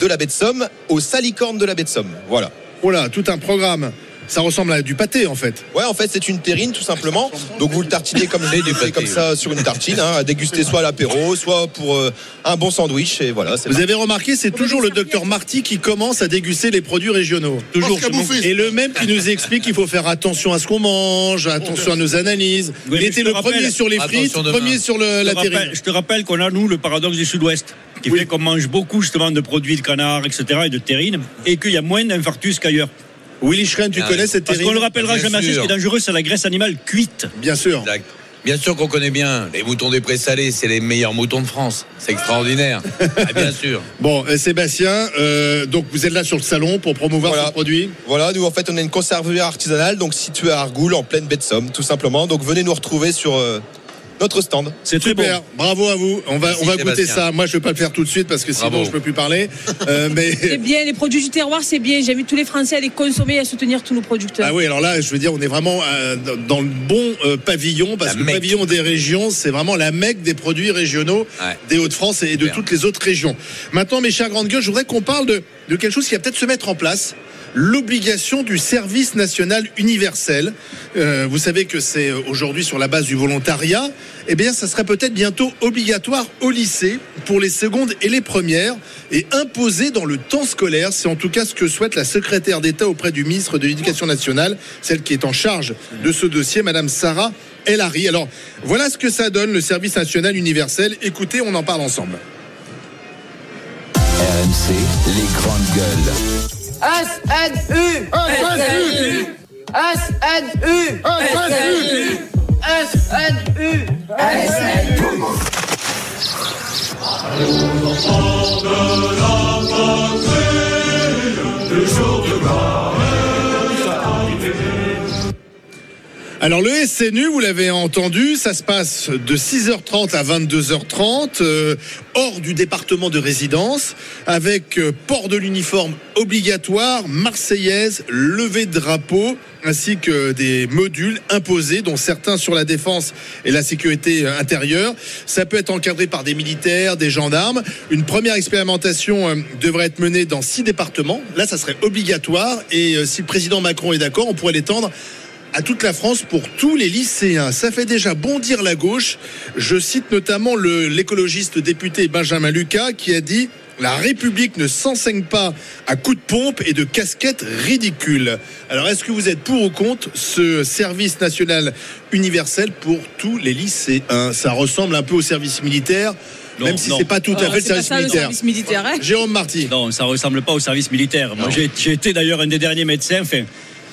de la baie de Somme au salicorne de la baie de Somme. Voilà. Voilà, tout un programme. Ça ressemble à du pâté en fait. Ouais, en fait, c'est une terrine tout simplement. Donc, vous le tartinez comme je l'ai fait, comme ça sur une tartine, hein, à déguster soit à l'apéro, soit pour euh, un bon sandwich. Et voilà. Vous avez remarqué, c'est toujours le docteur Marty qui commence à déguster les produits régionaux. Toujours. Et le même qui nous explique qu'il faut faire attention à ce qu'on mange, attention à nos analyses. Oui, Il était le rappelle- premier sur les frites, demain. premier sur le- la rappelle- terrine. je te rappelle qu'on a, nous, le paradoxe du sud-ouest, qui Oui. fait qu'on mange beaucoup, justement, de produits de canard, etc., et de terrine, et qu'il y a moins d'infarctus qu'ailleurs. Willy Schren, tu Ah, connais cette Parce qu'on le rappellera Bien jamais assez, ce sûr. qui est dangereux, c'est la graisse animale cuite. Bien sûr. Exact. Bien sûr qu'on connaît bien. Les moutons des présalés, c'est les meilleurs moutons de France. C'est extraordinaire. Ah, bien sûr. Bon, euh, Sébastien, euh, donc vous êtes là sur le salon pour promouvoir Voilà. ce produit. Voilà, nous en fait on est une conserverie artisanale donc située à Argoul en pleine baie de Somme tout simplement. Donc venez nous retrouver sur euh, notre stand. C'est très bon. Super, bravo à vous. On va, Merci, on va goûter Sébastien. ça. Moi, je vais pas le faire tout de suite parce que sinon, Bravo. je peux plus parler. Euh, mais C'est bien, les produits du terroir, c'est bien. J'invite tous les Français à les consommer et à soutenir tous nos producteurs. Ah oui, alors là, je veux dire, on est vraiment euh, dans le bon euh, pavillon, parce La que le pavillon des régions, c'est vraiment la mecque des produits régionaux Ouais. des Hauts-de-France et de Super. toutes les autres régions. Maintenant, mes chers grandes gueules, je voudrais qu'on parle de, de quelque chose qui va peut-être se mettre en place. L'obligation du service national universel. Euh, vous savez que c'est euh, aujourd'hui sur la base du volontariat. Eh bien, ça serait peut-être bientôt obligatoire au lycée pour les secondes et les premières et imposé dans le temps scolaire. C'est en tout cas ce que souhaite la secrétaire d'État auprès du ministre de l'Éducation nationale, celle qui est en charge de ce dossier, Madame Sarah El Hari. Alors, voilà ce que ça donne le service national universel. Écoutez, on en parle ensemble. RMC, les grandes gueules. SNU SNU SNU SNU SNU Alors le SNU, vous l'avez entendu, ça se passe de 6h30 à 22h30, euh, hors du département de résidence, avec euh, port de l'uniforme obligatoire, marseillaise, levée de drapeau, ainsi que des modules imposés, dont certains sur la défense et la sécurité euh, intérieure. Ça peut être encadré par des militaires, des gendarmes. Une première expérimentation euh, devrait être menée dans six départements. Là, ça serait obligatoire, et si le président Macron est d'accord, on pourrait l'étendre à toute la France pour tous les lycéens. Ça fait déjà bondir la gauche. Je cite notamment l'écologiste député Benjamin Lucas qui a dit la République ne s'enseigne pas à coups de pompe et de casquettes ridicules. Alors, est-ce que vous êtes pour ou contre ce service national universel pour tous les lycéens? Ça ressemble un peu au service militaire, Non, même si c'est pas tout à Ah, fait le service ça, le militaire. service militaire, hein? Jérôme Marty. Non, ça ressemble pas au service militaire. Moi, j'ai j'ai été d'ailleurs un des derniers médecins. Enfin,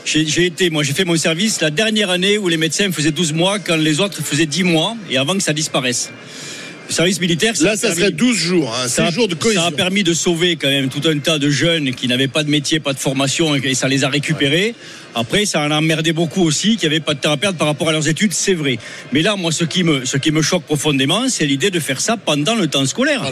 j'ai été, moi, j'ai fait mon service la dernière année où les médecins faisaient 12 mois, quand les autres faisaient 10 mois, et avant que ça disparaisse. Le service militaire, Là, a ça permis- serait 12 jours, hein, ça, 6 jours de cohésion. ça a permis de sauver quand même tout un tas de jeunes qui n'avaient pas de métier, pas de formation, et ça les a récupérés. Après, ça en a emmerdé beaucoup aussi, qui n'avaient pas de temps à perdre par rapport à leurs études, c'est vrai. Mais là, moi, ce qui me, ce qui me choque profondément, c'est l'idée de faire ça pendant le temps scolaire.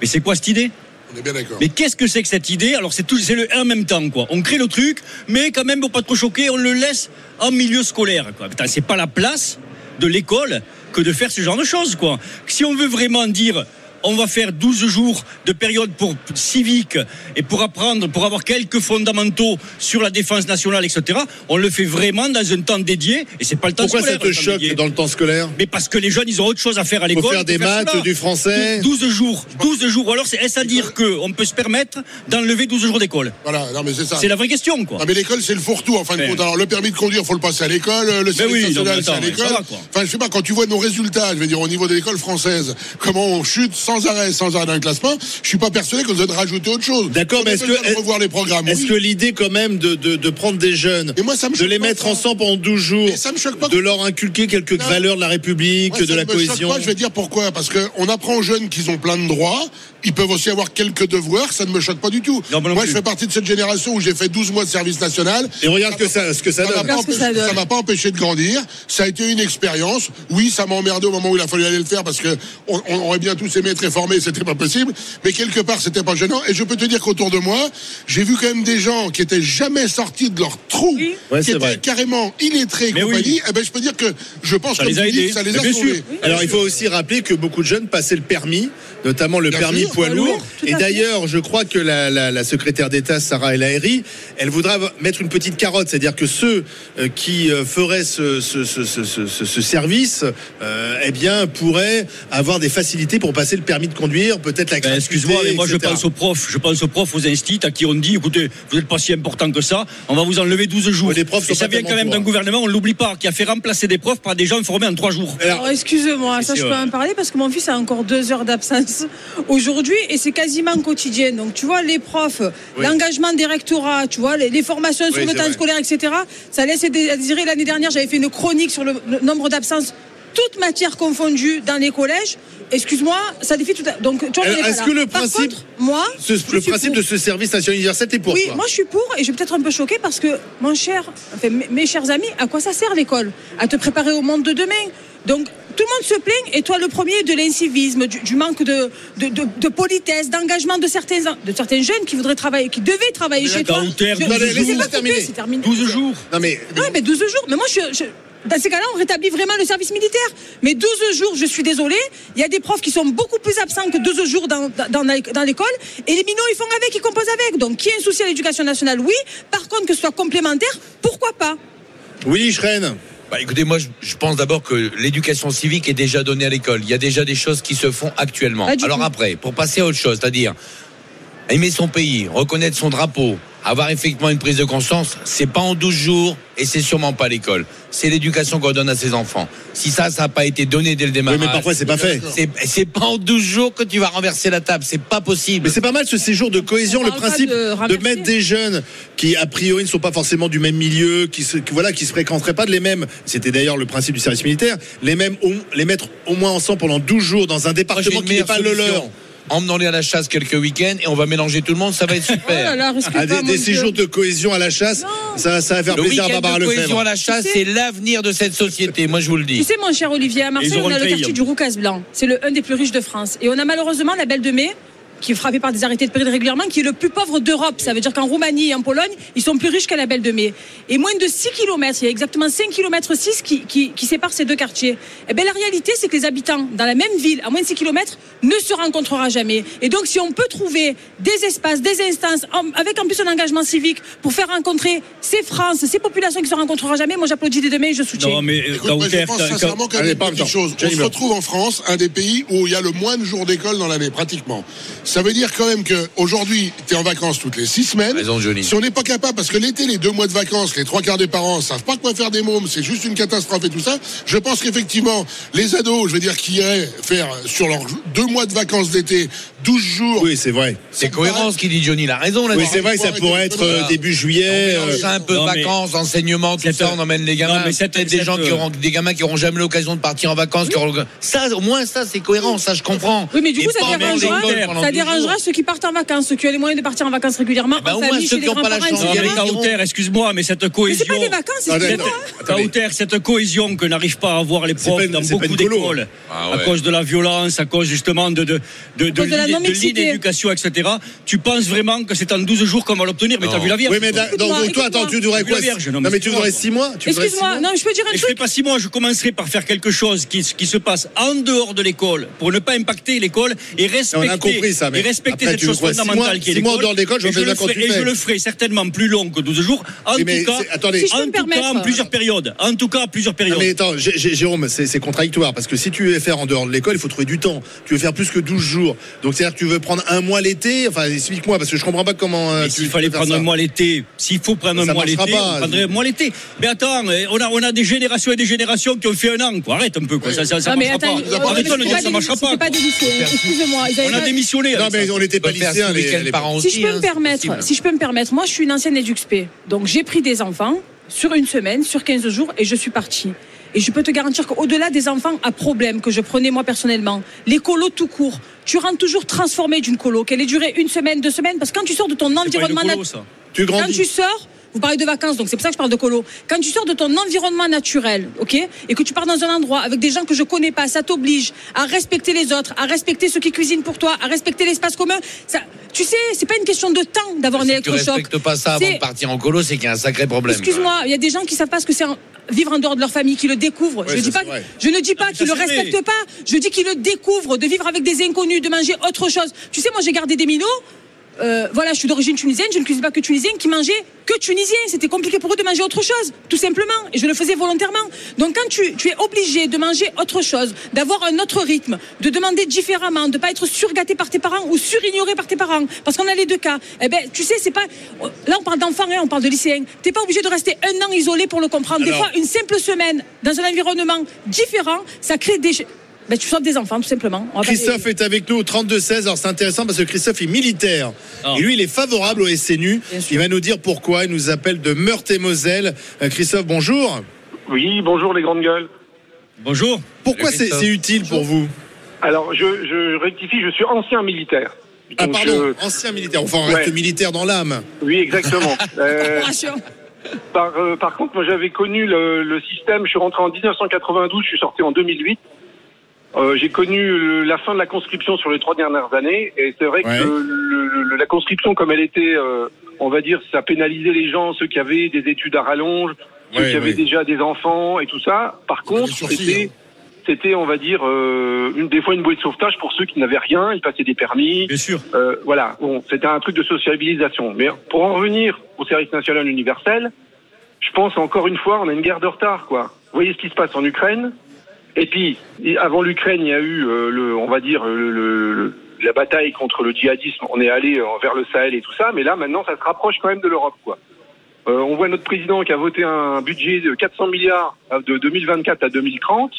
Mais c'est quoi cette idée? On est bien d'accord. mais qu'est-ce que c'est que cette idée? Alors c'est tout, c'est le en même temps quoi. On crée le truc, mais quand même pour pas trop choquer, on le laisse en milieu scolaire quoi. Putain, c'est pas la place de l'école que de faire ce genre de choses quoi. Si on veut vraiment dire on va faire 12 jours de période pour civique et pour apprendre, pour avoir quelques fondamentaux sur la défense nationale, etc. On le fait vraiment dans un temps dédié et c'est pas le temps Pourquoi ça scolaire. te le temps choque dédié. dans le temps scolaire? Mais parce que les jeunes, ils ont autre chose à faire à l'école. Faut faire des maths, cela. du français. 12 jours. 12 jours. Ou alors, c'est- est-ce à dire qu'on peut se permettre d'enlever 12 jours d'école? Voilà, non mais c'est ça. C'est la vraie question, quoi. Non mais l'école c'est le fourre-tout en fin de compte. Alors le permis de conduire, faut le passer à l'école, le service oui, national c'est à l'école. ça. Enfin je sais pas quand tu vois nos résultats, je veux dire au niveau de l'école française, comment on chute sans arrêt, sans arrêt dans le classement, je suis pas persuadé qu'on doit de rajouter autre chose. D'accord, mais est-ce que revoir les programmes Est-ce oui. que l'idée quand même de, de, de prendre des jeunes, Et moi, ça me de choque les mettre ça. ensemble pendant 12 jours, Mais ça me choque pas de leur inculquer quelques Non. valeurs de la République, Moi, de ça la ne me choque cohésion pas, je vais dire pourquoi. Parce qu'on apprend aux jeunes qu'ils ont plein de droits. Ils peuvent aussi avoir quelques devoirs. Ça ne me choque pas du tout. Non, moi non Moi, plus. je fais partie de cette génération où j'ai fait 12 mois de service national. Et regarde que ça, ce que ça ce que ça donne. ça m'a pas empêché de grandir. Ça a été une expérience. Oui, ça m'a emmerdé au moment où il a fallu aller le faire parce que on, on aurait bien tous aimé être réformés, c'était pas possible. Mais quelque part, c'était pas gênant. Et je peux te dire qu'autour de moi, j'ai vu quand même des gens qui étaient jamais sortis de leur trou, Ouais, qui étaient vrai. carrément illettrés et Mais compagnie. oui. Eh ben, je peux dire que je pense Ça comme les a dis, aidés. ça les a sauvés. Alors il faut aussi rappeler que beaucoup de jeunes passaient le permis, notamment le Bien permis sûr. poids Poids lourd. Et d'ailleurs, je crois que la, la- la secrétaire d'État Sarah El Haïry, elle voudra mettre une petite carotte, c'est-à-dire que ceux euh, qui euh, feraient ce, ce, ce, ce, ce- ce- ce service, euh, eh bien, pourraient avoir des facilités pour passer le permis de conduire, peut-être la Ben, Excuse-moi, mais moi je pense aux profs, je pense aux profs, aux instituts à qui on dit, écoutez, vous n'êtes pas si important que ça, on va vous enlever 12 jours. Les profs Et ça vient quand même d'un hein. gouvernement, on l'oublie pas, qui a fait remplacer des profs par des gens formés en 3 jours. Alors, excusez-moi, ça je peux en parler parce que mon fils a encore deux heures d'absence aujourd'hui et c'est quasiment quotidien. Donc tu vois, les profs, Oui. l'engagement des rectorats, tu vois, les, les formations sur Oui, le temps vrai. scolaire, etc. Ça laisse désirer. L'année dernière, j'avais fait une chronique sur le, le nombre d'absences, toutes matières confondues dans les collèges. Excuse-moi, ça défie tout à... Donc, tu vois, pas est-ce que le Par principe- contre, moi, Ce- le principe pour. de ce service national universel est pour Oui, toi moi je suis pour et je suis peut-être un peu choquée parce que, mon cher, enfin, mes chers amis, à quoi ça sert l'école? À te préparer au monde de demain. Donc tout le monde se plaint et toi le premier de l'incivisme, du, du manque de, de, de- de politesse, d'engagement de certains, de certains jeunes qui voudraient travailler, qui devaient travailler Mais chez toi. terre, Je- 12 je- je sais jours. pas C'est terminé. couper, c'est terminé. 12 jours. Non mais Ouais, mais 12 jours. Mais moi, je, je- dans ces cas-là, on rétablit vraiment le service militaire. Mais 12 jours, je suis désolée, il y a des profs qui sont beaucoup plus absents que 12 jours dans, dans, dans l'école. Et les minots, ils font avec, ils composent avec. Donc, qui a un souci à l'éducation nationale? Oui. Par contre, que ce soit complémentaire, pourquoi pas? Willy Schren. Bah, écoutez, moi, je, je pense d'abord que l'éducation civique est déjà donnée à l'école. Il y a déjà des choses qui se font actuellement. Du Alors après, pour passer à autre chose, c'est-à-dire aimer son pays, reconnaître son drapeau, avoir effectivement une prise de conscience, c'est pas en 12 jours et c'est sûrement pas l'école. C'est l'éducation qu'on donne à ses enfants. Si ça, ça n'a pas été donné dès le démarrage. Oui, mais parfois, c'est pas fait. C'est, c'est pas en 12 jours que tu vas renverser la table. C'est pas possible. Mais c'est pas mal ce séjour de cohésion, On le principe de mettre des jeunes qui a priori ne sont pas forcément du même milieu, qui se, qui, voilà, qui se fréquenteraient pas de les mêmes. C'était d'ailleurs le principe du service militaire. Les mêmes, au- les mettre au moins ensemble pendant 12 jours dans un département qui n'est pas le leur. Emmenons-les à la chasse quelques week-ends et on va mélanger tout le monde. Ça va être Oh super. là là, risque Ah, des, séjours de cohésion à la chasse, ça, ça va faire Le plaisir à Barbara de cohésion Lefebvre. à la chasse, c'est l'avenir de cette société. Moi, je vous le Tu dis. sais, mon cher Olivier, à Marseille, on a le quartier hein. du Roucas Blanc. C'est le un des plus riches de France. Et on a malheureusement la Belle de Mai, qui est frappée par des arrêtés de péril régulièrement, qui est le plus pauvre d'Europe. Ça veut dire qu'en Roumanie et en Pologne, ils sont plus riches qu'à la Belle de Mai. Et moins de 6 km, il y a exactement 5 km 6 qui, qui, qui séparent ces deux quartiers. Eh bien, la réalité, c'est que les habitants dans la même ville, à moins de 6 km, ne se rencontrera jamais. Et donc, si on peut trouver des espaces, des instances, avec en plus un engagement civique pour faire rencontrer ces France, ces populations qui se rencontrera jamais, moi j'applaudis des deux mains et je soutiens. Non, mais euh, Écoute, moi, je pense sincèrement qu'il y a Allez, une pas en petite même chose. temps. On se retrouve en France, un des pays où il y a le moins de jours d'école dans l'année, pratiquement. Ça veut dire quand même qu'aujourd'hui, tu es en vacances toutes les six semaines. Raison, Johnny. Si on n'est pas capable, parce que l'été, les deux mois de vacances, les trois quarts des parents savent pas quoi faire des mômes, c'est juste une catastrophe et tout ça. Je pense qu'effectivement, les ados, je veux dire, qui iraient faire sur leurs deux mois de vacances d'été, 12 jours. Oui, c'est vrai. C'est cohérent ce qu'il dit Johnny. Il a raison là. Oui, c'est vrai que ça pourrait être euh, début juillet. On euh, mélange un peu non, vacances, enseignement, tout ça, on emmène les gamins. Non, mais cette- Peut-être des gens qui auront, des gamins qui auront jamais l'occasion de partir en vacances. qui auront- Ça, au moins, ça, c'est cohérent, ça, je comprends. Oui, mais du Et coup, ça pendant ça 12 dérangera ceux qui partent en vacances, ceux qui ont les moyens de partir en vacances régulièrement, bah, en au moins famille, ceux chez qui les ont pas la grands-parents, mais excuse-moi, mais cette Mais cohésion. c'est pas des vacances, cette cohésion que n'arrivent pas à avoir les C'est profs dans c'est pas beaucoup d'écoles, Ah à cause de la violence, à cause justement de, de, de, de, l'inéducation, etc. Tu penses vraiment que c'est en 12 jours qu'on va l'obtenir Mais t'as vu la Vierge Oui, mais toi. donc, attends, tu devrais quoi? Non, mais mais tu excuse-moi. 6 mois Excuse-moi, non, je peux dire un Et je ferai truc. pas six mois, je commencerai par faire quelque chose qui, qui se passe en dehors de l'école pour ne pas impacter l'école et respecter, On a compris ça, mais et respecter après, cette chose fondamentale qui est l'école. dehors de l'école, je vois le ferai- Et je le ferai certainement plus long que 12 jours. En mais tout cas, attendez. Si je en tout cas, en plusieurs périodes. En tout cas, plusieurs Non, périodes. mais attends, Jé- Jé- Jérôme, c'est contradictoire parce que si tu veux faire en dehors de l'école, il faut trouver du temps. Tu veux faire plus que 12 jours. Donc c'est-à-dire que tu veux prendre un mois l'été. Enfin, explique-moi parce que je comprends pas comment. euh, s'il fallait prendre ça. un mois l'été, s'il faut prendre Ça un mois marchera l'été, pas. on prendrait un mois l'été. Mais attends, euh, on a, on a des générations et des générations qui ont fait un an. Quoi. Arrête un peu, quoi. Ça, ça, ça mais marchera attends, pas. Arrêtons de dire ça marchera pas. Excusez-moi. On a démissionné. Non, mais on n'était pas lycéens. Si je peux hein, me c'est permettre, si je peux me permettre, moi je suis une ancienne EduxP. Donc j'ai pris des enfants sur une semaine, sur 15 jours et je suis partie. Et je peux te garantir qu'au-delà des enfants à problème que je prenais moi personnellement, les colos tout court, tu rentres toujours transformé d'une colo, qu'elle ait duré une semaine, deux semaines, parce que quand tu sors de ton C'est pas une environnement colo, ça. Tu quand grandis. tu sors, vous parlez de vacances, donc c'est pour ça que je parle de colo. Quand tu sors de ton environnement naturel, ok, et que tu pars dans un endroit avec des gens que je connais pas, ça t'oblige à respecter les autres, à respecter ceux qui cuisinent pour toi, à respecter l'espace commun. Ça, tu sais, c'est pas une question de temps d'avoir un Si tu électrochoc. respectes pas ça avant de partir en colo, c'est qu'il y a un sacré problème. Excuse-moi, il y a des gens qui savent pas ce que c'est vivre en dehors de leur famille, qui le découvrent. Ouais, je, dis pas, ne dis pas qu'ils le vrai. respectent pas, je dis qu'ils le découvrent, de vivre avec des inconnus, de manger autre chose. Tu sais, moi j'ai gardé des minots. Euh, voilà, je suis d'origine tunisienne, je ne cuisine pas que tunisien, qui mangeaient que tunisien. C'était compliqué pour eux de manger autre chose, tout simplement. Et je le faisais volontairement. Donc quand tu, tu es obligé de manger autre chose, d'avoir un autre rythme, de demander différemment, de pas être surgâté par tes parents ou surignoré par tes parents, parce qu'on a les deux cas. Eh ben, tu sais, c'est pas. Là, on parle d'enfants, hein, on parle de lycéens. T'es pas obligé de rester un an isolé pour le comprendre. Des fois, une simple semaine dans un environnement différent, ça crée des. Ben, tu sauves des enfants, tout simplement. On va pas- Christophe est avec nous au 32-16. Alors c'est intéressant parce que Christophe est militaire. Ah. Et lui, il est favorable au SNU. Il va nous dire pourquoi. Il nous appelle de Meurthe-et-Moselle. Euh, Christophe, bonjour. Oui, bonjour les grandes gueules. Bonjour. Pourquoi c'est utile pour vous Alors, je, je rectifie, je suis ancien militaire. Ah pardon, je- ancien militaire. Enfin, on Ouais. reste militaire dans l'âme. Oui, exactement. Euh, par, euh, par contre, moi j'avais connu le, le système, je suis rentré en 1992, je suis sorti en 2008. Euh, j'ai connu le- la fin de la conscription sur les trois dernières années, et c'est vrai Ouais. que le- le- la conscription, comme elle était, euh, on va dire, ça pénalisait les gens, ceux qui avaient des études à rallonge, ceux Ouais, qui avaient ouais. déjà des enfants et tout ça. Par contre, c'était, c'était, on va dire, euh, une des fois une bouée de sauvetage pour ceux qui n'avaient rien, ils passaient des permis. Bien sûr. Euh, voilà, bon, c'était un truc de sociabilisation. Mais pour en revenir au service national universel, je pense encore une fois, on a une guerre de retard, quoi. Vous voyez ce qui se passe en Ukraine Et puis, avant l'Ukraine, il y a eu, euh, le, on va dire, le, le- la bataille contre le djihadisme, on est allé euh, vers le Sahel et tout ça, mais là maintenant ça se rapproche quand même de l'Europe, quoi. Euh, on voit notre président qui a voté un budget de 400 milliards euh, de 2024 à 2030.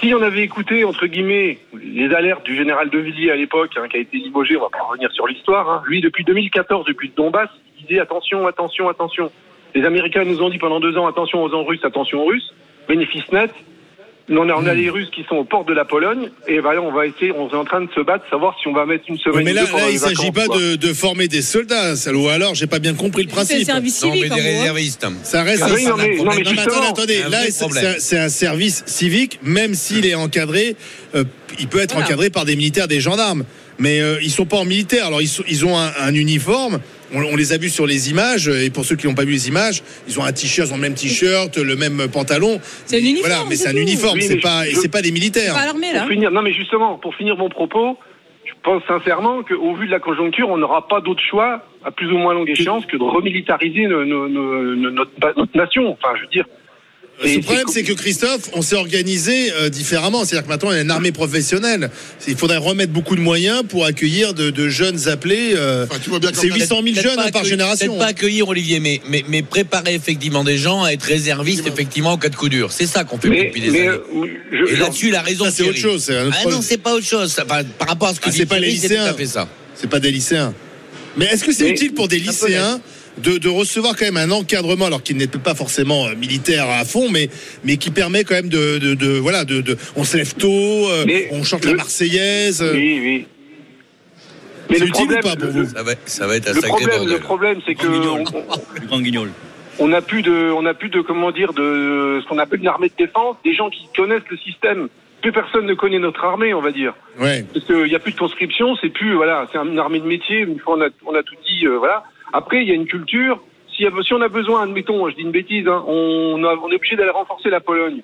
Si on avait écouté, entre guillemets, les alertes du général De Villiers à l'époque, hein, qui a été limogé, on va pas revenir sur l'histoire, hein, lui, depuis 2014, depuis Donbass, il disait attention, attention, attention. Les Américains nous ont dit pendant deux ans, attention aux Russes, attention aux Russes. Bénéfice net. On a, on a les Russes qui sont aux portes de la Pologne, et voilà, on va essayer, on est en train de se battre, savoir si on va mettre une semaine mais ou là, deux là, les il s'agit vacances, pas de, de former des soldats, ça, ou alors j'ai pas bien compris le principe. C'est le service Non, mais civique, des hein. réservistes. Ça reste Ah oui, un, non, mais- non, mais attendez, un là c'est- un- un service civique, même s'il est encadré, euh, il peut être Voilà. encadré par des militaires, des gendarmes, mais euh, ils sont pas en militaire. Alors ils, sont- ils ont un, un uniforme. On, on les a vus sur les images, et pour ceux qui n'ont pas vu les images, ils ont un t-shirt, ils ont le même t-shirt, le même pantalon. C'est un uniforme, Voilà, mais c'est un uniforme, Oui, c'est pas, c'est pas des militaires. Pour finir, non mais justement, pour finir mon propos, je pense sincèrement qu'au vu de la conjoncture, on n'aura pas d'autre choix, à plus ou moins longue échéance, que de remilitariser no- no- no- no- notre, notre nation. Enfin, je veux dire. Le problème, c'est que Christophe, on s'est organisé euh, différemment. C'est-à-dire que maintenant, il y a une armée professionnelle. Il faudrait remettre beaucoup de moyens pour accueillir de, de jeunes appelés. euh, c'est 800 000 Peut-être jeunes hein, par génération. Peut-être pas accueillir Olivier, mais, mais, mais préparer effectivement des gens à être réservistes effectivement en cas de coup dur. C'est ça qu'on fait Mais- depuis des mais, années. euh, je- Et là-dessus, il a raison. Ça, c'est autre chose, c'est un autre Ah problème. non, c'est pas autre chose. Ça, par, rapport à ce que Ah, dit c'est pas les lycéens. à fait ça. C'est pas des lycéens. Mais est-ce que c'est utile pour des lycéens de, de recevoir quand même un encadrement, alors qu'il n'est pas forcément euh, militaire à fond, mais, mais qui permet quand même de, de, de- voilà, de, de- on se lève tôt, euh, on chante la Marseillaise. euh. Oui, oui. C'est le utile problème- ou pas pour vous? Ça va, ça va être un Le sacré problème, bordel. le problème, c'est que on- Le grand guignol. on n'a plus de, on n'a plus de, comment dire, de ce qu'on appelle une armée de défense, des gens qui connaissent le système. Plus personne ne connaît notre armée, on va dire. Ouais. Parce qu'il n'y a plus de conscription, c'est plus, voilà, c'est une armée de métier. Une fois on a, on a tout dit, euh, voilà. Après, il y a une culture. Si, on a besoin, admettons, je dis une bêtise, hein, on est obligé d'aller renforcer la Pologne.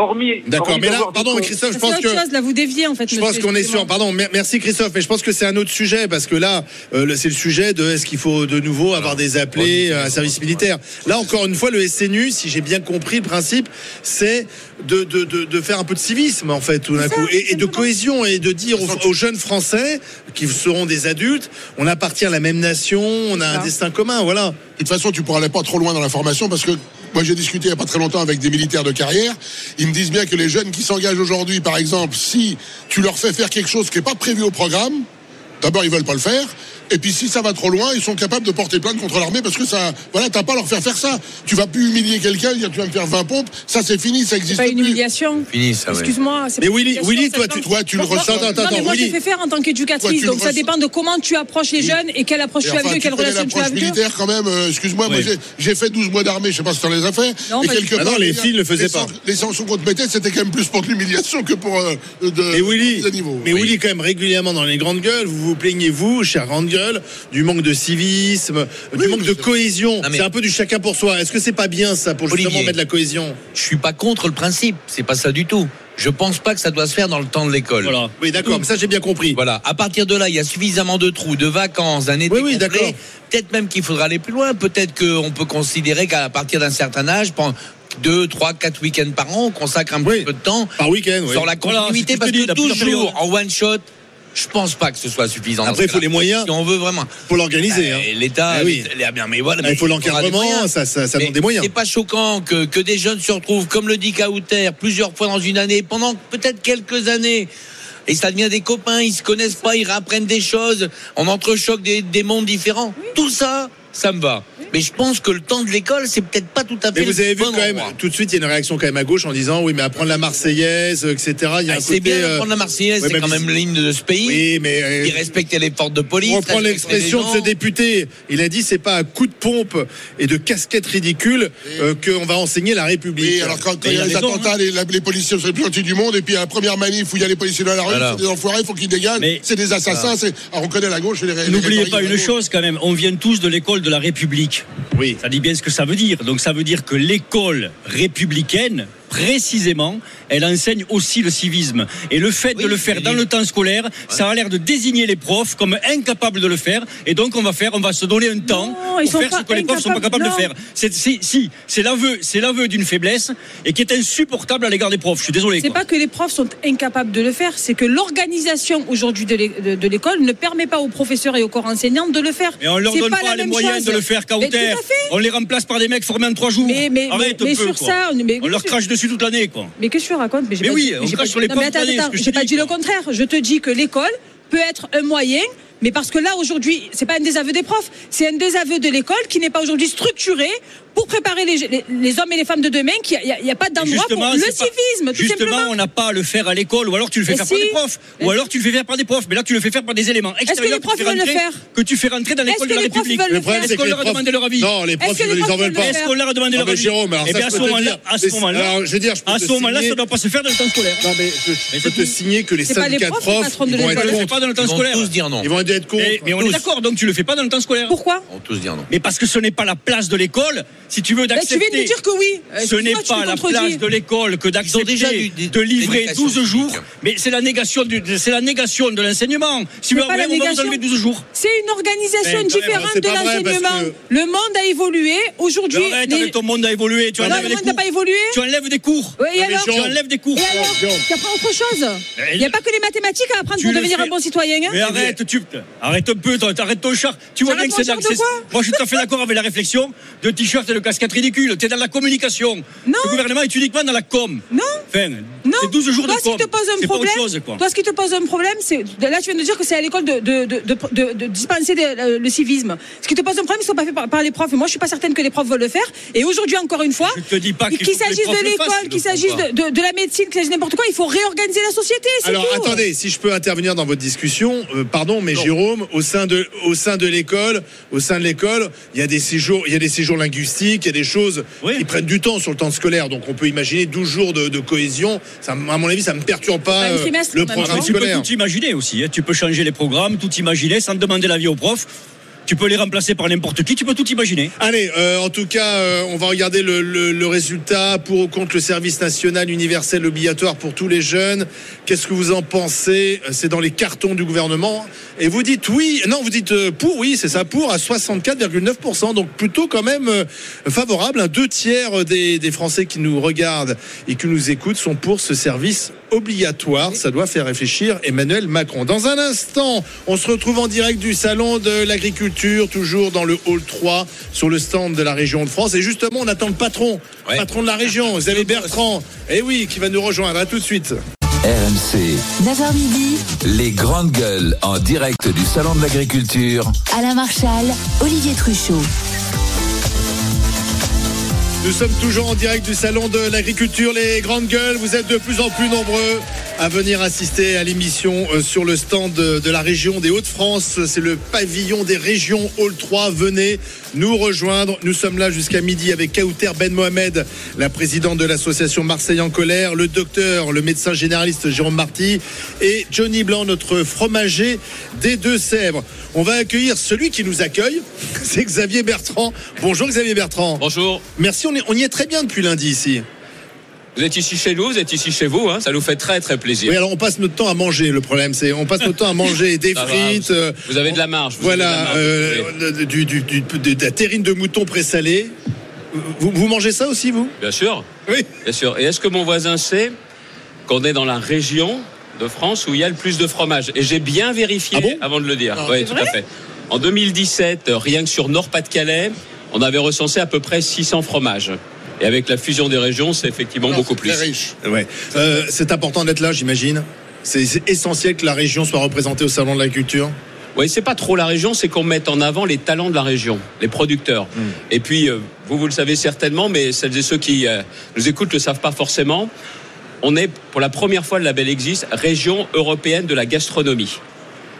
Hormis. D'accord, mais là, pardon, mais Christophe, je pense que. chose, là, vous déviez, en fait. Je pense qu'on est sur. Pardon, mer- merci Christophe, mais je pense que c'est un autre sujet parce que là, euh, c'est le sujet de est-ce qu'il faut de nouveau avoir des appelés euh, à un service militaire. Là, encore une fois, le SNU, si j'ai bien compris le principe, c'est de, de, de, de faire un peu de civisme en fait tout d'un coup et, et de cohésion et de dire aux, aux jeunes Français qui seront des adultes, on appartient à la même nation, on a un destin commun, voilà. De toute façon, tu pourras aller pas trop loin dans la formation parce que moi j'ai discuté il n'y a pas très longtemps avec des militaires de carrière. Ils me disent bien que les jeunes qui s'engagent aujourd'hui, par exemple, si tu leur fais faire quelque chose qui n'est pas prévu au programme, d'abord ils veulent pas le faire. Et puis si ça va trop loin, ils sont capables de porter plainte contre l'armée parce que ça, voilà, t'as pas à leur faire faire ça. Tu vas plus humilier quelqu'un, dire tu vas me faire 20 pompes, ça c'est fini, ça C'est existe pas une plus. humiliation. Fini, ça, ouais. Excuse-moi. c'est Mais pas une Willy- Willy, toi, tu- toi, tu le ressens- attends, Non, mais moi, Willy. j'ai fait faire en tant qu'éducatrice, donc ça dépend de comment tu approches les jeunes et quelle approche Et tu as enfin, avec eux, tu quelle relation tu as l'approche avec militaire quand même, euh, excuse-moi, j'ai- fait 12 mois d'armée, je sais pas si tu les as fait. Non, et quelque. Ah non, part, les filles le faisaient pas. Les sanctions qu'on te mettait, c'était quand même plus pour de l'humiliation que pour euh, de, Et Willy, niveau. mais Willy, quand même régulièrement dans les grandes gueules, vous vous plaignez, vous, cher grande gueule, du manque de civisme, du manque de cohésion. mais- C'est un peu du chacun pour soi. Est-ce que c'est pas bien ça pour justement Olivier. mettre la cohésion Je suis pas contre le principe, c'est pas ça du tout. Je pense pas que ça doit se faire dans le temps de l'école. Voilà. Oui, d'accord, mais ça j'ai bien compris. Voilà. À partir de là, il y a suffisamment de trous, de vacances, d'un été Oui, oui, d'accord. Peut-être même qu'il faudra aller plus loin. Peut-être qu'on peut considérer qu'à partir d'un certain âge, pendant deux, trois, quatre week-ends par an, on consacre un petit peu de temps Par week-end, oui. sur la Voilà, continuité que parce que toujours en one shot. Je pense pas que ce soit suffisant. Après, il faut les moyens. Si on veut vraiment. Pour l'organiser. Euh, hein. L'État, Ah oui. bien, mais voilà. Ah, il faut mais l'encadrement, moyens. ça, ça, ça Mais demande des moyens. C'est pas choquant que, que des jeunes se retrouvent, comme le dit Kauter, plusieurs fois dans une année, pendant peut-être quelques années. Et ça devient des copains, ils se connaissent pas, ils réapprennent des choses, on entrechoque des, des mondes différents. Tout ça, ça me va. Mais je pense que le temps de l'école, c'est peut-être pas tout à fait Mais vous avez vu bon quand même, tout de suite, il y a une réaction quand même à gauche en disant oui, mais apprendre la Marseillaise, etc. Il y a Ah, un c'est côté, bien euh, d'apprendre la Marseillaise, ouais, c'est quand même l'hymne de ce pays. Oui, mais euh, Qui respectait les portes de police. On reprend respectait l'expression de ce député. Il a dit c'est pas à coup de pompe et de casquette ridicule euh, qu'on va enseigner la République. Oui, alors quand, il y a les raison, attentats, hein. les, policiers sont les plus gentils du monde, et puis à la première manif où il y a les policiers dans la rue, Voilà. c'est des enfoirés, il faut qu'ils dégagent, c'est des assassins, Voilà. c'est, alors on connaît la gauche et les N'oubliez pas une chose quand même, on vient tous de l'école de la République. Oui. Ça dit bien ce que ça veut dire. Donc ça veut dire que l'école républicaine précisément, elle enseigne aussi le civisme. Et le fait de le faire dans le temps scolaire, ça a l'air de désigner les profs comme incapables de le faire. Et donc, on va faire, on va se donner un temps Non, pour faire ce que les profs sont pas capables de non. faire. C'est, c'est- si, c'est l'aveu, c'est l'aveu d'une faiblesse et qui est insupportable à l'égard des profs. Je suis désolé. C'est pas que les profs sont incapables de le faire, c'est que l'organisation aujourd'hui de l'é- de de l'école ne permet pas aux professeurs et aux corps enseignants de le faire. Mais on leur C'est donne pas les moyens chose. de le faire fait. On les remplace par des mecs formés en trois jours. Mais- mais- Arrête mais un peu, sur quoi. ça, mais- on leur crache dessus toute l'année, quoi. Mais qu'est-ce que tu racontes Mais, Mais oui, dit- on crache pas- sur les toute l'année, je J'ai pas dit le contraire. Je te dis que l'école peut être un moyen. Mais parce que là aujourd'hui, c'est pas un désaveu des profs, c'est un désaveu de l'école qui n'est pas aujourd'hui structuré pour préparer les, les- les hommes et les femmes de demain. Qu'il n'y a, pas d'endroit pour Justement, le pas- civisme, tout Justement, simplement. on n'a pas à le faire à l'école, ou alors tu le fais Mais faire par des profs, ou Mais- alors tu le fais faire par des profs. Mais là, tu le fais faire par des éléments que extérieurs les profs que tu fais veulent le rentrer- faire que tu fais rentrer dans Est-ce l'école de la les profs République. Est-ce qu'on les leur a profs- demandé leur avis Non, les profs, Est-ce ils les les en profs veulent pas. Est-ce qu'on leur a demandé leur avis Jérôme, alors Eh bien, à ce moment-là, dire. à ce moment-là, alors, je veux dire, je peux à te ce moment-là, signer- ça ne doit pas se faire dans le temps scolaire. Non, mais je, peux te signer que les les syndicats de profs, les profs, ils vont être pas dans le temps Ils vont scolaire. tous dire non. Ils vont être contre. Mais, mais on est d'accord, donc tu le fais pas dans le temps scolaire. Pourquoi vont tous dire non. Mais parce que ce n'est pas la place de l'école, si tu veux Ben, Tu d'accepter. viens de dire que oui. Euh, Ce n'est tu pas la place de l'école que d'accepter de livrer l'éducation 12 jours, civique. mais c'est la négation du, c'est la négation de l'enseignement. Si vous la on va vous enlever 12 jours. C'est une organisation différente de l'enseignement. que- Le monde a évolué. Aujourd'hui, Arrête, les- ton monde a évolué. Tu Non, enlèves le des monde n'a cours. pas évolué. Tu enlèves des cours. Oui, et alors Tu enlèves des cours. Et alors. Tu apprends autre chose. Il n'y a pas que les mathématiques à apprendre Tu pour devenir un bon citoyen. hein. Mais arrête, tu arrête un peu, t'arrêtes ton char. Tu vois bien que c'est Moi, je suis tout à fait d'accord avec la réflexion de t-shirt et casquette ridicule. T'es dans la communication. Non. Le gouvernement est uniquement dans la com. Non. Enfin, Non. c'est 12 jours toi, de ce qui com. te pose un C'est pas autre problème, chose, quoi. toi, ce qui te pose un problème, c'est là, tu viens de dire que c'est à l'école de, de, de, de, de- de dispenser des- le, le civisme. Ce qui te pose un problème, c'est pas fait par, par les profs. Et moi, je suis pas certaine que les profs veulent le faire. Et aujourd'hui, encore une fois, Je te dis pas qu'il s'agisse de l'école, ils qu'il s'agisse de, de, de la médecine, qu'il s'agisse de n'importe quoi, il faut réorganiser la société. Alors tout. attendez, si je peux intervenir dans votre discussion, euh, pardon, mais Jérôme, au sein de au sein de l'école, au sein de l'école, il y a des séjours, il y a des séjours linguistiques, il y a des choses Oui. qui prennent du temps sur le temps scolaire. Donc on peut imaginer 12 jours de, de cohésion. Ça, à mon avis, ça me perturbe pas euh, le programme temps. tu peux scolaire. tout imaginer aussi. hein. Tu peux changer les programmes, tout imaginer sans demander l'avis aux profs. Tu peux les remplacer par n'importe qui. Tu peux tout imaginer. Allez, euh, en tout cas, euh, on va regarder le, résultat pour ou contre le service national universel obligatoire pour tous les jeunes. Qu'est-ce que vous en pensez? C'est dans les cartons du gouvernement. Et vous dites oui, non, vous dites euh, pour, oui, c'est ça, pour à 64,9%. Donc plutôt quand même euh, favorable. Un deux tiers des Français qui nous regardent et qui nous écoutent sont pour ce service obligatoire. Ça doit faire réfléchir Emmanuel Macron. Dans un instant, on se retrouve en direct du salon de l'agriculture, toujours dans le hall 3, sur le stand de la région de France. Et justement, on attend le patron, Ouais. patron de la région, Xavier Bertrand. Et oui, qui va nous rejoindre. À tout de suite. RMC, 9h midi, les grandes gueules en direct du Salon de l'Agriculture. Alain Marchal, Olivier Truchot. Nous sommes toujours en direct du salon de l'agriculture, les grandes gueules. Vous êtes de plus en plus nombreux à venir assister à l'émission euh, sur le stand de, de la région des Hauts-de-France. C'est le pavillon des régions Hall 3. Venez nous rejoindre. Nous sommes là jusqu'à midi avec Kauter Ben Mohamed, la présidente de l'association Marseille en colère, le docteur, le médecin généraliste Jérôme Marty et Johnny Blanc, notre fromager des Deux-Sèvres. On va accueillir celui qui nous accueille, c'est Xavier Bertrand. Bonjour Xavier Bertrand. Bonjour. Merci, on, est- on y est très bien depuis lundi ici. Vous êtes ici chez nous, vous êtes ici chez vous, hein, ça nous fait très très plaisir. Oui, alors on passe notre temps à manger. Le problème, c'est on passe notre temps à manger des Ça va, frites. vous- euh, vous avez de la marge, vous avez de la voilà, marge, euh, vous du, du, du- de, la terrine de mouton présalée. Vous, vous mangez ça aussi, vous? Bien sûr. Oui. Bien sûr. Et est-ce que mon voisin sait qu'on est dans la région de France où il y a le plus de fromage? Et j'ai bien vérifié Ah bon? avant de le dire. Ah, oui, tout à fait. En 2017, euh, rien que sur Nord-Pas-de-Calais, on avait recensé à peu près 600 fromages. Et avec la fusion des régions, c'est effectivement beaucoup plus. Très riche. Ouais. Euh, c'est important d'être là, j'imagine. C'est essentiel que la région soit représentée au salon de la culture. Oui, c'est pas trop la région, c'est qu'on mette en avant les talents de la région, les producteurs. Et puis, euh, vous, vous le savez certainement, mais celles et ceux qui euh, nous écoutent ne le savent pas forcément. On est, pour la première fois, le label existe, région européenne de la gastronomie.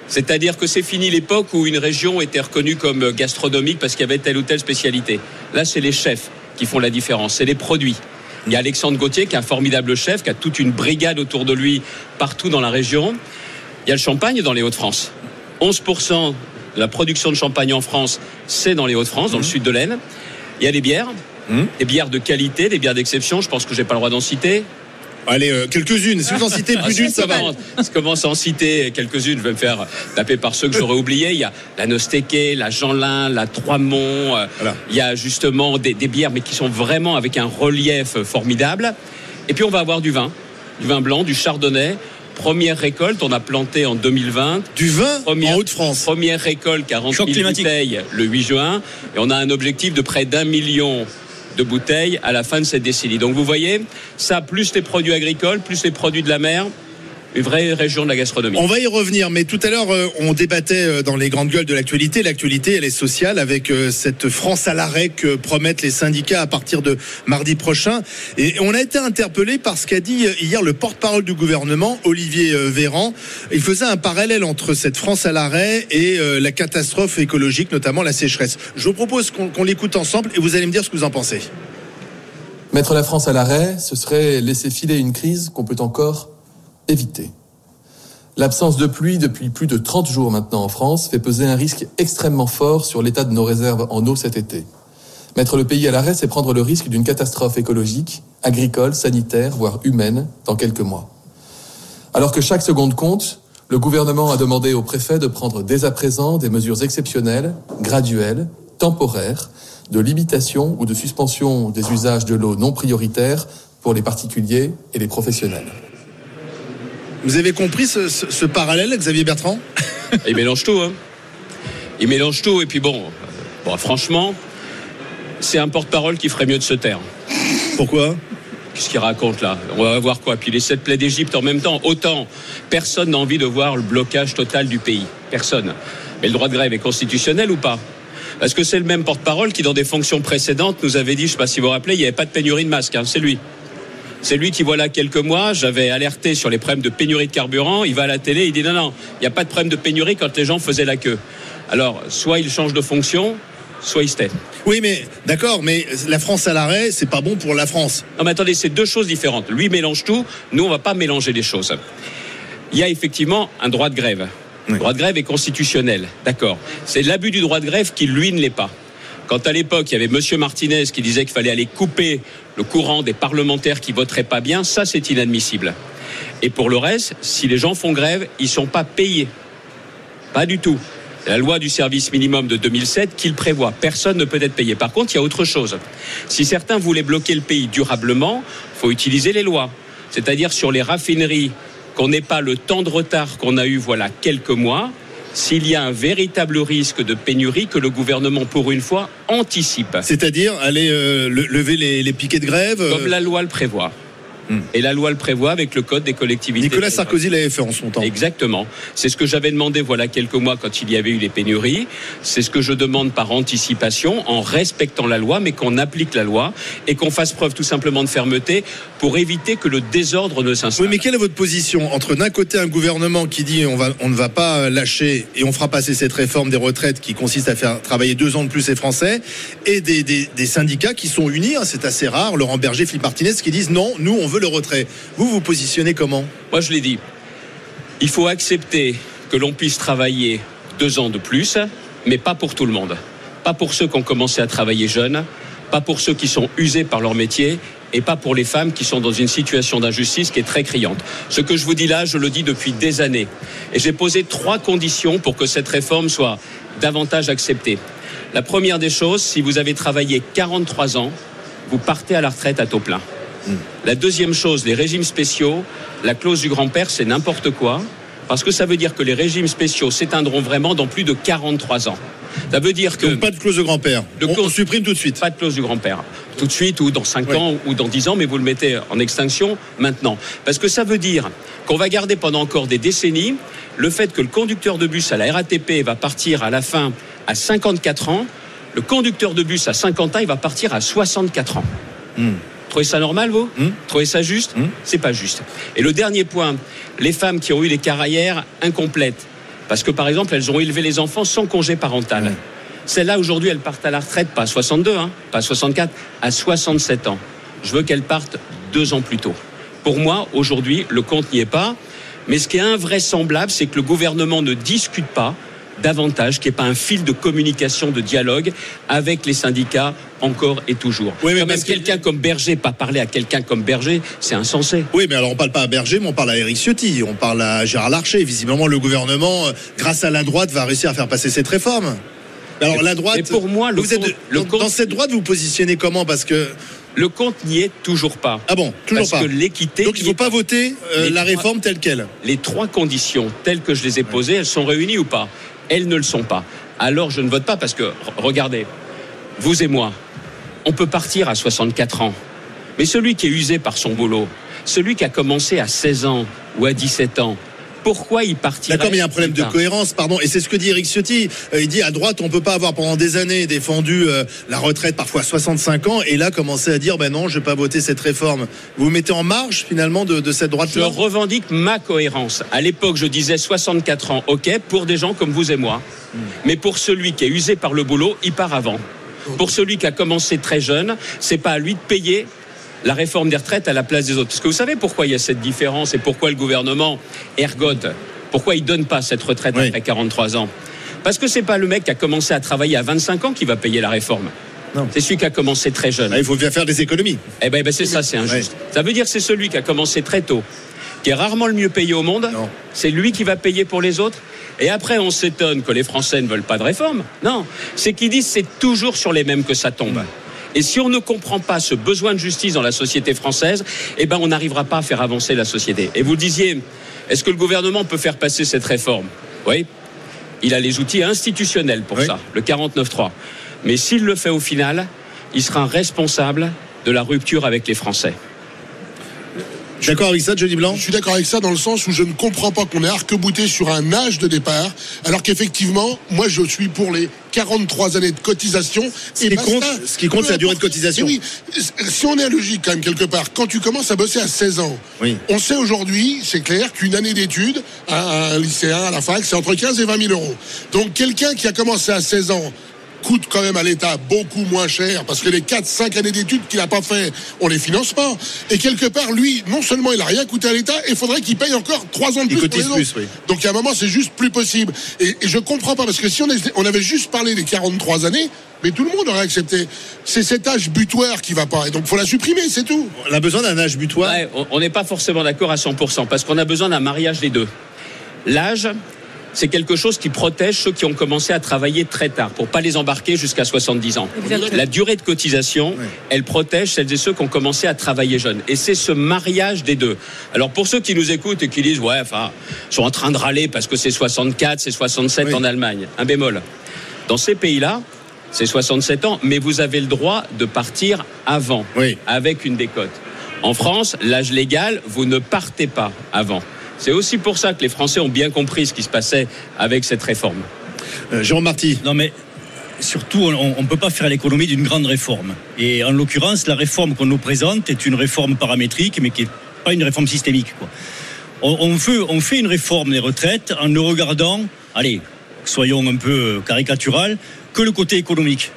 C'est-à-dire que c'est fini l'époque où une région était reconnue comme gastronomique parce qu'il y avait telle ou telle spécialité. Là, c'est les chefs qui font la différence, c'est les produits. Il y a Alexandre Gauthier qui est un formidable chef, qui a toute une brigade autour de lui partout dans la région. Il y a le champagne dans les Hauts-de-France. 11% de la production de champagne en France, c'est dans les Hauts-de-France, dans le sud de l'Aisne. Il y a les bières. des bières de qualité, des bières d'exception. Je pense que j'ai pas le droit d'en citer. Allez, euh, quelques-unes. Si vous en citez plus Ah, d'une, si, ça je va. commence- Je commence à en citer quelques-unes? Je vais me faire taper par ceux que j'aurais oubliés. Il y a la Nostéqué, la Jeanlin, la Trois-Monts. euh, Il y a justement des, des bières, mais qui sont vraiment avec un relief formidable. Et puis on va avoir du vin, du vin blanc, du chardonnay. Première récolte, on a planté en 2020. Du vin en Haute-France. Première récolte, 40 Choc 000 climatique. bouteilles le 8 juin. Et on a un objectif de près d'un million de bouteilles à la fin de cette décennie. Donc vous voyez, ça plus les produits agricoles, plus les produits de la mer, une vraie région de la gastronomie. On va y revenir, mais tout à l'heure, euh, on débattait euh, dans les grandes gueules de l'actualité. L'actualité, elle est sociale avec euh, cette France à l'arrêt que promettent les syndicats à partir de mardi prochain. Et on a été interpellé par ce qu'a dit hier le porte-parole du gouvernement, Olivier Véran. Il faisait un parallèle entre cette France à l'arrêt et la catastrophe écologique, notamment la sécheresse. Je vous propose qu'on qu'on l'écoute ensemble et vous allez me dire ce que vous en pensez. Mettre la France à l'arrêt, ce serait laisser filer une crise qu'on peut encore éviter. L'absence de pluie depuis plus de 30 jours maintenant en France fait peser un risque extrêmement fort sur l'état de nos réserves en eau cet été. Mettre le pays à l'arrêt, c'est prendre le risque d'une catastrophe écologique, agricole, sanitaire, voire humaine dans quelques mois. Alors que chaque seconde compte, le gouvernement a demandé au préfet de prendre dès à présent des mesures exceptionnelles, graduelles, temporaires, de limitation ou de suspension des usages de l'eau non prioritaires pour les particuliers et les professionnels. Vous avez compris ce, ce- ce parallèle, Xavier Bertrand Il mélange tout. Hein. Il mélange tout. Et puis bon, euh, bon franchement, c'est un porte-parole qui ferait mieux de se taire. Pourquoi? Qu'est-ce qu'il raconte là? On va voir quoi? Puis les sept plaies d'Égypte en même temps. Autant, personne n'a envie de voir le blocage total du pays. Personne. Mais le droit de grève est constitutionnel ou pas? Parce que c'est le même porte-parole qui, dans des fonctions précédentes, nous avait dit, je ne sais pas si vous vous rappelez, il n'y avait pas de pénurie de masques. hein. C'est lui. C'est lui qui, voilà quelques mois, j'avais alerté sur les problèmes de pénurie de carburant. Il va à la télé, il dit non, non, il n'y a pas de problème de pénurie quand les gens faisaient la queue. Alors, soit il change de fonction, soit il se tait. Oui, mais d'accord, mais la France à l'arrêt, c'est pas bon pour la France. Non, mais attendez, c'est deux choses différentes. Lui mélange tout, nous, on va pas mélanger les choses. Il y a effectivement un droit de grève. Le droit de grève est constitutionnel, d'accord. C'est l'abus du droit de grève qui, lui, ne l'est pas. Quand à l'époque, il y avait Monsieur Martinez qui disait qu'il fallait aller couper le courant des parlementaires qui voteraient pas bien, ça, c'est inadmissible. Et pour le reste, si les gens font grève, ils sont pas payés. Pas du tout. La loi du service minimum de 2007 qui le prévoit. Personne ne peut être payé. Par contre, il y a autre chose. Si certains voulaient bloquer le pays durablement, faut utiliser les lois. C'est-à-dire sur les raffineries, qu'on n'ait pas le temps de retard qu'on a eu voilà quelques mois. S'il y a un véritable risque de pénurie que le gouvernement, pour une fois, anticipe. C'est-à-dire aller euh, le- lever les, les piquets de grève. euh, Comme la loi le prévoit. Et la loi le prévoit avec le code des collectivités. Nicolas Sarkozy l'avait fait en son temps. Exactement. C'est ce que j'avais demandé voilà quelques mois quand il y avait eu les pénuries. C'est ce que je demande par anticipation, en respectant la loi, mais qu'on applique la loi et qu'on fasse preuve tout simplement de fermeté pour éviter que le désordre ne s'installe. Oui, mais quelle est votre position entre d'un côté un gouvernement qui dit on, va, on ne va pas lâcher et on fera passer cette réforme des retraites qui consiste à faire travailler deux ans de plus les Français et des, des- des syndicats qui sont unis, hein, c'est assez rare, Laurent Berger, Philippe Martinez, qui disent non, nous on veut le retrait. Vous vous positionnez comment Moi, je l'ai dit. Il faut accepter que l'on puisse travailler deux ans de plus, mais pas pour tout le monde. Pas pour ceux qui ont commencé à travailler jeunes, pas pour ceux qui sont usés par leur métier et pas pour les femmes qui sont dans une situation d'injustice qui est très criante. Ce que je vous dis là, je le dis depuis des années. Et j'ai posé trois conditions pour que cette réforme soit davantage acceptée. La première des choses, si vous avez travaillé 43 ans, vous partez à la retraite à taux plein. La deuxième chose, les régimes spéciaux, la clause du grand-père, c'est n'importe quoi, parce que ça veut dire que les régimes spéciaux s'éteindront vraiment dans plus de 43 ans. Ça veut dire que... Donc pas de clause de grand-père. On, on supprime tout de suite. Pas de clause du grand-père. Tout de suite, ou dans 5 Oui. ans, ou dans 10 ans, mais vous le mettez en extinction maintenant. Parce que ça veut dire qu'on va garder pendant encore des décennies le fait que le conducteur de bus à la RATP va partir à la fin à 54 ans, le conducteur de bus à 50 ans, il va partir à 64 ans. Trouvez ça normal, vous Trouvez ça juste C'est pas juste. Et le dernier point, les femmes qui ont eu des carrières incomplètes, parce que par exemple, elles ont élevé les enfants sans congé parental. Celles-là, aujourd'hui, elles partent à la retraite, pas à 62, hein, pas à 64, à 67 ans. Je veux qu'elles partent deux ans plus tôt. Pour moi, aujourd'hui, le compte n'y est pas. Mais ce qui est invraisemblable, c'est que le gouvernement ne discute pas davantage, qu'il n'y ait pas un fil de communication, de dialogue avec les syndicats encore et toujours. Oui, mais Quand même que- quelqu'un comme Berger, pas parler à quelqu'un comme Berger, c'est insensé. Oui, mais alors on parle pas à Berger, mais on parle à Éric Ciotti, on parle à Gérard Larcher. Visiblement, le gouvernement, euh, grâce à la droite, va réussir à faire passer cette réforme. Alors la droite. Mais pour moi, le vous êtes compte- le dans, compte- dans cette droite, vous vous positionnez comment? Parce que Le compte n'y est toujours pas. ah bon, toujours Parce pas. que l'équité. Donc il n'y faut pas voter euh, la trois- réforme telle quelle. les trois conditions telles que je les ai posées, elles sont réunies ou pas? Elles ne le sont pas. Alors je ne vote pas parce que, regardez, vous et moi, on peut partir à 64 ans. Mais celui qui est usé par son boulot, celui qui a commencé à 16 ans ou à 17 ans, pourquoi il partirait D'accord, mais il y a un problème de cohérence, pardon. Et c'est ce que dit Eric Ciotti. Euh, il dit à droite, on peut pas avoir pendant des années défendu euh, la retraite parfois à 65 ans et là commencer à dire ben non, je vais pas voter cette réforme. Vous vous mettez en marge finalement de, de cette droite Je revendique ma cohérence. À l'époque, je disais 64 ans, ok, pour des gens comme vous et moi. Mais pour celui qui est usé par le boulot, il part avant. Pour celui qui a commencé très jeune, c'est pas à lui de payer la réforme des retraites à la place des autres. Parce que vous savez pourquoi il y a cette différence et pourquoi le gouvernement ergote Pourquoi il donne pas cette retraite après 43 ans? Parce que c'est pas le mec qui a commencé à travailler à 25 ans qui va payer la réforme. C'est celui qui a commencé très jeune. Ah, il faut bien faire des économies. Eh ben, ben, c'est ça, c'est injuste. Ça veut dire que c'est celui qui a commencé très tôt, qui est rarement le mieux payé au monde. C'est lui qui va payer pour les autres. Et après, on s'étonne que les Français ne veulent pas de réforme. Non, c'est qu'ils disent c'est toujours sur les mêmes que ça tombe. Et si on ne comprend pas ce besoin de justice dans la société française, eh ben on n'arrivera pas à faire avancer la société. Et vous le disiez, est-ce que le gouvernement peut faire passer cette réforme? Oui. Il a les outils institutionnels pour ça, le 49.3. Mais s'il le fait au final, il sera responsable de la rupture avec les Français. D'accord avec ça, Johnny Blanc Je suis d'accord avec ça dans le sens où je ne comprends pas qu'on ait arc-bouté sur un âge de départ, alors qu'effectivement, moi je suis pour les 43 années de cotisation. Ce qui compte- ce qui compte, c'est la durée de cotisation. Oui, si on est logique quand même quelque part, quand tu commences à bosser à 16 ans, on sait aujourd'hui, c'est clair, qu'une année d'études à un lycéen, à la fac, c'est entre 15 et 20 000 euros. Donc quelqu'un qui a commencé à 16 ans coûte quand même à l'État beaucoup moins cher parce que les 4-5 années d'études qu'il n'a pas fait, on les finance pas. Et quelque part, lui, non seulement il a rien coûté à l'État, il faudrait qu'il paye encore 3 ans de Il plus. pour cotise les plus, oui. Donc à un moment, c'est juste plus possible. Et, et je comprends pas parce que si on, est- on avait juste parlé des 43 années, mais tout le monde aurait accepté. C'est cet âge butoir qui va pas. Et donc faut la supprimer, c'est tout. On a besoin d'un âge butoir. Ouais, on n'est pas forcément d'accord à 100% parce qu'on a besoin d'un mariage des deux. L'âge, c'est quelque chose qui protège ceux qui ont commencé à travailler très tard pour pas les embarquer jusqu'à 70 ans. Exactement. La durée de cotisation, elle protège celles et ceux qui ont commencé à travailler jeunes. Et c'est ce mariage des deux. Alors pour ceux qui nous écoutent et qui disent ouais, enfin, sont en train de râler parce que c'est 64, c'est 67 en Allemagne. Un bémol. Dans ces pays-là, c'est 67 ans, mais vous avez le droit de partir avant, avec une décote. En France, l'âge légal, vous ne partez pas avant. C'est aussi pour ça que les Français ont bien compris ce qui se passait avec cette réforme. Euh, Jérôme Marty. Non mais surtout, on ne peut pas faire l'économie d'une grande réforme. Et en l'occurrence, la réforme qu'on nous présente est une réforme paramétrique, mais qui n'est pas une réforme systémique. quoi. On, on fait, on fait une réforme des retraites en ne regardant, allez, soyons un peu caricatural, que le côté économique.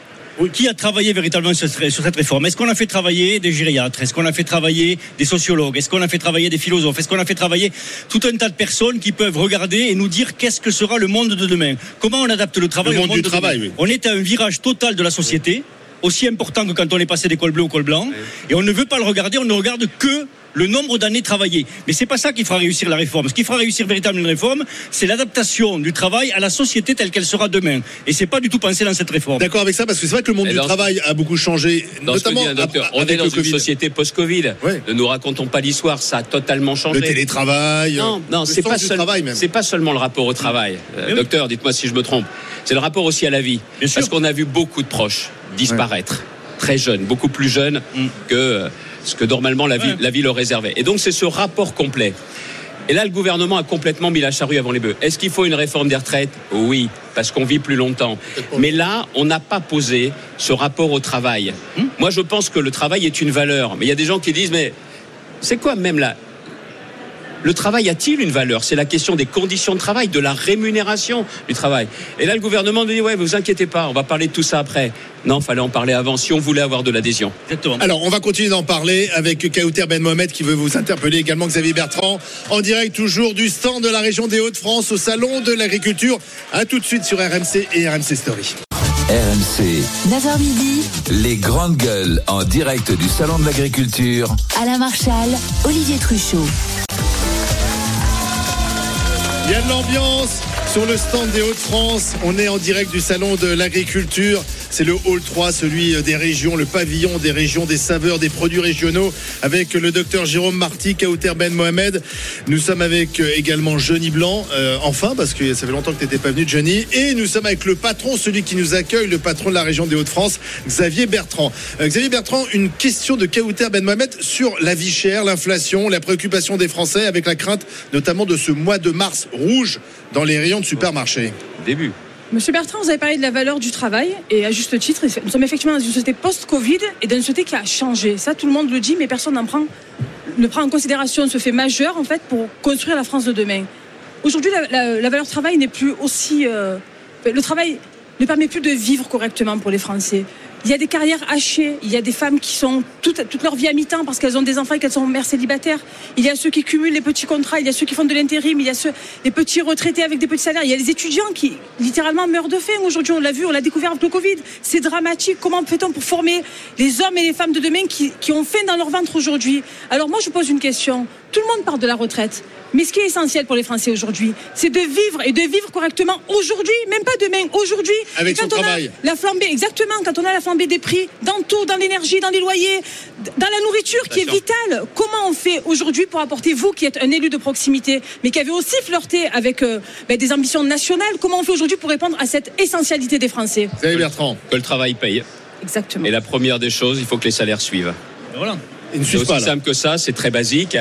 Qui a travaillé véritablement sur cette sur cette réforme? Est-ce qu'on a fait travailler des gériatres? Est-ce qu'on a fait travailler des sociologues? Est-ce qu'on a fait travailler des philosophes? Est-ce qu'on a fait travailler tout un tas de personnes qui peuvent regarder et nous dire qu'est-ce que sera le monde de demain? Comment on adapte le travail Le au monde du de travail, demain oui. On est à un virage total de la société, aussi important que quand on est passé des cols bleus au col blanc, et on ne veut pas le regarder, on ne regarde que le nombre d'années travaillées. Mais c'est pas ça qui fera réussir la réforme. Ce qui fera réussir véritablement une réforme, c'est l'adaptation du travail à la société telle qu'elle sera demain. Et c'est pas du tout pensé dans cette réforme. D'accord avec ça parce que c'est vrai que le monde Et du travail a beaucoup changé, Dans ce que notamment dit un docteur, ap- on est dans une société post-Covid. Ne nous racontons pas l'histoire, ça a totalement changé. Le télétravail, Non, non, le c'est pas, seul- pas seulement le rapport au travail. Euh, oui. Docteur, dites-moi si je me trompe. C'est le rapport aussi à la vie. Parce qu'on a vu beaucoup de proches disparaître, très jeunes, beaucoup plus jeunes que euh, ce que normalement la vie leur réservait. Et donc c'est ce rapport complet. Et là, le gouvernement a complètement mis la charrue avant les bœufs. Est-ce qu'il faut une réforme des retraites? Oui, parce qu'on vit plus longtemps. Mais là, on n'a pas posé ce rapport au travail. Moi, je pense que le travail est une valeur. Mais il y a des gens qui disent, mais c'est quoi même la, Le travail a-t-il une valeur? C'est la question des conditions de travail, de la rémunération du travail. Et là, le gouvernement nous dit ouais, vous inquiétez pas, on va parler de tout ça après. Non, fallait en parler avant si on voulait avoir de l'adhésion. Exactement. Alors, on va continuer d'en parler avec Kauter Ben Mohamed qui veut vous interpeller également Xavier Bertrand en direct toujours du stand de la région des Hauts-de-France au salon de l'agriculture. À tout de suite sur RMC et RMC Story. RMC, 9h midi, les grandes gueules en direct du salon de l'agriculture. Alain Marchal, Olivier Truchot. Il y a de l'ambiance sur le stand des Hauts-de-France. On est en direct du salon de l'agriculture. C'est le hall 3, celui des régions, le pavillon des régions, des saveurs, des produits régionaux, avec le docteur Jérôme Marty, Kauter Ben Mohamed. Nous sommes avec euh, également Johnny Blanc, euh, enfin, parce que ça fait longtemps que tu n'étais pas venu, Johnny. Et nous sommes avec le patron, celui qui nous accueille, le patron de la région des Hauts-de-France, Xavier Bertrand. Euh, Xavier Bertrand, une question de Kauter Ben Mohamed sur la vie chère, l'inflation, la préoccupation des Français, avec la crainte notamment de ce mois de mars rouge dans les rayons de supermarché. Début. Monsieur Bertrand, vous avez parlé de la valeur du travail et à juste titre, nous sommes effectivement dans une société post-Covid et dans une société qui a changé. Ça, tout le monde le dit, mais personne n'en prend, ne prend en considération ce fait majeur en fait pour construire la France de demain. Aujourd'hui, la, la- la valeur travail n'est plus aussi. euh, le travail ne permet plus de vivre correctement pour les Français. Il y a des carrières hachées, il y a des femmes qui sont toute, leur vie à mi-temps parce qu'elles ont des enfants et qu'elles sont mères célibataires. Il y a ceux qui cumulent les petits contrats, il y a ceux qui font de l'intérim, il y a ceux, les petits retraités avec des petits salaires, il y a les étudiants qui littéralement meurent de faim. Aujourd'hui, on l'a vu, on l'a découvert avec le Covid. C'est dramatique. Comment fait-on pour former les hommes et les femmes de demain qui ont faim dans leur ventre aujourd'hui? Alors moi, je pose une question. Tout le monde parle de la retraite. Mais ce qui est essentiel pour les Français aujourd'hui, c'est de vivre et de vivre correctement aujourd'hui, même pas demain, aujourd'hui. Avec quand son on a travail. La flambée, exactement, quand on a la flambée des prix dans tout, dans l'énergie, dans les loyers, dans la nourriture qui est vitale, comment on fait aujourd'hui pour apporter, vous qui êtes un élu de proximité, mais qui avez aussi flirté avec euh, ben, des ambitions nationales, comment on fait aujourd'hui pour répondre à cette essentialité des Français? Xavier Bertrand. Que le travail paye. Exactement. Et la première des choses, il faut que les salaires suivent. Voilà. Ils ne C'est aussi pas simple que ça, c'est très basique.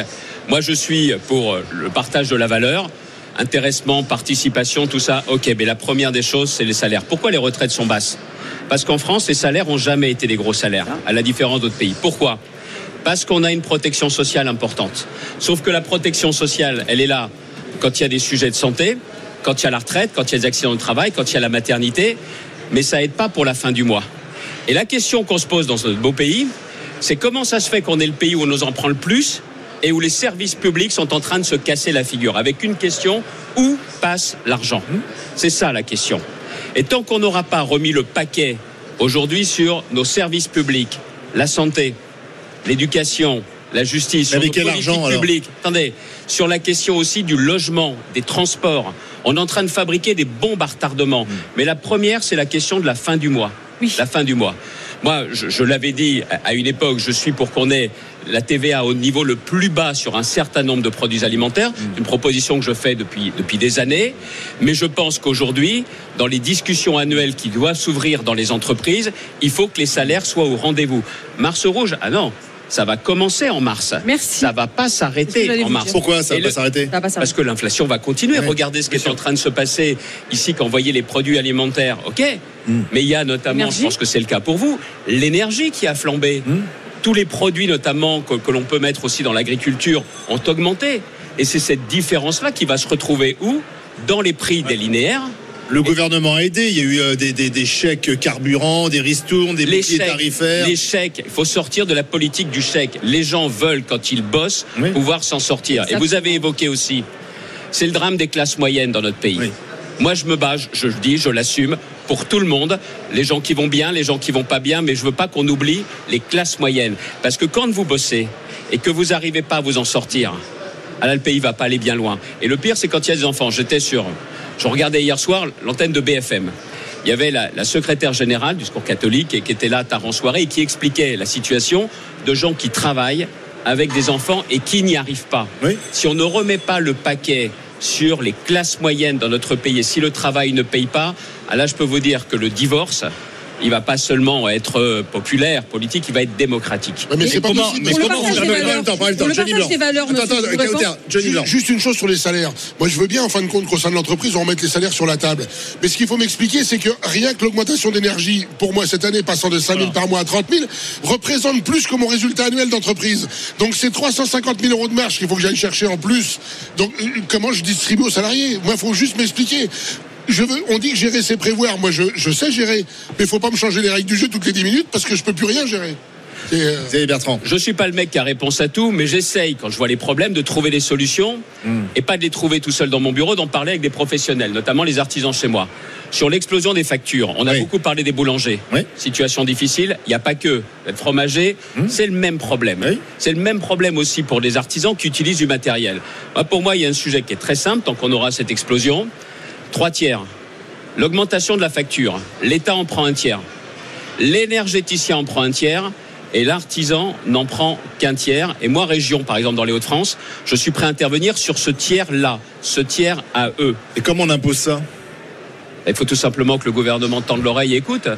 Moi, je suis pour le partage de la valeur, intéressement, participation, tout ça. Ok, mais la première des choses, c'est les salaires. Pourquoi les retraites sont basses? Parce qu'en France, les salaires ont jamais été des gros salaires, à la différence d'autres pays. Pourquoi? Parce qu'on a une protection sociale importante. Sauf que la protection sociale, elle est là quand il y a des sujets de santé, quand il y a la retraite, quand il y a des accidents de travail, quand il y a la maternité, mais ça aide pas pour la fin du mois. Et la question qu'on se pose dans ce beau pays, c'est comment ça se fait qu'on est le pays où on nous en prend le plus et où les services publics sont en train de se casser la figure avec une question où passe l'argent? C'est ça la question. Et tant qu'on n'aura pas remis le paquet aujourd'hui sur nos services publics, la santé, l'éducation, la justice, sur avec quel argent, attendez, sur la question aussi du logement, des transports, on est en train de fabriquer des bombes à retardement. Mais la première, c'est la question de la fin du mois. La fin du mois. Moi, je, je l'avais dit à- une époque, je suis pour qu'on ait la TVA au niveau le plus bas sur un certain nombre de produits alimentaires. C'est Une proposition que je fais depuis, depuis des années. Mais je pense qu'aujourd'hui, dans les discussions annuelles qui doivent s'ouvrir dans les entreprises, il faut que les salaires soient au rendez-vous. Mars rouge, ah non. Ça va commencer en mars. Merci. Ça va pas s'arrêter en mars. Pourquoi ça va pas le- s'arrêter Ça va pas s'arrêter. parce que l'inflation va continuer. Ouais, Regardez ce qui est en train de se passer ici quand vous voyez les produits alimentaires. OK Mm. Mais il y a notamment, je pense que c'est le cas pour vous, l'énergie qui a flambé. Mm. Tous les produits notamment que, que l'on peut mettre aussi dans l'agriculture ont augmenté. Et c'est cette différence-là qui va se retrouver où? Dans les prix des linéaires. Le gouvernement a aidé. Il y a eu euh, des, des, des chèques carburant, des ristournes, des Les boucliers chèques, tarifaires. les chèques, il faut sortir de la politique du chèque. Les gens veulent, quand ils bossent, Oui. pouvoir s'en sortir. Et vous avez évoqué aussi, c'est le drame des classes moyennes dans notre pays. Oui. Moi, je me bats, je- je le dis, je l'assume, pour tout le monde, les gens qui vont bien, les gens qui vont pas bien, mais je veux pas qu'on oublie les classes moyennes. Parce que quand vous bossez et que vous n'arrivez pas à vous en sortir, ah là, le pays va pas aller bien loin. Et le pire, c'est quand il y a des enfants. J'étais sur, je regardais hier soir l'antenne de BFM. Il y avait la, la secrétaire générale du secours catholique et qui était là tard en soirée et qui expliquait la situation de gens qui travaillent avec des enfants et qui n'y arrivent pas. Oui. Si on ne remet pas le paquet sur les classes moyennes dans notre pays et si le travail ne paye pas, là, je peux vous dire que le divorce, il va pas seulement être euh, populaire, politique, il va être démocratique. Ouais, mais c'est pas comment- possible. mais Pour le comment partage vous des appelez- valeurs. Attends, attends, Pour le Johnny Blanc. Juste une chose sur les salaires. Moi, je veux bien, en fin de compte, qu'au sein de l'entreprise, on remette les salaires sur la table. Mais ce qu'il faut m'expliquer, c'est que rien que l'augmentation d'énergie, pour moi, cette année, passant de 5 000 par mois à 30 000, représente plus que mon résultat annuel d'entreprise. Donc, c'est 350 000 euros de marge qu'il faut que j'aille chercher en plus. Donc, euh, comment je distribue aux salariés? Moi, il faut juste m'expliquer. Je veux, on dit que gérer, c'est prévoir. Moi, je, je sais gérer. Mais il faut pas me changer les règles du jeu toutes les 10 minutes parce que je peux plus rien gérer. Euh, Bertrand. Je suis pas le mec qui a réponse à tout, mais j'essaye, quand je vois les problèmes, de trouver des solutions Hmm. et pas de les trouver tout seul dans mon bureau, d'en parler avec des professionnels, notamment les artisans chez moi. Sur l'explosion des factures, on a beaucoup parlé des boulangers. Situation difficile, il n'y a pas que le fromager, Hmm. c'est le même problème. C'est le même problème aussi pour des artisans qui utilisent du matériel. Moi, pour moi, il y a un sujet qui est très simple, tant qu'on aura cette explosion. Trois tiers. L'augmentation de la facture, l'État en prend un tiers. L'énergéticien en prend un tiers et l'artisan n'en prend qu'un tiers. Et moi, région, par exemple, dans les Hauts-de-France, je suis prêt à intervenir sur ce tiers-là, ce tiers à eux. Et comment on impose ça? Il faut tout simplement que le gouvernement tende l'oreille et écoute.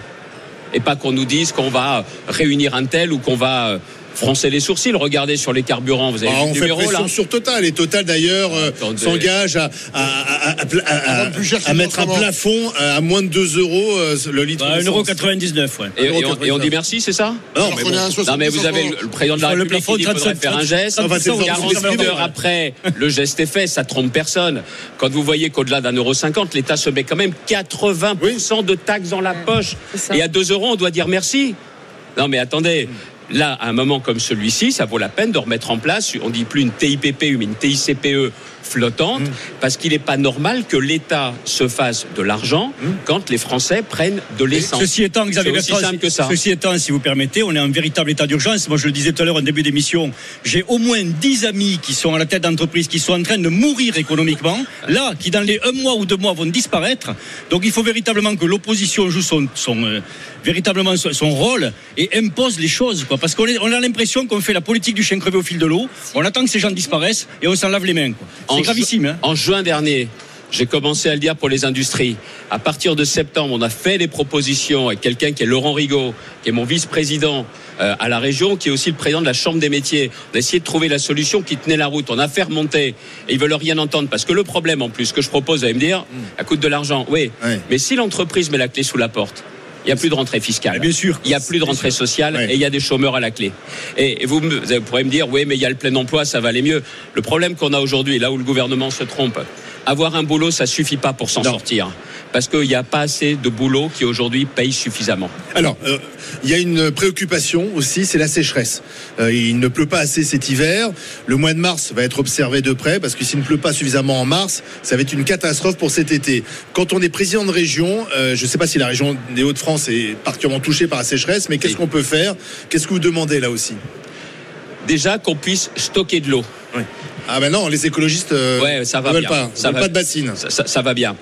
Et pas qu'on nous dise qu'on va réunir un tel ou qu'on va euh, froncer les sourcils. Regardez sur les carburants, vous avez Ah, vu on le fait numéro pression là sur Total et Total d'ailleurs euh, s'engage à, à, à, à- à- à- à mettre un plafond euh, à moins de 2 euros euh, le litre. Bah, d'essence. 1,99€, ouais. Et, et on, et on dit merci, c'est ça Non, mais bon. Non, mais vous avez le, président de la République plafond, qui dit qu'il faudrait 35, faire un geste. Enfin, c'est le 48 forfait. heures après, le geste est fait, ça trompe personne. Quand vous voyez qu'au-delà d'un euro cinquante, l'État se met quand même 80% de taxes dans la poche. Et à 2 euros, on doit dire merci. Non, mais attendez. Là, à un moment comme celui-ci, ça vaut la peine de remettre en place, on dit plus une TIPPU, mais une TICPE flottante, parce qu'il n'est pas normal que l'État se fasse de l'argent quand les Français prennent de l'essence. Ceci étant, Xavier Bertrand. Ceci étant, si vous permettez, on est en véritable état d'urgence. Moi, je le disais tout à l'heure en début d'émission, j'ai au moins 10 amis qui sont à la tête d'entreprises qui sont en train de mourir économiquement, là, qui dans les un mois ou deux mois vont disparaître. Donc, il faut véritablement que l'opposition joue son, son, euh, véritablement son, son rôle et impose les choses, quoi. Parce qu'on on a l'impression qu'on fait la politique du chien crevé au fil de l'eau. On attend que ces gens disparaissent et on s'en lave les mains, C'est gravissime, hein. En juin dernier, j'ai commencé à le dire pour les industries. À partir de septembre, on a fait des propositions avec quelqu'un qui est Laurent Rigaud, qui est mon vice-président euh, à la région, qui est aussi le président de la Chambre des métiers. On a essayé de trouver la solution qui tenait la route. On a fait remonter et ils veulent rien entendre parce que le problème en plus que je propose, vous allez me dire, ça coûte de l'argent. Oui, mais si l'entreprise met la clé sous la porte. Il n'y a plus de rentrée fiscale. Bien sûr. Il n'y a plus de rentrée sociale et il y a des chômeurs à la clé. Et, vous, vous pourrez me dire, oui, mais il y a le plein emploi, ça va aller mieux. Le problème qu'on a aujourd'hui, là où le gouvernement se trompe, avoir un boulot, ça suffit pas pour s'en sortir. Parce qu'il n'y a pas assez de boulot qui aujourd'hui paye suffisamment. Alors, euh, il y a une préoccupation aussi, c'est la sécheresse. Euh, il ne pleut pas assez cet hiver. Le mois de mars va être observé de près parce que s'il ne pleut pas suffisamment en mars, ça va être une catastrophe pour cet été. Quand on est président de région, euh, je ne sais pas si la région des Hauts-de-France est particulièrement touchée par la sécheresse, mais qu'est-ce qu'on peut faire? Qu'est-ce que vous demandez là aussi? Déjà qu'on puisse stocker de l'eau. Ah ben non, les écologistes euh, Ouais, ça va ne veulent bien. pas, ça veulent va, pas de bassine. Ça, ça- ça va bien.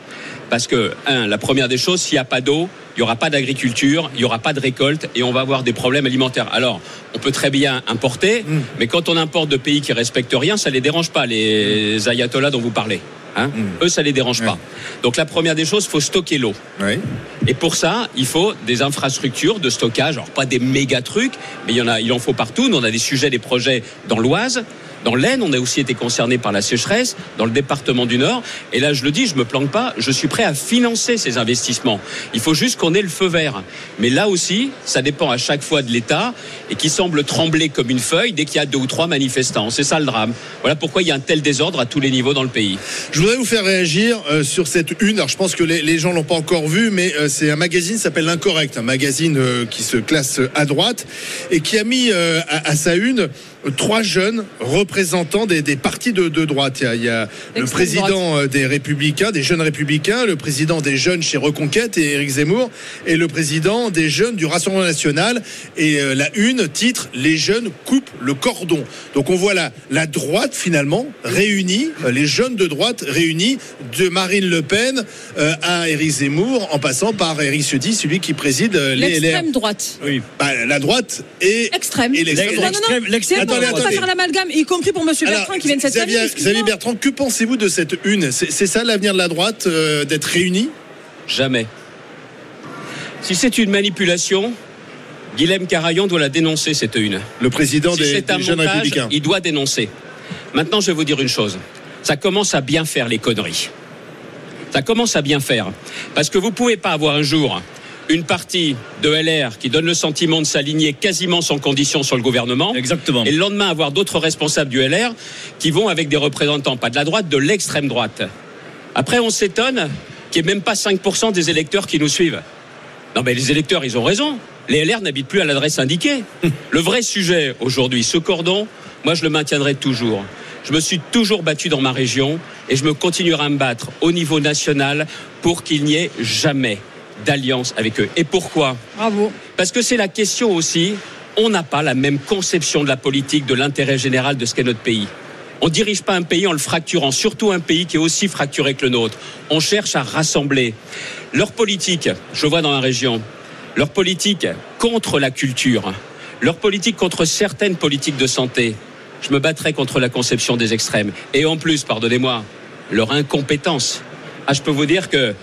Parce que, un, la première des choses, s'il n'y a pas d'eau, il n'y aura pas d'agriculture, il n'y aura pas de récolte et on va avoir des problèmes alimentaires. Alors, on peut très bien importer, Mm. mais quand on importe de pays qui respectent rien, ça les dérange pas, les ayatollahs dont vous parlez. Hein Mm. Eux, ça les dérange pas. Donc, la première des choses, il faut stocker l'eau. Et pour ça, il faut des infrastructures de stockage. Alors, pas des méga trucs, mais il, y en a, il en faut partout. Nous, on a des sujets, des projets dans l'Oise. Dans l'Aisne, on a aussi été concerné par la sécheresse, dans le département du Nord. Et là, je le dis, je me planque pas, je suis prêt à financer ces investissements. Il faut juste qu'on ait le feu vert. Mais là aussi, ça dépend à chaque fois de l'État et qui semble trembler comme une feuille dès qu'il y a deux ou trois manifestants. C'est ça le drame. Voilà pourquoi il y a un tel désordre à tous les niveaux dans le pays. Je voudrais vous faire réagir euh, sur cette une. Alors, je pense que les, les gens l'ont pas encore vu, mais euh, c'est un magazine s'appelle L'Incorrect, un magazine euh, qui se classe à droite et qui a mis à, sa une trois jeunes représentants des, des partis de, de droite. Il y a, il y a le président euh, des Républicains, des jeunes Républicains, le président des jeunes chez Reconquête et Éric Zemmour, et le président des jeunes du Rassemblement National. Et euh, la une titre Les jeunes coupent le cordon. Donc on voit la, la droite finalement réunie, euh, les jeunes de droite réunis, de Marine Le Pen euh, à Éric Zemmour, en passant par Éric Ciotti, celui qui préside euh, les LR. L'extrême droite. Oui. Bah, la droite et Extrême. Et l'extrême Non, droite. non, non. Attendez, de pas attendez. faire l'amalgame, y compris pour Monsieur Alors, Bertrand qui vient de cette. Xavier. Xavier Bertrand, que pensez-vous de cette une C'est ça l'avenir de la droite, euh, d'être réunis? Jamais. Si c'est une manipulation, Guilhem Carayon doit la dénoncer, cette une. Le président Si des, des jeunes républicains. il doit dénoncer. Maintenant, je vais vous dire une chose. Ça commence à bien faire les conneries. Ça commence à bien faire. Parce que vous ne pouvez pas avoir un jour une partie de LR qui donne le sentiment de s'aligner quasiment sans condition sur le gouvernement. Exactement. Et le lendemain avoir d'autres responsables du LR qui vont avec des représentants, pas de la droite, de l'extrême droite. Après, on s'étonne qu'il n'y ait même pas 5% des électeurs qui nous suivent. Non, mais les électeurs, ils ont raison. Les LR n'habitent plus à l'adresse indiquée. Le vrai sujet aujourd'hui, ce cordon, moi, je le maintiendrai toujours. Je me suis toujours battu dans ma région et je me continuerai à me battre au niveau national pour qu'il n'y ait jamais d'alliance avec eux. Et pourquoi Bravo. Parce que c'est la question aussi, on n'a pas la même conception de la politique, de l'intérêt général de ce qu'est notre pays. On ne dirige pas un pays en le fracturant, surtout un pays qui est aussi fracturé que le nôtre. On cherche à rassembler. Leur politique, je vois dans la région, leur politique contre la culture, leur politique contre certaines politiques de santé, je me battrai contre la conception des extrêmes. Et en plus, pardonnez-moi, leur incompétence. Ah, je peux vous dire que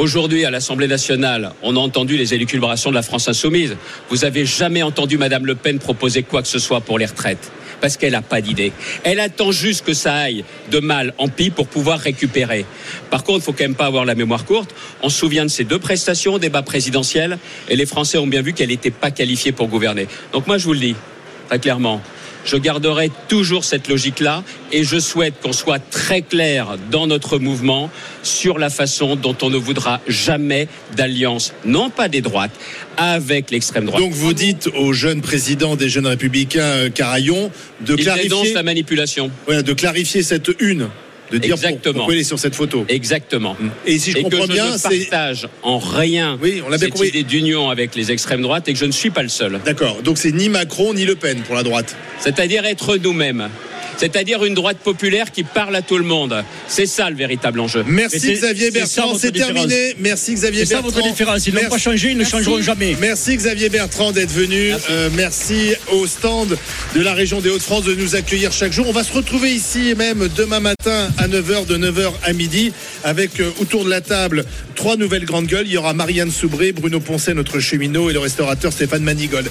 Aujourd'hui, à l'Assemblée nationale, on a entendu les élucubrations de la France insoumise. Vous avez jamais entendu Madame Le Pen proposer quoi que ce soit pour les retraites. Parce qu'elle n'a pas d'idée. Elle attend juste que ça aille de mal en pis pour pouvoir récupérer. Par contre, il faut quand même pas avoir la mémoire courte. On se souvient de ces deux prestations au débat présidentiel et les Français ont bien vu qu'elle n'était pas qualifiée pour gouverner. Donc moi, je vous le dis très clairement. Je garderai toujours cette logique-là et je souhaite qu'on soit très clair dans notre mouvement sur la façon dont on ne voudra jamais d'alliance, non pas des droites, avec l'extrême droite. Donc vous dites au jeune président des jeunes républicains euh, Carayon de Il clarifier, la manipulation. Ouais, de clarifier cette une, de dire Exactement. sur cette photo. Exactement. Et si je et comprends que bien, je ne partage en rien Oui, on cette idée d'union avec les extrêmes droites et que je ne suis pas le seul. D'accord. Donc c'est ni Macron ni Le Pen pour la droite. C'est-à-dire être nous-mêmes. C'est-à-dire une droite populaire qui parle à tout le monde. C'est ça le véritable enjeu. Merci Xavier Bertrand, c'est terminé. Merci Xavier C'est ça Bertrand. votre différence. Ils n'ont pas changé, ils ne changeront jamais. Merci Xavier Bertrand d'être venu. Euh, merci au stand de la région des Hauts-de-France de nous accueillir chaque jour. On va se retrouver ici et même demain matin à 9h, de 9h à midi, avec euh, autour de la table trois nouvelles grandes gueules. Il y aura Marianne Soubré, Bruno Poncet, notre cheminot, et le restaurateur Stéphane Manigol.